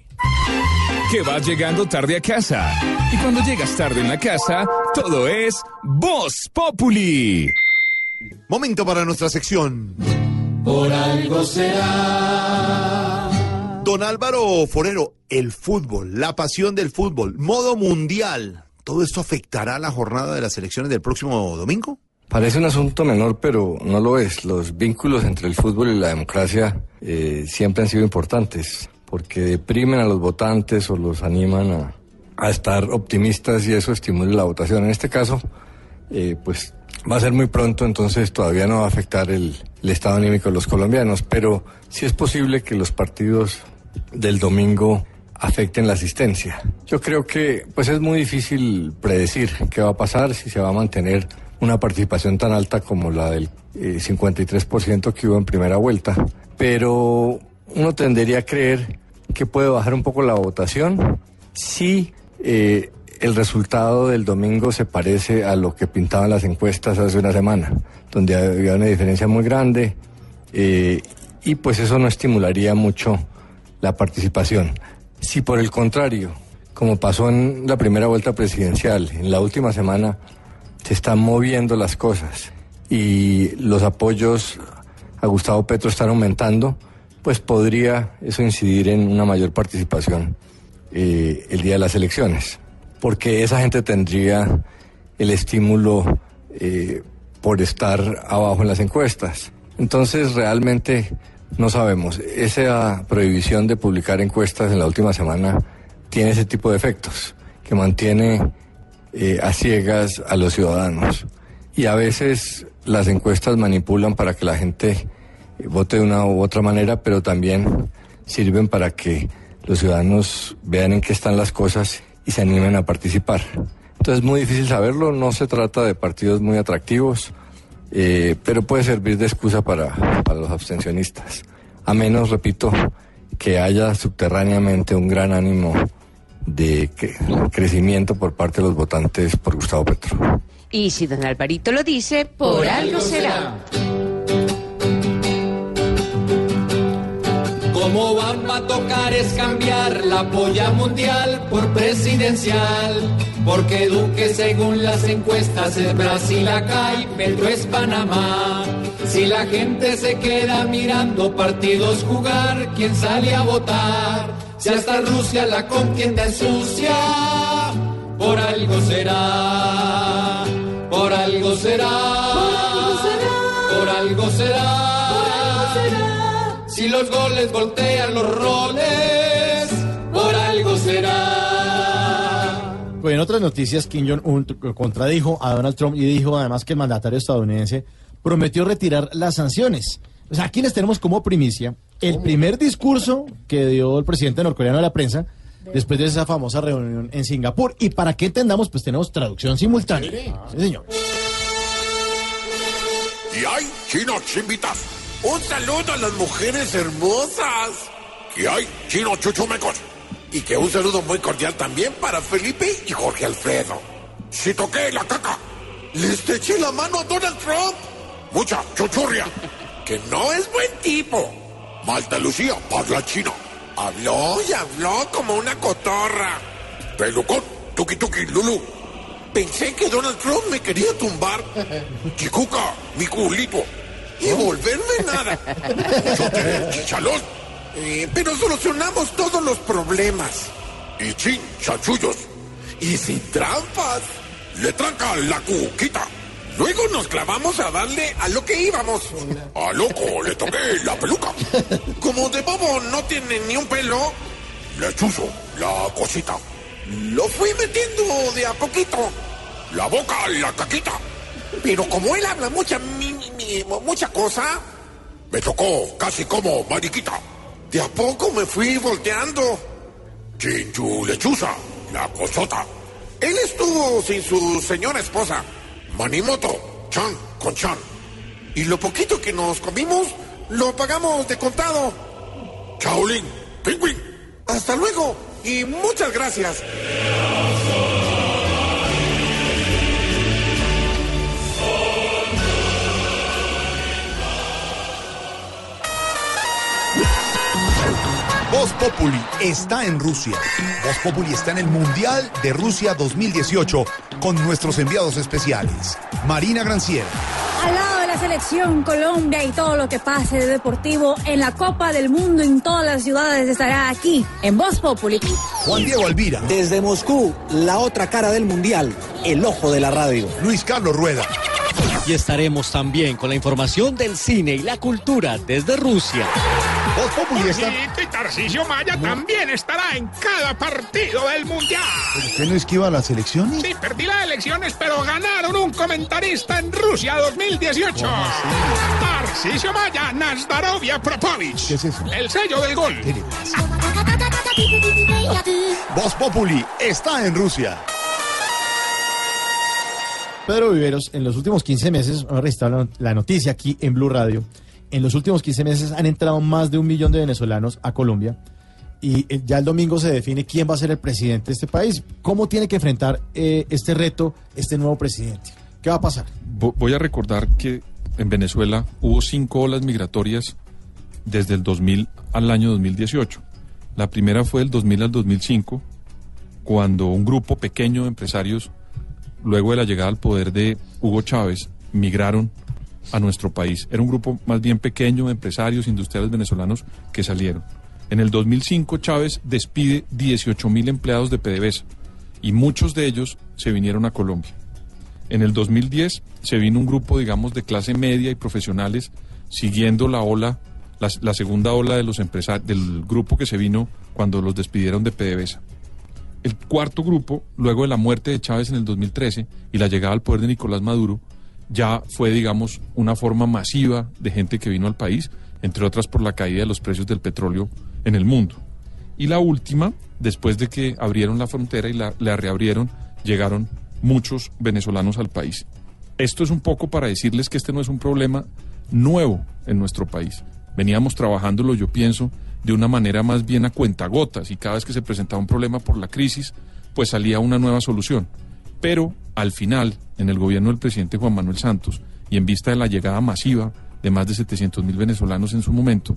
Speaker 48: Que vas llegando tarde a casa. Y cuando llegas tarde en la casa, todo es Voz Populi.
Speaker 59: Momento para nuestra sección.
Speaker 33: Por algo será.
Speaker 59: Don Álvaro Forero, el fútbol, la pasión del fútbol, modo mundial. ¿Todo esto afectará la jornada de las elecciones del próximo domingo?
Speaker 60: Parece un asunto menor, pero no lo es. Los vínculos entre el fútbol y la democracia eh, siempre han sido importantes, porque deprimen a los votantes o los animan a, a estar optimistas y eso estimula la votación. En este caso, eh, pues va a ser muy pronto, entonces todavía no va a afectar el, el estado anímico de los colombianos, pero sí es posible que los partidos del domingo afecten la asistencia. Yo creo que pues es muy difícil predecir qué va a pasar, si se va a mantener una participación tan alta como la del eh, 53% que hubo en primera vuelta, pero uno tendería a creer que puede bajar un poco la votación si eh, el resultado del domingo se parece a lo que pintaban las encuestas hace una semana, donde había una diferencia muy grande eh, y pues eso no estimularía mucho la participación. Si por el contrario, como pasó en la primera vuelta presidencial, en la última semana se están moviendo las cosas y los apoyos a Gustavo Petro están aumentando, pues podría eso incidir en una mayor participación eh, el día de las elecciones, porque esa gente tendría el estímulo eh, por estar abajo en las encuestas. Entonces realmente no sabemos. Esa prohibición de publicar encuestas en la última semana tiene ese tipo de efectos, que mantiene eh, a ciegas a los ciudadanos. Y a veces las encuestas manipulan para que la gente vote de una u otra manera, pero también sirven para que los ciudadanos vean en qué están las cosas y se animen a participar. Entonces es muy difícil saberlo, no se trata de partidos muy atractivos, eh, pero puede servir de excusa para, los abstencionistas. A menos, repito, que haya subterráneamente un gran ánimo de cre- crecimiento por parte de los votantes por Gustavo Petro.
Speaker 11: Y si don Alvarito lo dice, por, algo será.
Speaker 33: Como vamos a tocar es cambiar la polla mundial por presidencial. Porque Duque según las encuestas es Brasil acá y Petro es Panamá. Si la gente se queda mirando partidos jugar, ¿quién sale a votar? Si hasta Rusia la contienda ensucia, por algo será, por algo será, por algo será. Si los goles voltean los roles, por algo será.
Speaker 7: Pues en otras noticias, Kim Jong-un contradijo a Donald Trump y dijo además que el mandatario estadounidense prometió retirar las sanciones. O sea, aquí les tenemos como primicia el primer discurso que dio el presidente norcoreano a la prensa después de esa famosa reunión en Singapur. Y para que entendamos, pues tenemos traducción simultánea. Sí, señor.
Speaker 61: Y hay chinos chimbitas. Un saludo a las mujeres hermosas. Que hay chinos chuchumecos. Y que un saludo muy cordial también para Felipe y Jorge Alfredo. Si toqué la caca, les eché la mano a Donald Trump. Mucha chuchurria. Que no es buen tipo. Malta Lucía, parla chino. Habló y habló como una cotorra. Pelucón, tuki tuki, Lulu. Pensé que Donald Trump me quería tumbar. Chicuca, mi culito. Y volverme nada. Chote, chichalón. Eh, pero solucionamos todos los problemas. Y chin, chachullos. Y sin trampas. Le tranca la cuquita. Luego nos clavamos a darle a lo que íbamos. A loco le toqué la peluca. Como de bobo no tiene ni un pelo, le chuzo la cosita. Lo fui metiendo de a poquito. La boca, la caquita. Pero como él habla mucha, mi- mi- mi- mucha cosa, me tocó casi como mariquita.
Speaker 51: De a poco me fui volteando. Chinchu lechuza, la cosota. Él estuvo sin su señora esposa, Manimoto, Chan con Chan. Y lo poquito que nos comimos, lo pagamos de contado. Chaolin, Pingüín. Hasta luego y muchas gracias.
Speaker 19: Voz Populi está en Rusia. Voz Populi está en el Mundial de Rusia 2018 con nuestros enviados especiales. Marina Granciera,
Speaker 62: Al lado de la selección Colombia y todo lo que pase de deportivo en la Copa del Mundo en todas las ciudades estará aquí en Voz Populi.
Speaker 19: Juan Diego Alvira,
Speaker 63: Desde Moscú, la otra cara del mundial, el ojo de la radio.
Speaker 19: Luis Carlos Rueda.
Speaker 4: Y estaremos también con la información del cine y la cultura desde Rusia.
Speaker 19: Voz Populi está...
Speaker 5: Y Tarcisio Maya también estará en cada partido del Mundial.
Speaker 19: ¿Usted no esquiva las elecciones?
Speaker 5: Sí, perdí las elecciones, pero ganaron un comentarista en Rusia 2018. Tarcisio Maya, Nazdarovia Propovich.
Speaker 19: ¿Qué es eso?
Speaker 5: El sello del gol.
Speaker 19: Voz Populi está en Rusia.
Speaker 7: Pedro Viveros, en los últimos 15 meses, hemos registrado la noticia aquí en Blue Radio. En los últimos 15 meses han entrado más de un millón de venezolanos a Colombia y eh, ya el domingo se define quién va a ser el presidente de este país. ¿Cómo tiene que enfrentar eh, este reto este nuevo presidente? ¿Qué va a pasar?
Speaker 37: Vo- Voy a recordar que en Venezuela hubo cinco olas migratorias desde el 2000 al año 2018. La primera fue del 2000 al 2005, cuando un grupo pequeño de empresarios, luego de la llegada al poder de Hugo Chávez, migraron a nuestro país. Era un grupo más bien pequeño de empresarios industriales venezolanos que salieron. En el 2005 Chávez despide 18 mil empleados de PDVSA y muchos de ellos se vinieron a Colombia. En el 2010 se vino un grupo, digamos, de clase media y profesionales siguiendo la ola, la, segunda ola de los empresarios, del grupo que se vino cuando los despidieron de PDVSA. El cuarto grupo, luego de la muerte de Chávez en el 2013 y la llegada al poder de Nicolás Maduro, ya fue, digamos, una forma masiva de gente que vino al país, entre otras por la caída de los precios del petróleo en el mundo. Y la última, después de que abrieron la frontera y la, reabrieron, llegaron muchos venezolanos al país. Esto es un poco para decirles que este no es un problema nuevo en nuestro país. Veníamos trabajándolo, yo pienso, de una manera más bien a cuentagotas y cada vez que se presentaba un problema por la crisis, pues salía una nueva solución. Pero al final, en el gobierno del presidente Juan Manuel Santos y en vista de la llegada masiva de más de 700 mil venezolanos en su momento,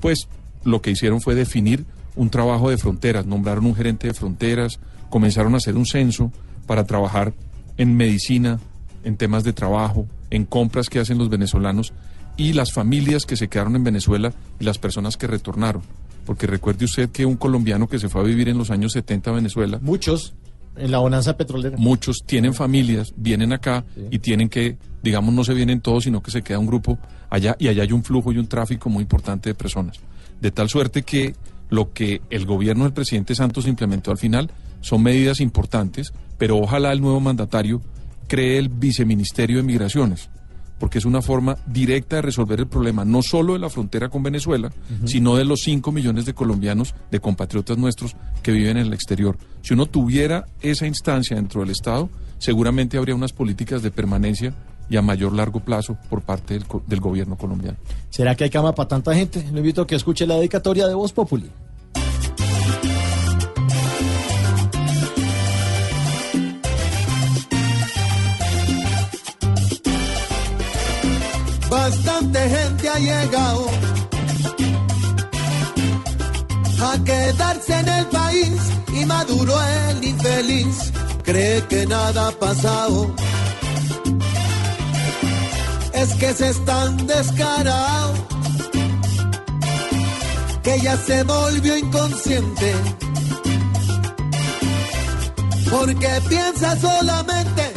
Speaker 37: pues lo que hicieron fue definir un trabajo de fronteras, nombraron un gerente de fronteras, comenzaron a hacer un censo para trabajar en medicina, en temas de trabajo, en compras que hacen los venezolanos y las familias que se quedaron en Venezuela y las personas que retornaron. Porque recuerde usted que un colombiano que se fue a vivir en los años 70 a Venezuela,
Speaker 7: Muchos en la bonanza petrolera.
Speaker 37: muchos tienen familias, vienen acá y tienen que, digamos, no se vienen todos, sino que se queda un grupo allá y allá hay un flujo y un tráfico muy importante de personas. De tal suerte que lo que el gobierno del presidente Santos implementó al final son medidas importantes, pero ojalá el nuevo mandatario cree el viceministerio de Migraciones, porque es una forma directa de resolver el problema, no solo de la frontera con Venezuela, sino de los 5 millones de colombianos, de compatriotas nuestros que viven en el exterior. Si uno tuviera esa instancia dentro del Estado, seguramente habría unas políticas de permanencia y a mayor largo plazo por parte del, del gobierno colombiano.
Speaker 7: ¿Será que hay cama para tanta gente? Le invito a que escuche la dedicatoria de Voz Populi.
Speaker 64: Bastante gente ha llegado a quedarse en el país y Maduro el infeliz cree que nada ha pasado. Es que se están descarados, que ya se volvió inconsciente, porque piensa solamente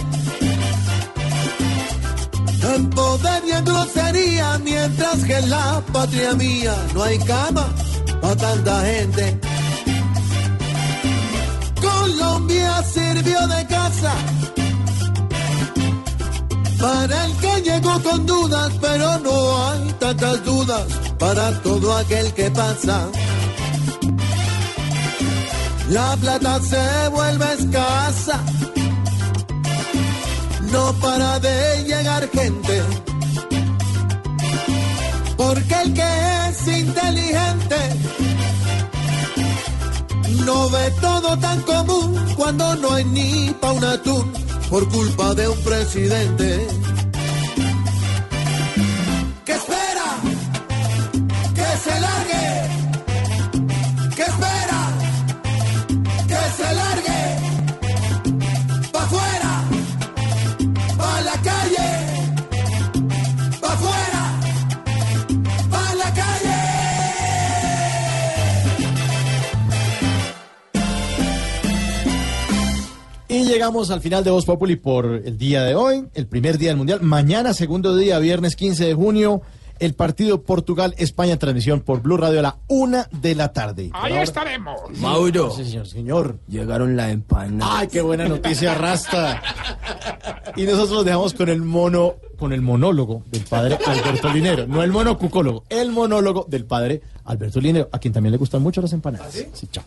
Speaker 64: en poder y en grosería, mientras que en la patria mía no hay cama para tanta gente. Colombia sirvió de casa para el que llegó con dudas, pero no hay tantas dudas para todo aquel que pasa. La plata se vuelve escasa, no para de llegar gente, porque el que es inteligente no ve todo tan común cuando no hay ni pa' un atún por culpa de un presidente.
Speaker 7: Llegamos al final de Voz Populi por el día de hoy, el primer día del Mundial. Mañana, segundo día, viernes 15 de junio, el partido Portugal-España, transmisión por Blue Radio a la una de la tarde.
Speaker 5: Ahí
Speaker 7: ahora-
Speaker 5: estaremos.
Speaker 7: Mauro. Sí, señor, señor.
Speaker 55: Llegaron la empanada.
Speaker 7: Ay, qué buena noticia, Rasta. Y nosotros los dejamos con el mono, con el monólogo del padre Alberto Linero. No el monocucólogo, el monólogo del padre Alberto Linero, a quien también le gustan mucho las empanadas. Sí, chao.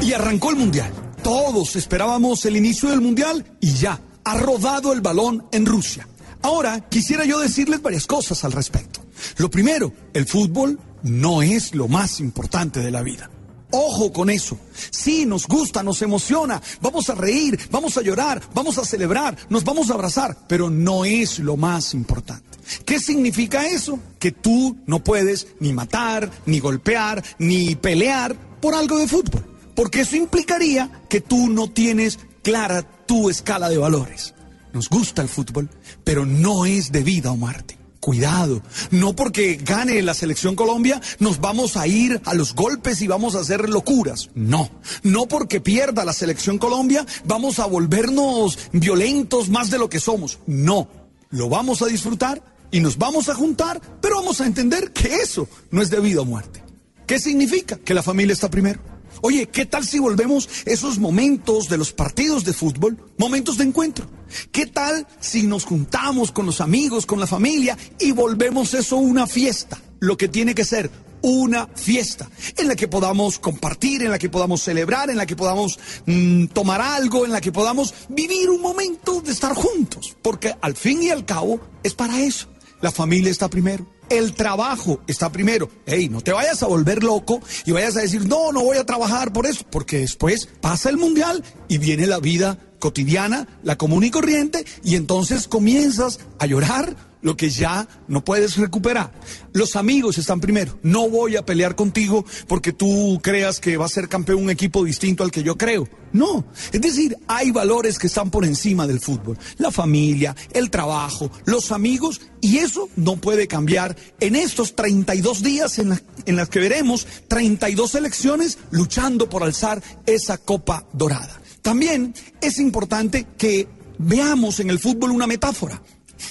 Speaker 65: Y arrancó el Mundial. Todos esperábamos el inicio del Mundial y ya, ha rodado el balón en Rusia. Ahora quisiera yo decirles varias cosas al respecto. Lo primero, el fútbol no es lo más importante de la vida. Ojo con eso. Sí, nos gusta, nos emociona, vamos a reír, vamos a llorar, vamos a celebrar, nos vamos a abrazar, pero no es lo más importante. ¿Qué significa eso? Que tú no puedes ni matar, ni golpear, ni pelear por algo de fútbol. Porque eso implicaría que tú no tienes clara tu escala de valores. Nos gusta el fútbol, pero no es de vida o muerte. Cuidado, no porque gane la selección Colombia nos vamos a ir a los golpes y vamos a hacer locuras. No, no porque pierda la selección Colombia vamos a volvernos violentos más de lo que somos. No, lo vamos a disfrutar y nos vamos a juntar, pero vamos a entender que eso no es de vida o muerte. ¿Qué significa? Que la familia está primero. Oye, ¿qué tal si volvemos esos momentos de los partidos de fútbol, momentos de encuentro? ¿Qué tal si nos juntamos con los amigos, con la familia y volvemos eso una fiesta? Lo que tiene que ser una fiesta en la que podamos compartir, en la que podamos celebrar, en la que podamos mm, tomar algo, en la que podamos vivir un momento de estar juntos. Porque al fin y al cabo es para eso. La familia está primero. El trabajo está primero. Ey, no te vayas a volver loco y vayas a decir, no, no voy a trabajar por eso, porque después pasa el mundial y viene la vida cotidiana, la común y corriente, y entonces comienzas a llorar lo que ya no puedes recuperar. Los amigos están primero. No voy a pelear contigo porque tú creas que va a ser campeón un equipo distinto al que yo creo. No. Es decir, hay valores que están por encima del fútbol. La familia, el trabajo, los amigos, y eso no puede cambiar en estos 32 días en, la- en las que veremos 32 elecciones luchando por alzar esa copa dorada. También es importante que veamos en el fútbol una metáfora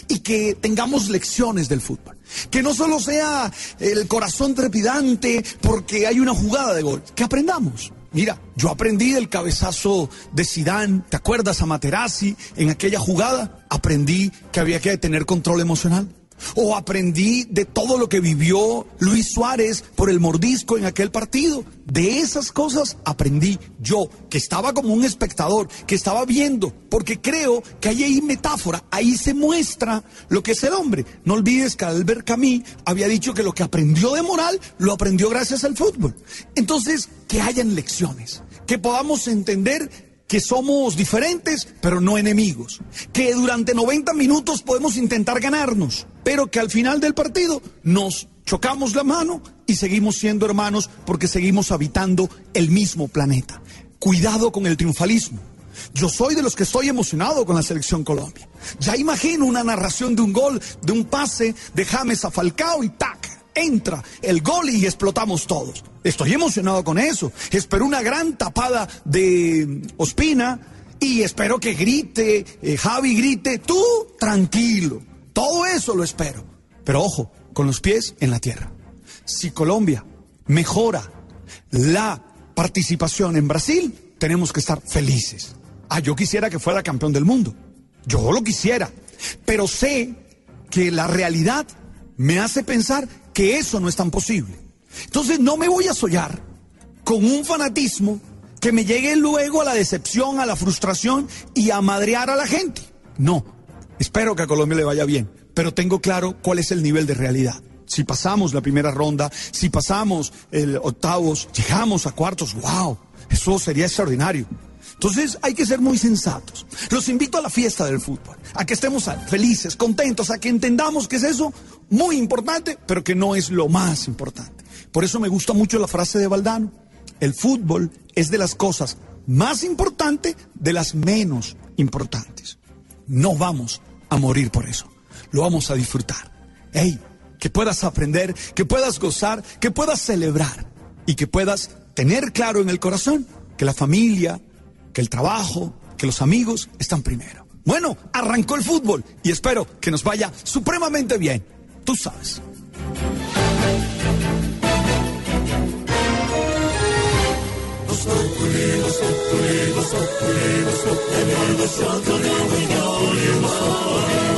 Speaker 65: y que tengamos lecciones del fútbol. Que no solo sea el corazón trepidante porque hay una jugada de gol, que aprendamos. Mira, yo aprendí del cabezazo de Sidán, ¿te acuerdas a Materazzi en aquella jugada? Aprendí que había que tener control emocional. O aprendí de todo lo que vivió Luis Suárez por el mordisco en aquel partido. De esas cosas aprendí yo, que estaba como un espectador, que estaba viendo, porque creo que ahí hay metáfora, ahí se muestra lo que es el hombre. No olvides que Albert Camus había dicho que lo que aprendió de moral lo aprendió gracias al fútbol. Entonces, que hayan lecciones, que podamos entender que somos diferentes, pero no enemigos. Que durante 90 minutos podemos intentar ganarnos, pero que al final del partido nos chocamos la mano y seguimos siendo hermanos porque seguimos habitando el mismo planeta. Cuidado con el triunfalismo. Yo soy de los que estoy emocionado con la selección Colombia. Ya imagino una narración de un gol, de un pase de James a Falcao y tac, entra el gol y explotamos todos. Estoy emocionado con eso. Espero una gran tapada de Ospina y espero que grite, eh, Javi grite, tú tranquilo. Todo eso lo espero. Pero ojo, con los pies en la tierra. Si Colombia mejora la participación en Brasil, tenemos que estar felices. Ah, yo quisiera que fuera campeón del mundo. Yo lo quisiera. Pero sé que la realidad me hace pensar que eso no es tan posible. Entonces no me voy a sollar con un fanatismo que me llegue luego a la decepción, a la frustración y a madrear a la gente. No, espero que a Colombia le vaya bien, pero tengo claro cuál es el nivel de realidad. Si pasamos la primera ronda, si pasamos el octavos, llegamos a cuartos, wow, eso sería extraordinario. Entonces hay que ser muy sensatos. Los invito a la fiesta del fútbol, a que estemos felices, contentos, a que entendamos que es eso muy importante, pero que no es lo más importante. Por eso me gusta mucho la frase de Valdano. El fútbol es de las cosas más importantes de las menos importantes. No vamos a morir por eso. Lo vamos a disfrutar. Hey, que puedas aprender, que puedas gozar, que puedas celebrar y que puedas tener claro en el corazón que la familia, que el trabajo, que los amigos están primero. Bueno, arrancó el fútbol y espero que nos vaya supremamente bien. Tú sabes.
Speaker 64: Thank you.